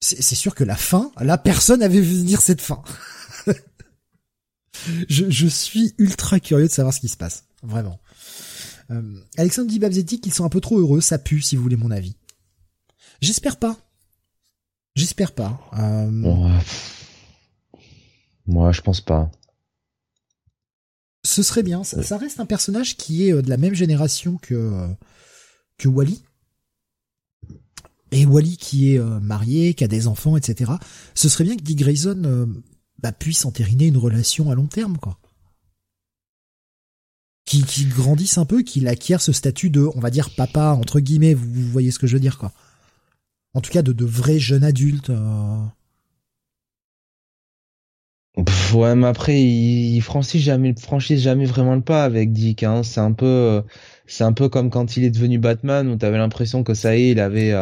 c'est sûr que la fin, là, personne avait vu venir cette fin. je, je suis ultra curieux de savoir ce qui se passe. Vraiment. Euh, Alexandre dit Babzetti qu'ils sont un peu trop heureux, ça pue, si vous voulez mon avis. J'espère pas. J'espère pas. Euh. Moi, je pense pas. Ce serait bien. Ça, ça reste un personnage qui est euh, de la même génération que euh, que Wally. Et Wally qui est euh, marié, qui a des enfants, etc. Ce serait bien que Dick Grayson euh, bah, puisse entériner une relation à long terme, quoi. Qui, grandisse un peu, qu'il acquiert ce statut de, on va dire, papa, entre guillemets, vous, voyez ce que je veux dire, quoi. En tout cas, de, de vrai jeune adulte. euh, Ouais, mais après, il, franchit jamais, vraiment le pas avec Dick. Hein. C'est un peu, comme quand il est devenu Batman, où t'avais l'impression que ça y est, il avait,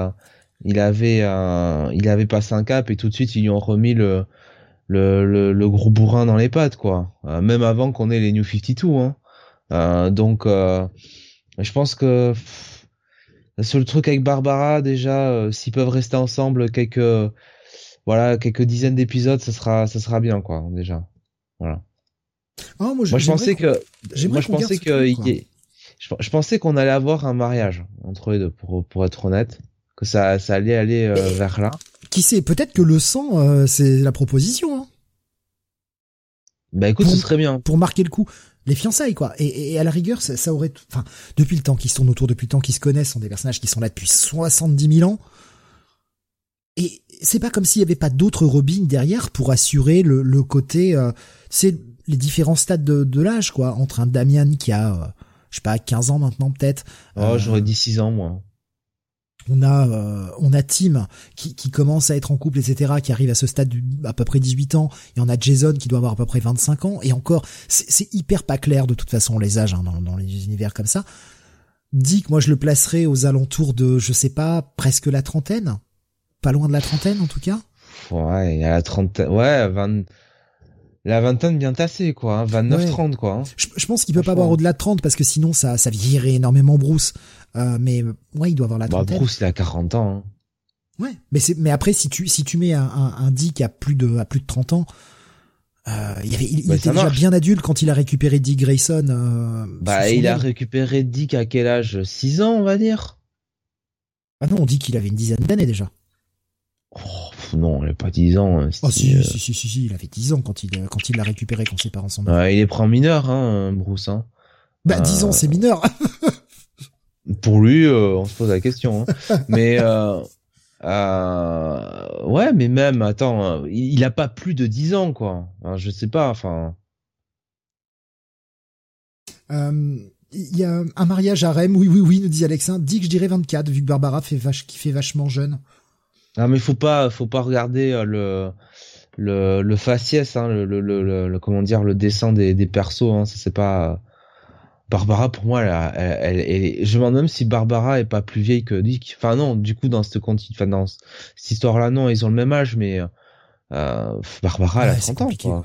il avait, euh, il avait passé un cap et tout de suite ils lui ont remis le, le, le, gros bourrin dans les pattes, quoi. Euh, même avant qu'on ait les New 52. Hein. donc, je pense que sur le truc avec Barbara, déjà, s'ils peuvent rester ensemble quelques voilà, quelques dizaines d'épisodes, ça sera, ça sera bien, quoi, déjà. Voilà. Ah, moi, je, pensais que, moi, je pensais que, je, pensais qu'on allait avoir un mariage entre les deux, pour, pour être honnête, que ça, ça allait aller euh, vers là. Qui sait, peut-être que le sang, euh, c'est la proposition. Hein. Bah écoute, ce serait bien. Pour marquer le coup, les fiançailles quoi. Et, et à la rigueur, ça, ça aurait, enfin, depuis le temps qu'ils se tournent autour, depuis le temps qu'ils se connaissent, sont des personnages qui sont là depuis 70 000 ans. Et c'est pas comme s'il y avait pas d'autres Robin derrière pour assurer le, le côté, euh, c'est les différents stades de, de l'âge, quoi, entre un Damian qui a, euh, je sais pas, 15 ans maintenant peut-être. Oh, euh, j'aurais dit 6 ans, moi. On a, euh, on a Tim qui, qui commence à être en couple, etc., qui arrive à ce stade du, à peu près 18 ans. Et on a Jason qui doit avoir à peu près 25 ans. Et encore, c'est hyper pas clair de toute façon les âges hein, dans, dans les univers comme ça. Dick, moi je le placerais aux alentours de, je sais pas, presque la trentaine pas loin de la trentaine en tout cas. Ouais, a la trentaine, ouais, 20... la vingtaine bien tassée quoi, 29-30 hein. quoi. Hein. Je, pense qu'il peut pas avoir au-delà de 30 parce que sinon ça ça vieillirait énormément Bruce. Euh, mais ouais, il doit avoir la bah, trentaine. Bruce il a 40 ans. Hein. Ouais, mais c'est mais après si tu si tu mets un, un, un Dick à plus de à plus de 30 ans, euh, il, avait, il, bah, était déjà bien adulte quand il a récupéré Dick Grayson. Euh, bah, il a récupéré Dick à quel âge? 6 ans, on va dire? Ah non, on dit qu'il avait une dizaine d'années déjà. Oh, non, il a pas 10 ans. Hein, oh si, si, si, si, il avait 10 ans quand il, quand il l'a récupéré quand ses parents sont morts. il est pris mineur, hein, Bruce. Hein. Bah, 10 ans, c'est mineur. pour lui, euh, on se pose la question. Hein. mais euh, euh, ouais, mais même, attends, il, a pas plus de 10 ans, quoi. je sais pas, enfin. Il y a un mariage à Rem, oui, oui, oui, nous dit Alexin. Dit que je dirais 24, vu que Barbara fait vache, qui fait vachement jeune. Non mais faut pas faut pas regarder le le le faciès hein, le, le, le, comment dire le dessin des des persos hein, ça c'est pas Barbara pour moi elle, elle, elle, je me demande même si Barbara est pas plus vieille que Dick enfin non du coup dans cette enfin dans cette histoire là non ils ont le même âge mais euh, Barbara elle a 30 ans quoi.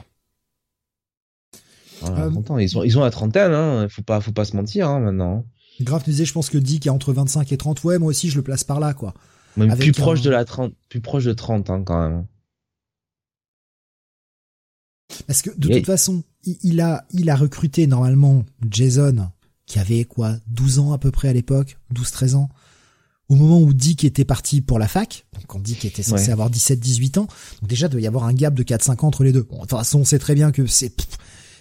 Voilà, 30 euh, ans. Ils ont ils ont la trentaine hein faut pas faut pas se mentir hein, maintenant. Grave tu disais je pense que Dick est entre 25 et 30 ouais moi aussi je le place par là quoi. Même plus proche de la 30, plus proche de 30 hein, quand même. Parce que de toute façon, il a, il a recruté normalement Jason, qui avait quoi, 12 ans à peu près à l'époque, 12-13 ans, au moment où Dick était parti pour la fac, donc quand Dick était censé avoir 17-18 ans, donc déjà il doit y avoir un gap de 4-5 ans entre les deux. Bon, de toute façon, on sait très bien que c'est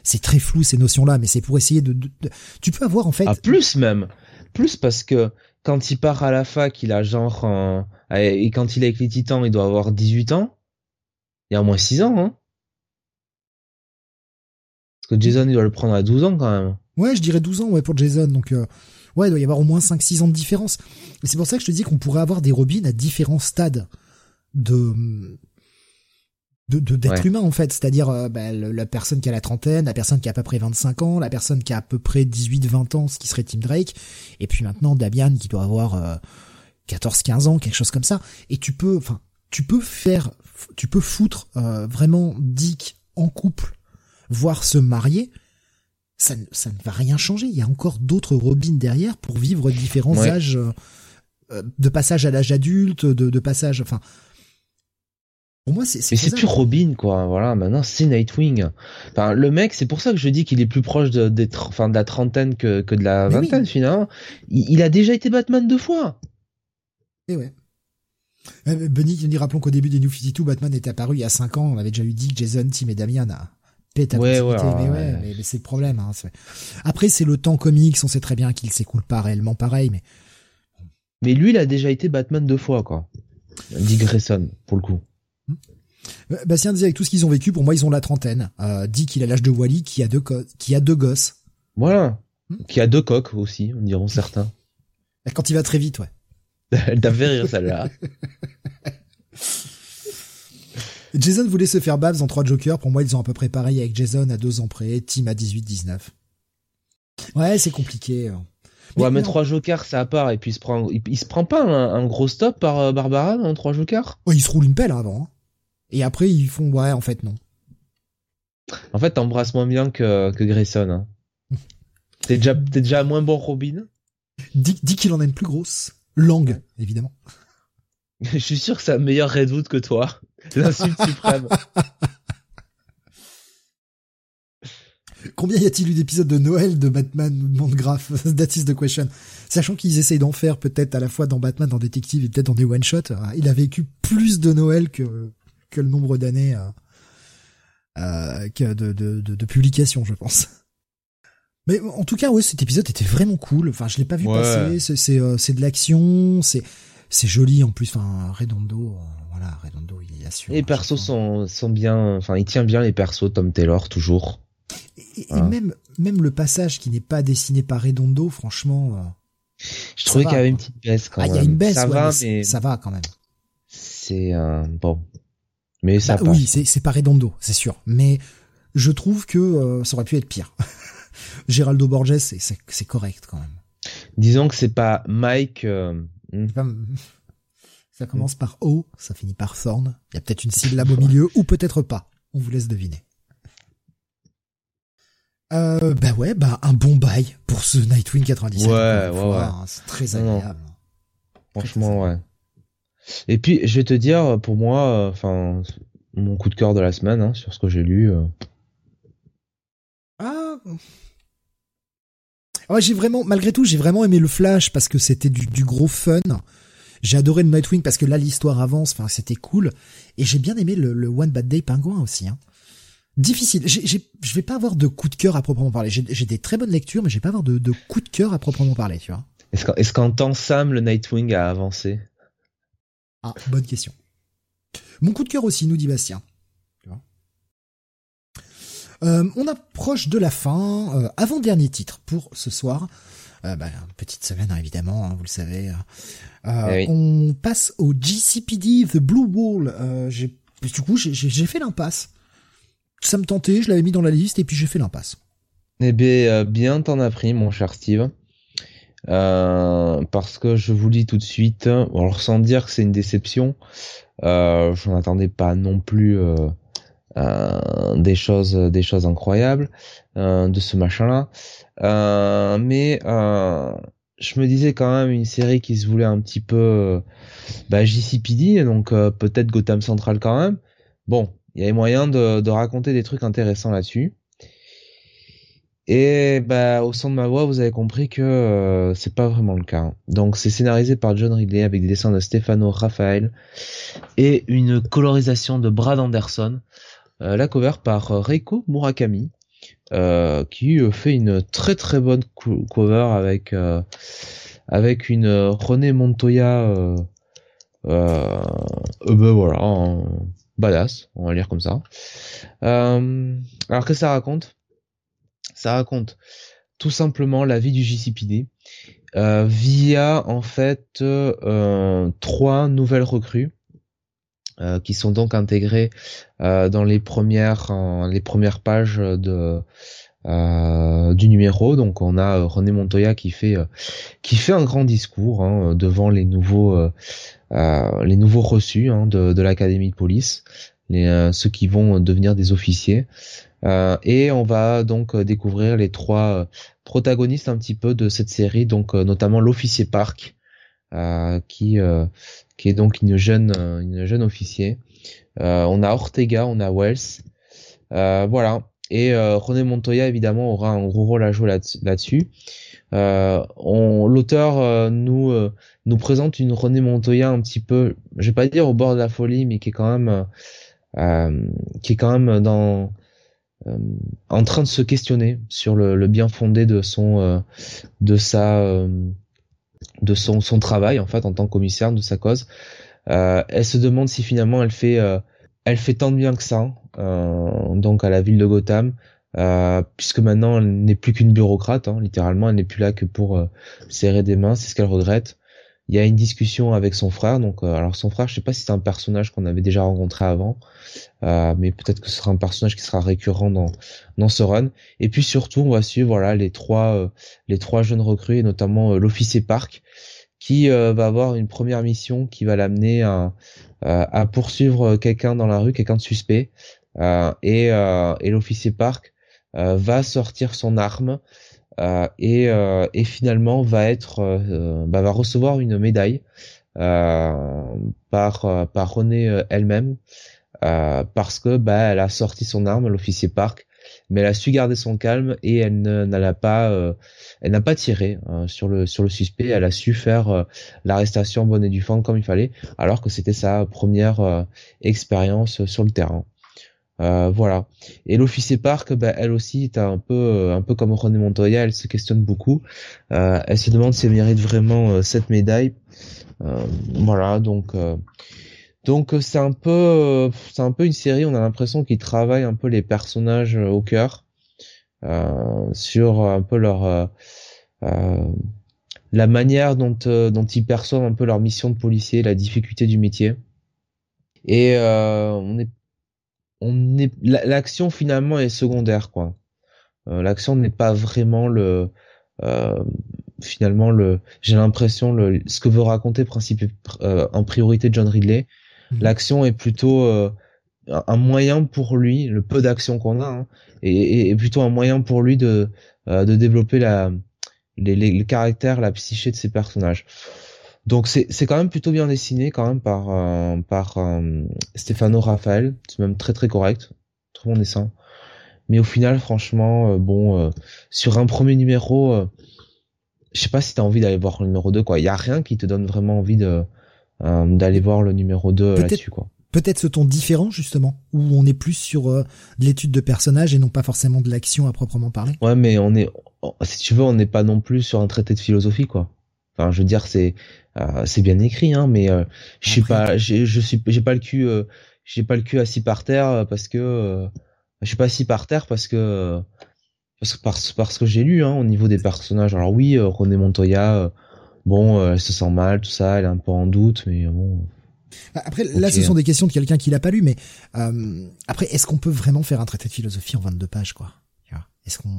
c'est très flou ces notions-là, mais c'est pour essayer de, de, Tu peux avoir en fait... Ah, plus même Plus parce que quand il part à la fac, il a genre euh, et quand il est avec les Titans, il doit avoir 18 ans. Il y a au moins 6 ans, hein. Parce que Jason, il doit le prendre à 12 ans quand même. Ouais, je dirais 12 ans, ouais, pour Jason. Donc, euh, ouais, il doit y avoir au moins 5-6 ans de différence. Et c'est pour ça que je te dis qu'on pourrait avoir des Robins à différents stades de de d'être humain en fait, c'est-à-dire euh, bah, la personne qui a la trentaine, la personne qui a à peu près 25 ans, la personne qui a à peu près 18-20 ans, ce qui serait Tim Drake, et puis maintenant Damian qui doit avoir 14-15 euh, ans, quelque chose comme ça, et tu peux, enfin, tu peux faire, tu peux foutre euh, vraiment Dick en couple, voire se marier, ça, ça ne va rien changer. Il y a encore d'autres Robins derrière pour vivre différents âges de passage à l'âge adulte, de, de passage, enfin pour moi, c'est. Mais c'est plus Robin, quoi. Voilà, maintenant c'est Nightwing. Enfin, le mec, c'est pour ça que je dis qu'il est plus proche de, enfin, de la trentaine que, que de la vingtaine finalement. Il, a déjà été Batman deux fois. Et eh ouais. Euh, Benny dit rappelons qu'au début des New 52, Batman était apparu il y a 5 ans. On avait déjà eu Dick, Jason, Tim et Damian à péter ouais, ouais, mais ouais, mais, c'est le problème. Hein, Après, c'est le temps comics. On sait très bien qu'il s'écoule pas réellement pareil, mais. Mais lui, il a déjà été Batman deux fois, quoi. Dick Grayson, pour le coup. Euh, Bastien disait avec tout ce qu'ils ont vécu, pour moi ils ont la trentaine. Euh, dit qu'il a l'âge de Wally, qui a deux qui a deux gosses. Voilà. Hmm qui a deux coques aussi, on diront certains. Quand il va très vite, ouais. Elle t'a fait rire celle-là. Jason voulait se faire Babs en trois Jokers. Pour moi, ils ont à peu près pareil avec Jason à deux ans près, Tim à 18-19. Ouais, c'est compliqué. Hein. ouais, mais trois Jokers, c'est à part. Et puis, il se prend, il, se prend pas un, gros stop par euh, Barbara en trois Jokers? Ouais, il se roule une pelle avant. Hein. Et après, ils font, ouais, en fait, non. En fait, t'embrasses moins bien que, que Grayson. Hein. T'es déjà, t'es déjà moins bon Robin? Dis, dis qu'il en a une plus grosse. Langue, évidemment. Je suis sûr que c'est un meilleur Redwood que toi. L'insulte suprême. Combien y a-t-il eu d'épisodes de Noël de Batman ou de Monde Graph That is the question. Sachant qu'ils essayent d'en faire peut-être à la fois dans Batman, dans Détective et peut-être dans des one-shots, il a vécu plus de Noël que, que le nombre d'années euh, euh, de, de, de, de publications, je pense. Mais en tout cas, ouais, cet épisode était vraiment cool. Enfin, je l'ai pas vu passer. C'est c'est euh, de l'action, c'est c'est joli en plus. Enfin, Redondo, euh, voilà, Redondo, il assure. Les persos sont sont bien. Enfin, il tient bien les persos. Tom Taylor toujours. Et, même même le passage qui n'est pas dessiné par Redondo, franchement. Euh, je trouvais qu'il y avait une petite baisse quand même. Ah, il y a une baisse. Ça va, mais, ça va quand même. C'est bon. Mais ça. Bah, oui, c'est pas Redondo, c'est sûr. Mais je trouve que ça aurait pu être pire. Geraldo Borges, c'est correct quand même. Disons que c'est pas Mike. Euh, hmm. Ça commence par O, ça finit par Thorn. Il y a peut-être une syllabe au milieu, ou peut-être pas. On vous laisse deviner. Euh, bah ouais, bah un bon bail pour ce Nightwing 97. Ouais, ouais, ouais. Hein, c'est très agréable. Franchement, ouais. Et puis, je vais te dire, pour moi, euh, enfin, mon coup de cœur de la semaine, hein, sur ce que j'ai lu. Euh... Ah, Ouais, j'ai vraiment, malgré tout, j'ai vraiment aimé le Flash parce que c'était du, gros fun. J'ai adoré le Nightwing parce que là l'histoire avance, enfin c'était cool. Et j'ai bien aimé le, One Bad Day Pingouin aussi. Hein. Difficile. Je vais pas avoir de coup de cœur à proprement parler. J'ai des très bonnes lectures, mais j'ai pas avoir de, de coup de cœur à proprement parler, tu vois. Est-ce qu'en temps Sam, le Nightwing a avancé? Ah, bonne question. Mon coup de cœur aussi, nous dit Bastien. Euh, on approche de la fin. Euh, avant-dernier titre pour ce soir. Euh, bah, petite semaine hein, évidemment, hein, vous le savez. Eh on passe au GCPD The Blue Wall. j'ai, du coup, j'ai fait l'impasse. Ça me tentait, je l'avais mis dans la liste et puis j'ai fait l'impasse. Eh bien, bien t'en as pris, mon cher Steve. parce que je vous dis tout de suite, alors sans dire que c'est une déception, euh, je attendais pas non plus euh, des choses des choses incroyables euh, de ce machin là euh, mais je me disais quand même une série qui se voulait un petit peu bah, JCPD donc peut-être Gotham Central quand même bon il y avait moyen de, de raconter des trucs intéressants là-dessus et bah, au son de ma voix, vous avez compris que c'est pas vraiment le cas. Donc c'est scénarisé par John Ridley avec des dessins de Stefano Raphael et une colorisation de Brad Anderson. Euh, la cover par euh, Reiko Murakami, euh, qui fait une très très bonne cover avec avec une René Montoya euh, ben voilà badass on va lire comme ça. Euh, alors que ça raconte? Ça raconte tout simplement la vie du JCPD euh, via en fait trois nouvelles recrues euh, qui sont donc intégrés euh, dans les premières les premières pages de euh, du numéro. Donc on a René Montoya qui fait qui fait un grand discours hein, devant les nouveaux les nouveaux reçus hein, de, de l'académie de police, les ceux qui vont devenir des officiers. et on va donc découvrir les trois protagonistes un petit peu de cette série, donc notamment l'officier Park, qui qui est donc une jeune, euh, une jeune officier. Euh, on a Ortega, on a Wells. Euh, voilà. Et René Montoya, évidemment, aura un gros rôle à jouer là-dessus. L'auteur nous nous présente une René Montoya un petit peu, je vais pas dire au bord de la folie, mais qui est quand même qui est quand même dans en train de se questionner sur le, le bien fondé de son de sa de son, son travail en fait en tant que commissaire de sa cause. Euh, elle se demande si finalement elle fait euh, elle fait tant de bien que ça euh, donc à la ville de Gotham euh, puisque maintenant elle n'est plus qu'une bureaucrate hein, littéralement elle n'est plus là que pour euh, serrer des mains c'est ce qu'elle regrette il y a une discussion avec son frère. Donc, euh, alors son frère, je sais pas si c'est un personnage qu'on avait déjà rencontré avant, euh, mais peut-être que ce sera un personnage qui sera récurrent dans dans ce run. Et puis surtout, on va suivre voilà les trois euh, les trois jeunes recrues, et notamment l'officier Park, qui va avoir une première mission qui va l'amener à, à poursuivre quelqu'un dans la rue, quelqu'un de suspect. et et l'officier Park va sortir son arme euh, et, euh, et, finalement va être euh, bah, va recevoir une médaille par par René elle-même parce que bah elle a sorti son arme l'officier Park mais elle a su garder son calme et elle n'a pas elle n'a pas tiré sur le sur le suspect. Elle a su faire l'arrestation bonne et du fond comme il fallait alors que c'était sa première expérience sur le terrain euh, voilà. Et l'officier Park, bah, elle aussi, est un peu, euh, un peu comme René Montoya, elle se questionne beaucoup. Euh, elle se demande si elle mérite vraiment cette médaille. voilà, donc, donc c'est un peu, c'est un peu une série. On a l'impression qu'ils travaillent un peu les personnages au cœur, sur un peu leur, la manière dont, dont ils perçoivent un peu leur mission de policier, la difficulté du métier. Et on est on est l'action finalement est secondaire quoi. Euh, l'action n'est pas vraiment le euh, finalement le j'ai l'impression le ce que veut raconter principe euh, en priorité John Ridley. Mhm. L'action est plutôt un moyen pour lui, le peu d'action qu'on a, hein, et, plutôt un moyen pour lui de de développer la les, les, les caractères, la psyché de ses personnages. Donc c'est quand même plutôt bien dessiné quand même par euh, par euh, Stefano Raphael, c'est même très très correct, très bon dessin. Mais au final, franchement, euh, bon, sur un premier numéro, je sais pas si t'as envie d'aller voir le numéro 2 quoi. Il y a rien qui te donne vraiment envie de d'aller voir le numéro 2 là-dessus quoi. Peut-être ce ton différent justement, où on est plus sur de l'étude de personnages et non pas forcément de l'action à proprement parler. Ouais, mais on est, si tu veux, on n'est pas non plus sur un traité de philosophie quoi. Enfin, je veux dire, c'est euh, c'est bien écrit, hein, mais euh, je suis pas, je suis, j'ai pas le cul, euh, j'ai pas le cul assis par terre parce que je suis pas assis par terre parce que parce que parce, parce que j'ai lu hein, au niveau des personnages. Alors oui, René Montoya, bon, elle se sent mal, tout ça, elle est un peu en doute, mais bon. Bah, après, là, ce sont des questions de quelqu'un qui l'a pas lu, mais après, est-ce qu'on peut vraiment faire un traité de philosophie en 22 pages, quoi? Est-ce qu'on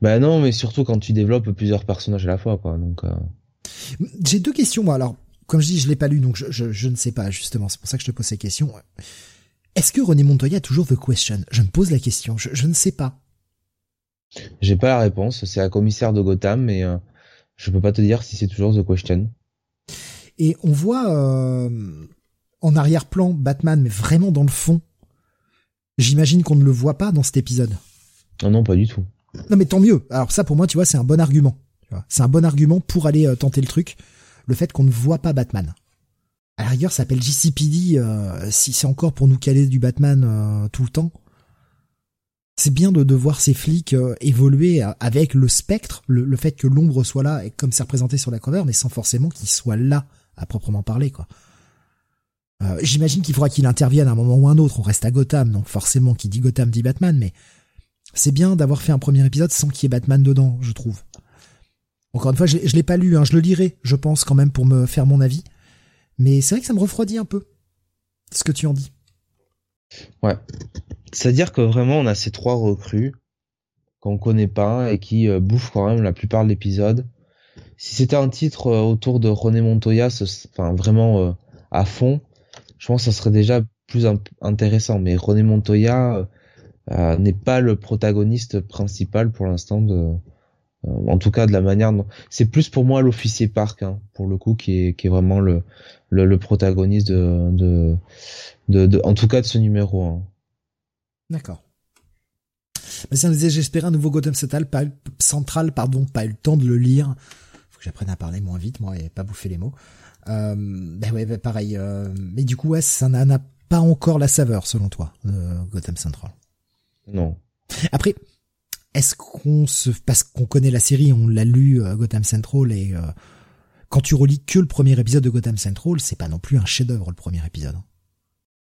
bah non, mais surtout quand tu développes plusieurs personnages à la fois, quoi. Donc. Euh... J'ai deux questions, moi. Alors, comme je dis, je l'ai pas lu, donc je, je, je, ne sais pas justement. C'est pour ça que je te pose ces questions. Est-ce que René Montoya a toujours The Question? Je me pose la question. Je, je ne sais pas. J'ai pas la réponse. C'est un commissaire de Gotham, mais euh, je peux pas te dire si c'est toujours The Question. Et on voit euh, en arrière-plan Batman, mais vraiment dans le fond. J'imagine qu'on ne le voit pas dans cet épisode. Non, non, pas du tout. Non mais tant mieux. Alors ça pour moi, tu vois, c'est un bon argument. C'est un bon argument pour aller euh, tenter le truc. Le fait qu'on ne voit pas Batman. À la rigueur, ça s'appelle JCPD. Euh, si c'est encore pour nous caler du Batman euh, tout le temps, c'est bien de, de voir ces flics évoluer avec le spectre, le, fait que l'ombre soit là, et comme c'est représenté sur la cover, mais sans forcément qu'il soit là à proprement parler, quoi. J'imagine qu'il faudra qu'il intervienne à un moment ou un autre. On reste à Gotham, donc forcément, qui dit Gotham dit Batman, mais c'est bien d'avoir fait un premier épisode sans qu'il y ait Batman dedans, je trouve. Encore une fois, je, je l'ai pas lu, hein, je le lirai, je pense quand même pour me faire mon avis. Mais c'est vrai que ça me refroidit un peu ce que tu en dis. Ouais. C'est-à-dire que vraiment on a ces trois recrues qu'on connaît pas et qui euh, bouffent quand même la plupart de l'épisode. Si c'était un titre euh, autour de René Montoya, enfin vraiment euh, à fond, je pense que ça serait déjà plus intéressant. Mais René Montoya, euh, n'est pas le protagoniste principal pour l'instant de euh, en tout cas de la manière c'est plus pour moi l'officier Park hein, pour le coup qui est qui est vraiment le le, protagoniste de, en tout cas de ce numéro hein. D'accord. Si on disait j'espérais un nouveau Gotham Central, pas, central pardon, pas eu le temps de le lire. Faut que j'apprenne à parler moins vite, moi, et pas bouffer les mots. Euh, ben ouais, bah, pareil. Mais du coup, ouais, ça n'a pas encore la saveur, selon toi, Gotham Central. Non. Après, est-ce qu'on se, parce qu'on connaît la série, on l'a lu euh, Gotham Central et euh, quand tu relis que le premier épisode de Gotham Central, c'est pas non plus un chef-d'œuvre le premier épisode.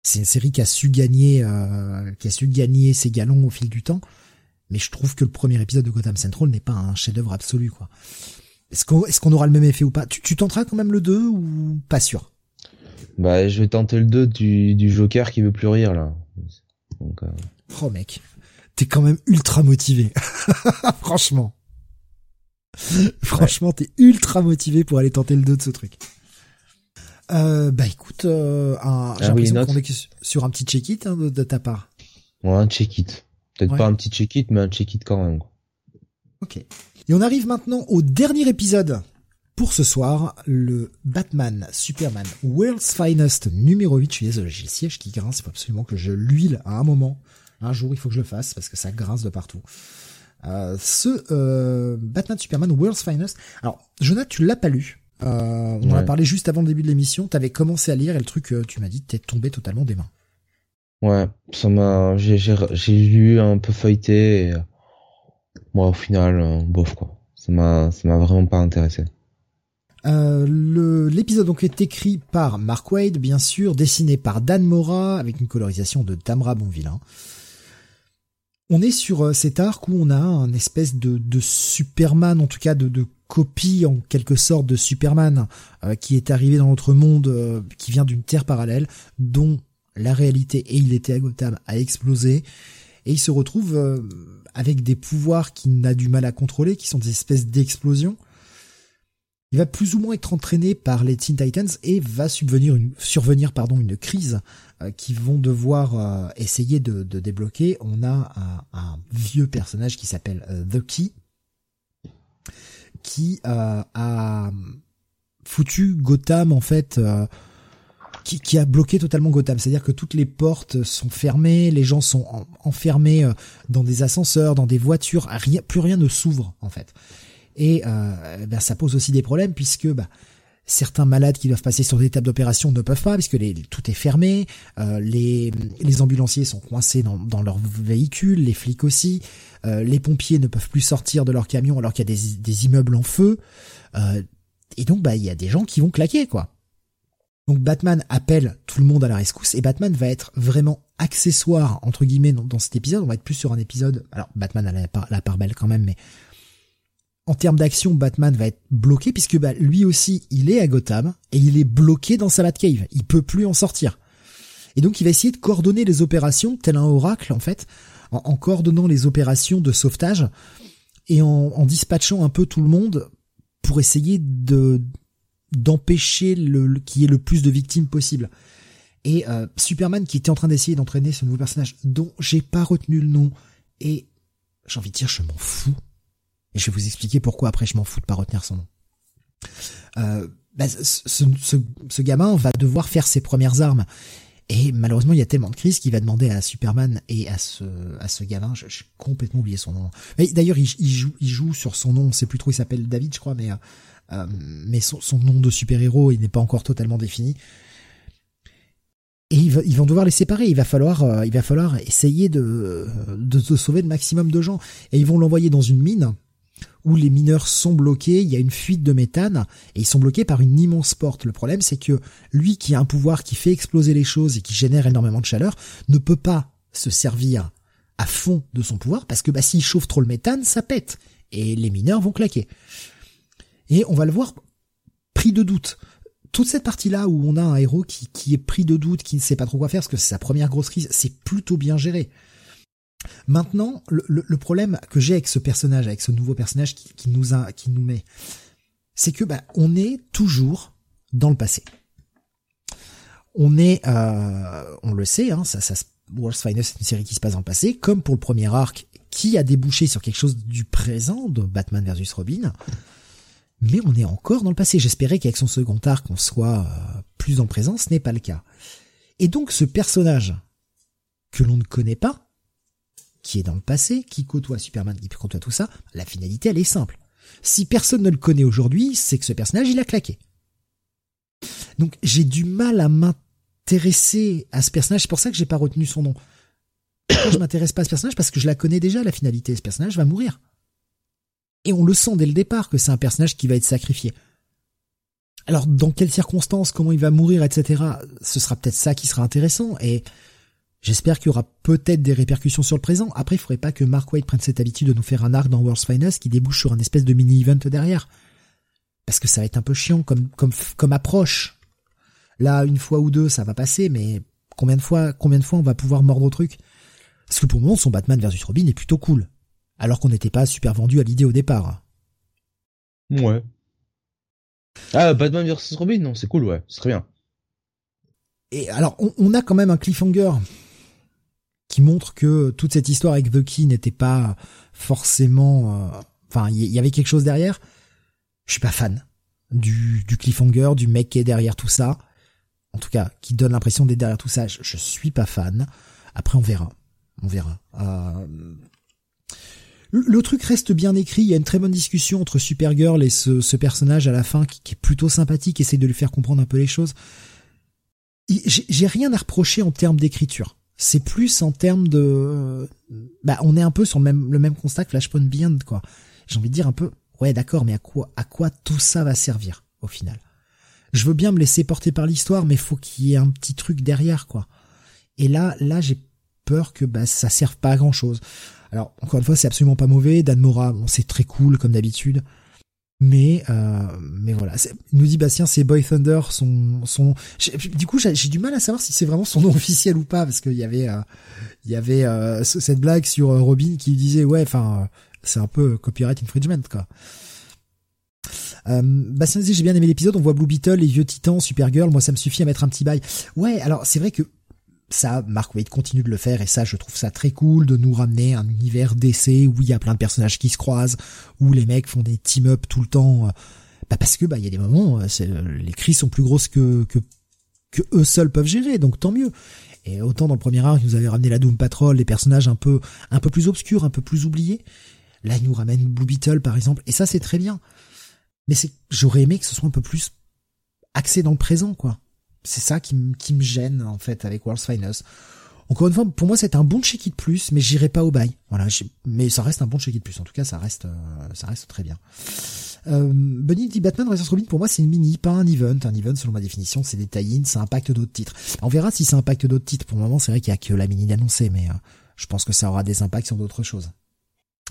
C'est une série qui a su gagner, euh, qui a su gagner ses galons au fil du temps, mais je trouve que le premier épisode de Gotham Central n'est pas un chef-d'œuvre absolu quoi. Est-ce qu'on est qu'on aura le même effet ou pas? Tu, tu tenteras quand même le 2 ou pas sûr? Bah, je vais tenter le 2 du, du Joker qui veut plus rire, là. Donc, euh... Oh mec, t'es quand même ultra motivé. Franchement. Franchement, t'es ultra motivé pour aller tenter le 2 de ce truc. Euh, bah écoute, euh, un, j'ai ah l'impression qu'on est sur un petit check-it hein, de, ta part. Ouais, un check-it. Peut-être pas un petit check-it, mais un check-it quand même. Ok. Et on arrive maintenant au dernier épisode pour ce soir, le Batman Superman World's Finest numéro 8. Je suis désolé, j'ai le siège qui grince, il faut absolument que je l'huile à un moment. Un jour, il faut que je le fasse parce que ça grince de partout. Euh, ce euh, Batman Superman World's Finest. Alors, Jonathan, tu l'as pas lu. Euh, on en a parlé juste avant le début de l'émission. T'avais commencé à lire et le truc, tu m'as dit, t'es tombé totalement des mains. Ouais, ça m'a, j'ai, j'ai, lu un peu feuilleté et moi au final, bof quoi. Ça m'a, ça m'a vraiment pas intéressé. Euh, l'épisode donc est écrit par Mark Wade, bien sûr, dessiné par Dan Mora, avec une colorisation de Tamra Bonvillain. On est sur euh, cet arc où on a un espèce de, Superman, en tout cas de, copie en quelque sorte de Superman, euh, qui est arrivé dans notre monde, qui vient d'une terre parallèle, dont la réalité, et il était à Gotham, a explosé, et il se retrouve avec des pouvoirs qu'il n'a du mal à contrôler, qui sont des espèces d'explosions, il va plus ou moins être entraîné par les Teen Titans et va subvenir une, survenir une crise euh, qui vont devoir euh, essayer de, débloquer. On a un, vieux personnage qui s'appelle euh, The Key qui a foutu Gotham en fait qui, qui, a bloqué totalement Gotham. C'est-à-dire que toutes les portes sont fermées, les gens sont enfermés dans des ascenseurs, dans des voitures, rien, plus rien ne s'ouvre en fait. Et euh, ben, ça pose aussi des problèmes puisque bah, certains malades qui doivent passer sur des tables d'opération ne peuvent pas puisque les, tout est fermé, euh, les, les ambulanciers sont coincés dans, dans leur véhicule, les flics aussi, euh, les pompiers ne peuvent plus sortir de leur camion alors qu'il y a des, des immeubles en feu, euh, et donc bah il y a des gens qui vont claquer quoi. Donc Batman appelle tout le monde à la rescousse et Batman va être vraiment accessoire entre guillemets dans, cet épisode. On va être plus sur un épisode. Alors Batman a la la part belle quand même, mais en termes d'action, Batman va être bloqué puisque bah, lui aussi, il est à Gotham et il est bloqué dans sa Batcave. Il peut plus en sortir. Et donc, il va essayer de coordonner les opérations, tel un oracle en fait, en, coordonnant les opérations de sauvetage et en, dispatchant un peu tout le monde pour essayer de d'empêcher le, qu'il y ait le plus de victimes possible. Et euh, Superman qui était en train d'essayer d'entraîner ce nouveau personnage dont j'ai pas retenu le nom et j'ai envie de dire je m'en fous et je vais vous expliquer pourquoi après je m'en fous de pas retenir son nom. Euh, bah, ce, ce, ce, gamin va devoir faire ses premières armes. Et malheureusement, il y a tellement de crises qu'il va demander à Superman et à ce, à ce gamin, j'ai complètement oublié son nom. D'ailleurs, il, joue, il joue sur son nom, on sait plus trop, il s'appelle David, je crois, mais, euh, mais son, son, nom de super-héros, il n'est pas encore totalement défini. Et ils, ils, vont devoir les séparer. Il va falloir, euh, il va falloir essayer de, de, de sauver le maximum de gens. Et ils vont l'envoyer dans une mine où les mineurs sont bloqués, il y a une fuite de méthane, et ils sont bloqués par une immense porte. Le problème, c'est que lui qui a un pouvoir qui fait exploser les choses et qui génère énormément de chaleur, ne peut pas se servir à fond de son pouvoir, parce que bah, s'il chauffe trop le méthane, ça pète, et les mineurs vont claquer. Et on va le voir pris de doute. Toute cette partie-là où on a un héros qui, qui est pris de doute, qui ne sait pas trop quoi faire, parce que c'est sa première grosse crise, c'est plutôt bien géré. Maintenant, le, problème que j'ai avec ce personnage, avec ce nouveau personnage qui, nous met, c'est que bah, on est toujours dans le passé. On est, euh, on le sait, hein, ça, ça, World's c'est une série qui se passe dans le passé, comme pour le premier arc, qui a débouché sur quelque chose du présent de Batman versus Robin. Mais on est encore dans le passé. J'espérais qu'avec son second arc, on soit euh, plus le présent. Ce n'est pas le cas. Et donc, ce personnage que l'on ne connaît pas, qui est dans le passé, qui côtoie Superman, qui côtoie tout ça, la finalité, elle est simple. Si personne ne le connaît aujourd'hui, c'est que ce personnage, il a claqué. Donc, j'ai du mal à m'intéresser à ce personnage, c'est pour ça que j'ai pas retenu son nom. je m'intéresse pas à ce personnage parce que je la connais déjà, la finalité. Ce personnage va mourir. Et on le sent dès le départ que c'est un personnage qui va être sacrifié. Alors, dans quelles circonstances, comment il va mourir, etc., ce sera peut-être ça qui sera intéressant, et J'espère qu'il y aura peut-être des répercussions sur le présent. Après, il faudrait pas que Mark White prenne cette habitude de nous faire un arc dans World's Finest qui débouche sur un espèce de mini-event derrière. parce que ça va être un peu chiant comme comme comme approche. Là, une fois ou deux, ça va passer, mais combien de fois, combien de fois on va pouvoir mordre au truc? Parce que pour le moment, son Batman versus Robin est plutôt cool, alors qu'on n'était pas super vendu à l'idée au départ. Ouais. Ah, Batman versus Robin, non, c'est cool, ouais, c'est très bien. Et alors, on, a quand même un cliffhanger qui montre que toute cette histoire avec Key n'était pas forcément, euh, enfin, il y, avait quelque chose derrière. Je suis pas fan du, du cliffhanger, du mec qui est derrière tout ça en tout cas, qui donne l'impression d'être derrière tout ça. Je, suis pas fan. Après, on verra. On verra. Euh, le, truc reste bien écrit. Il y a une très bonne discussion entre Supergirl et ce, personnage à la fin qui, est plutôt sympathique, essaye de lui faire comprendre un peu les choses. J'ai rien à reprocher en termes d'écriture. C'est plus en termes de, bah, on est un peu sur le même, le même constat que Flashpoint Beyond, quoi. J'ai envie de dire un peu, ouais, d'accord, mais à quoi, à quoi tout ça va servir, au final? je veux bien me laisser porter par l'histoire, mais faut qu'il y ait un petit truc derrière, quoi. Et là, là, j'ai peur que bah, ça serve pas à grand chose. Alors, encore une fois, c'est absolument pas mauvais. Dan Mora, bon, c'est très cool comme d'habitude. Mais euh, mais voilà, nous dit Bastien, c'est Boy Thunder, son son. Du coup, j'ai du mal à savoir si c'est vraiment son nom officiel ou pas, parce qu'il y avait euh, il y avait euh, cette blague sur Robin qui disait ouais, enfin c'est un peu copyright infringement quoi. Euh, Bastien j'ai bien aimé l'épisode, on voit Blue Beetle, les vieux titans, Supergirl, moi ça me suffit à mettre un petit bail. Ouais, alors c'est vrai que ça, Mark continue de le faire et ça, je trouve ça très cool de nous ramener un univers d'essai où il y a plein de personnages qui se croisent, où les mecs font des team-up tout le temps. Euh, bah parce que bah il y a des moments, euh, les crises sont plus grosses que, que que eux seuls peuvent gérer, donc tant mieux. Et autant dans le premier arc, ils nous avaient ramené la Doom Patrol, les personnages un peu un peu plus obscurs, un peu plus oubliés. Là, ils nous ramènent Blue Beetle par exemple, et ça c'est très bien mais c'est j'aurais aimé que ce soit un peu plus axé dans le présent quoi c'est ça qui, me gêne en fait avec World's Finest. Encore une fois pour moi c'est un bon check de plus mais j'irai pas au bail. Voilà mais ça reste un bon check de plus. En tout cas ça reste euh, ça reste très bien. Euh, Bunny dit Batman vs Robin pour moi c'est une mini pas un event. Un event selon ma définition c'est des tie ça impacte d'autres titres. On verra si ça impacte d'autres titres. Pour le moment c'est vrai qu'il y a que la mini d'annoncer mais euh, je pense que ça aura des impacts sur d'autres choses.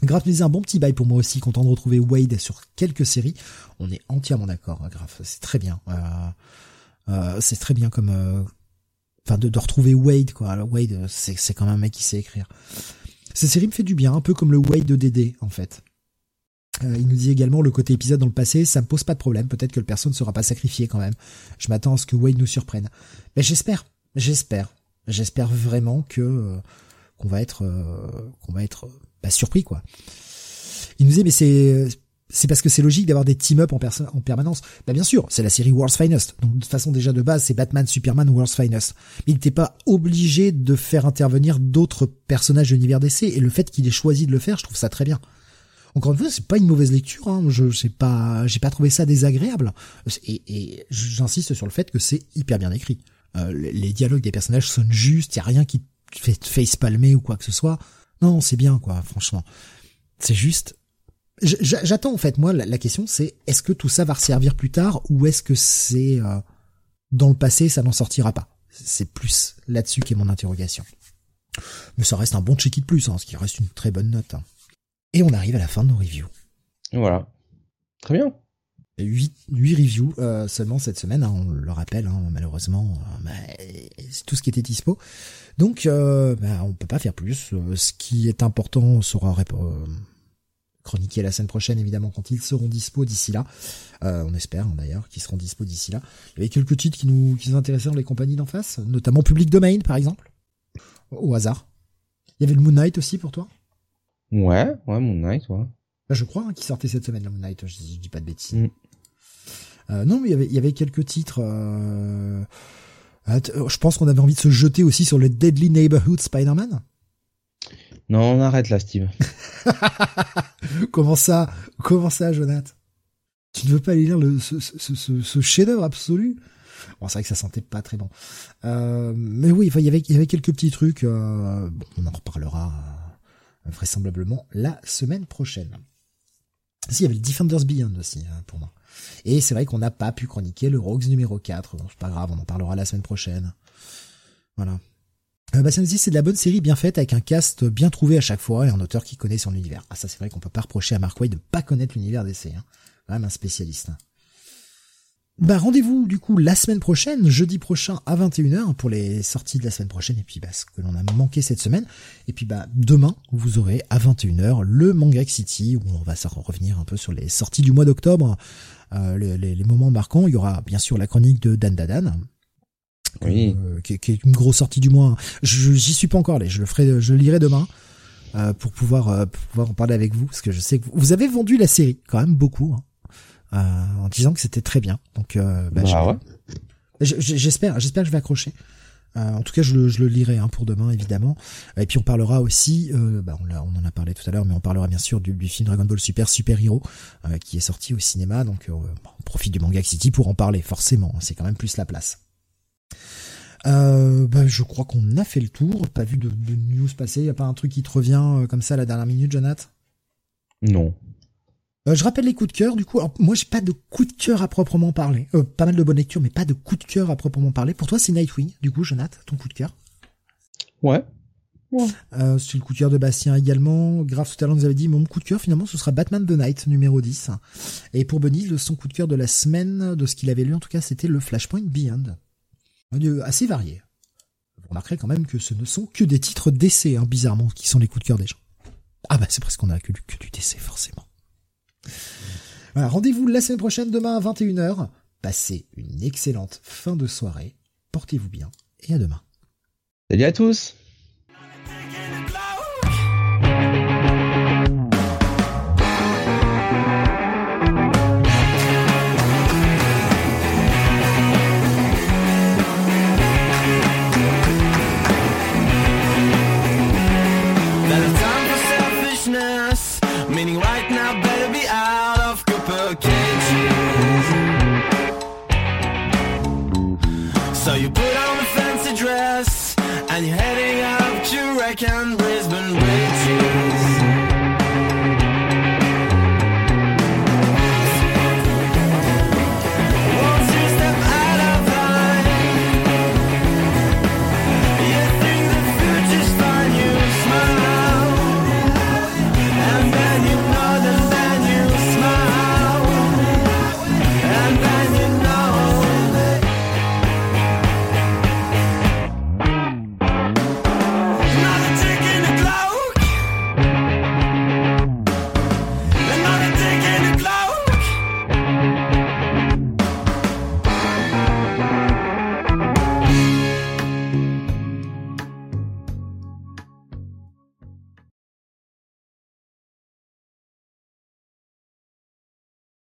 Graf nous un bon petit bail pour moi aussi, content de retrouver Wade sur quelques séries. On est entièrement d'accord, Graf, c'est très bien. Euh, euh, c'est très bien comme, euh, enfin, de, retrouver Wade, quoi. Alors, Wade, c'est, c'est quand même un mec qui sait écrire. Cette série me fait du bien, un peu comme le Wade de Dédé, en fait. il nous dit également le côté épisode dans le passé, ça me pose pas de problème. Peut-être que le perso ne sera pas sacrifié quand même. Je m'attends à ce que Wade nous surprenne. Mais j'espère, j'espère, j'espère vraiment que qu'on va être, qu'on va être bah, surpris quoi. Il nous disait mais c'est c'est parce que c'est logique d'avoir des team-up en, en permanence. Bah bien sûr, c'est la série World's Finest. Donc de façon déjà de base, c'est Batman, Superman, World's Finest. Mais il n'était pas obligé de faire intervenir d'autres personnages de l'univers d'essai et le fait qu'il ait choisi de le faire, je trouve ça très bien. Encore une fois, c'est pas une mauvaise lecture. Hein. Je sais pas, j'ai pas trouvé ça désagréable. Et, et j'insiste sur le fait que c'est hyper bien écrit. Euh, les dialogues des personnages sonnent justes. Y a rien qui te fait face palmer ou quoi que ce soit. Non, c'est bien, quoi, franchement. C'est juste... J'attends, en fait, moi, la, question, c'est est-ce que tout ça va resservir plus tard ou est-ce que c'est... Euh, dans le passé, ça n'en sortira pas? C'est plus là-dessus qu'est mon interrogation. Mais ça reste un bon check de plus, hein, ce qui reste une très bonne note. Hein. Et on arrive à la fin de nos reviews. Voilà. Très bien. 8, 8 reviews euh, seulement cette semaine, hein, on le rappelle, hein, malheureusement, euh, bah, c'est tout ce qui était dispo. Donc, euh, bah, on peut pas faire plus. Euh, ce qui est important sera euh, chroniqué la semaine prochaine, évidemment, quand ils seront dispo d'ici là. on espère hein, d'ailleurs qu'ils seront dispo d'ici là. Il y avait quelques titres qui nous, qui nous intéressaient dans les compagnies d'en face, notamment Public Domain, par exemple, au hasard. Il y avait le Moon Knight aussi pour toi Ouais, ouais, Moon Knight, ouais. Bah, je crois hein, qu'il sortait cette semaine, le Moon Knight, je, dis pas de bêtises. Mm. Euh, non, mais il y avait, il y avait quelques titres. Euh... Je pense qu'on avait envie de se jeter aussi sur le Deadly Neighborhood Spider-Man. Non, on arrête là, Steve. comment ça Comment ça, Jonathan? Tu ne veux pas aller lire ce, ce, ce, chef-d'œuvre absolu? Bon, c'est vrai que ça sentait pas très bon. Euh, mais oui, il y avait, y avait quelques petits trucs. Euh, bon, on en reparlera euh, vraisemblablement la semaine prochaine. Si, il y avait le Defenders Beyond aussi, hein, pour moi. Et c'est vrai qu'on n'a pas pu chroniquer le Rogues numéro 4. Bon, c'est pas grave, on en parlera la semaine prochaine. Voilà. Euh, Bastien dit c'est de la bonne série bien faite avec un cast bien trouvé à chaque fois et un auteur qui connaît son univers. Ah ça c'est vrai qu'on peut pas reprocher à Mark Waid de pas connaître l'univers d'essai. Hein. Même un spécialiste. Bah rendez-vous du coup la semaine prochaine, jeudi prochain à 21h pour les sorties de la semaine prochaine et puis bah ce que l'on a manqué cette semaine et puis bah demain vous aurez à 21h le Manga City où on va revenir un peu sur les sorties du mois d'octobre, euh, les, les, moments marquants. Il y aura bien sûr la chronique de Dan Dadan. Oui. Euh, qui, qui, est une grosse sortie du mois. J'y suis pas encore allé, je le ferai, je le lirai demain. Euh, pour pouvoir euh, pour pouvoir en parler avec vous parce que je sais que vous avez vendu la série quand même beaucoup hein. Euh, en disant que c'était très bien. Donc, euh, bah, bah j'espère, j'espère que je vais accrocher. Euh, en tout cas, je le, je le lirai hein, pour demain, évidemment. Et puis on parlera aussi, bah, on, on, en a parlé tout à l'heure, mais on parlera bien sûr du, du film Dragon Ball Super Super Hero qui est sorti au cinéma. Donc on profite du Manga City pour en parler, forcément. C'est quand même plus la place. Euh, bah, je crois qu'on a fait le tour. Pas vu de, de news passer. Y a pas un truc qui te revient comme ça à la dernière minute, Jonathan? Non. Euh, je rappelle les coups de cœur, du coup. Alors, moi, j'ai pas de coup de cœur à proprement parler. Euh, pas mal de bonnes lectures, mais pas de coup de cœur à proprement parler. Pour toi, c'est Nightwing, du coup, Jonathan, ton coup de cœur? Ouais. ouais. Euh, c'est le coup de cœur de Bastien également. Grave, tout à l'heure, nous avait dit, mon coup de cœur, finalement, ce sera Batman the Night, numéro 10. Et pour Bunny, son coup de cœur de la semaine, de ce qu'il avait lu, en tout cas, c'était le Flashpoint Beyond. Assez varié. Vous remarquerez quand même que ce ne sont que des titres d'essai, hein, bizarrement, qui sont les coups de cœur des gens. Ah bah, c'est parce qu'on a que, que du décès, forcément. Voilà, rendez-vous la semaine prochaine, demain à 21h. Passez une excellente fin de soirée. Portez-vous bien et à demain. Salut à tous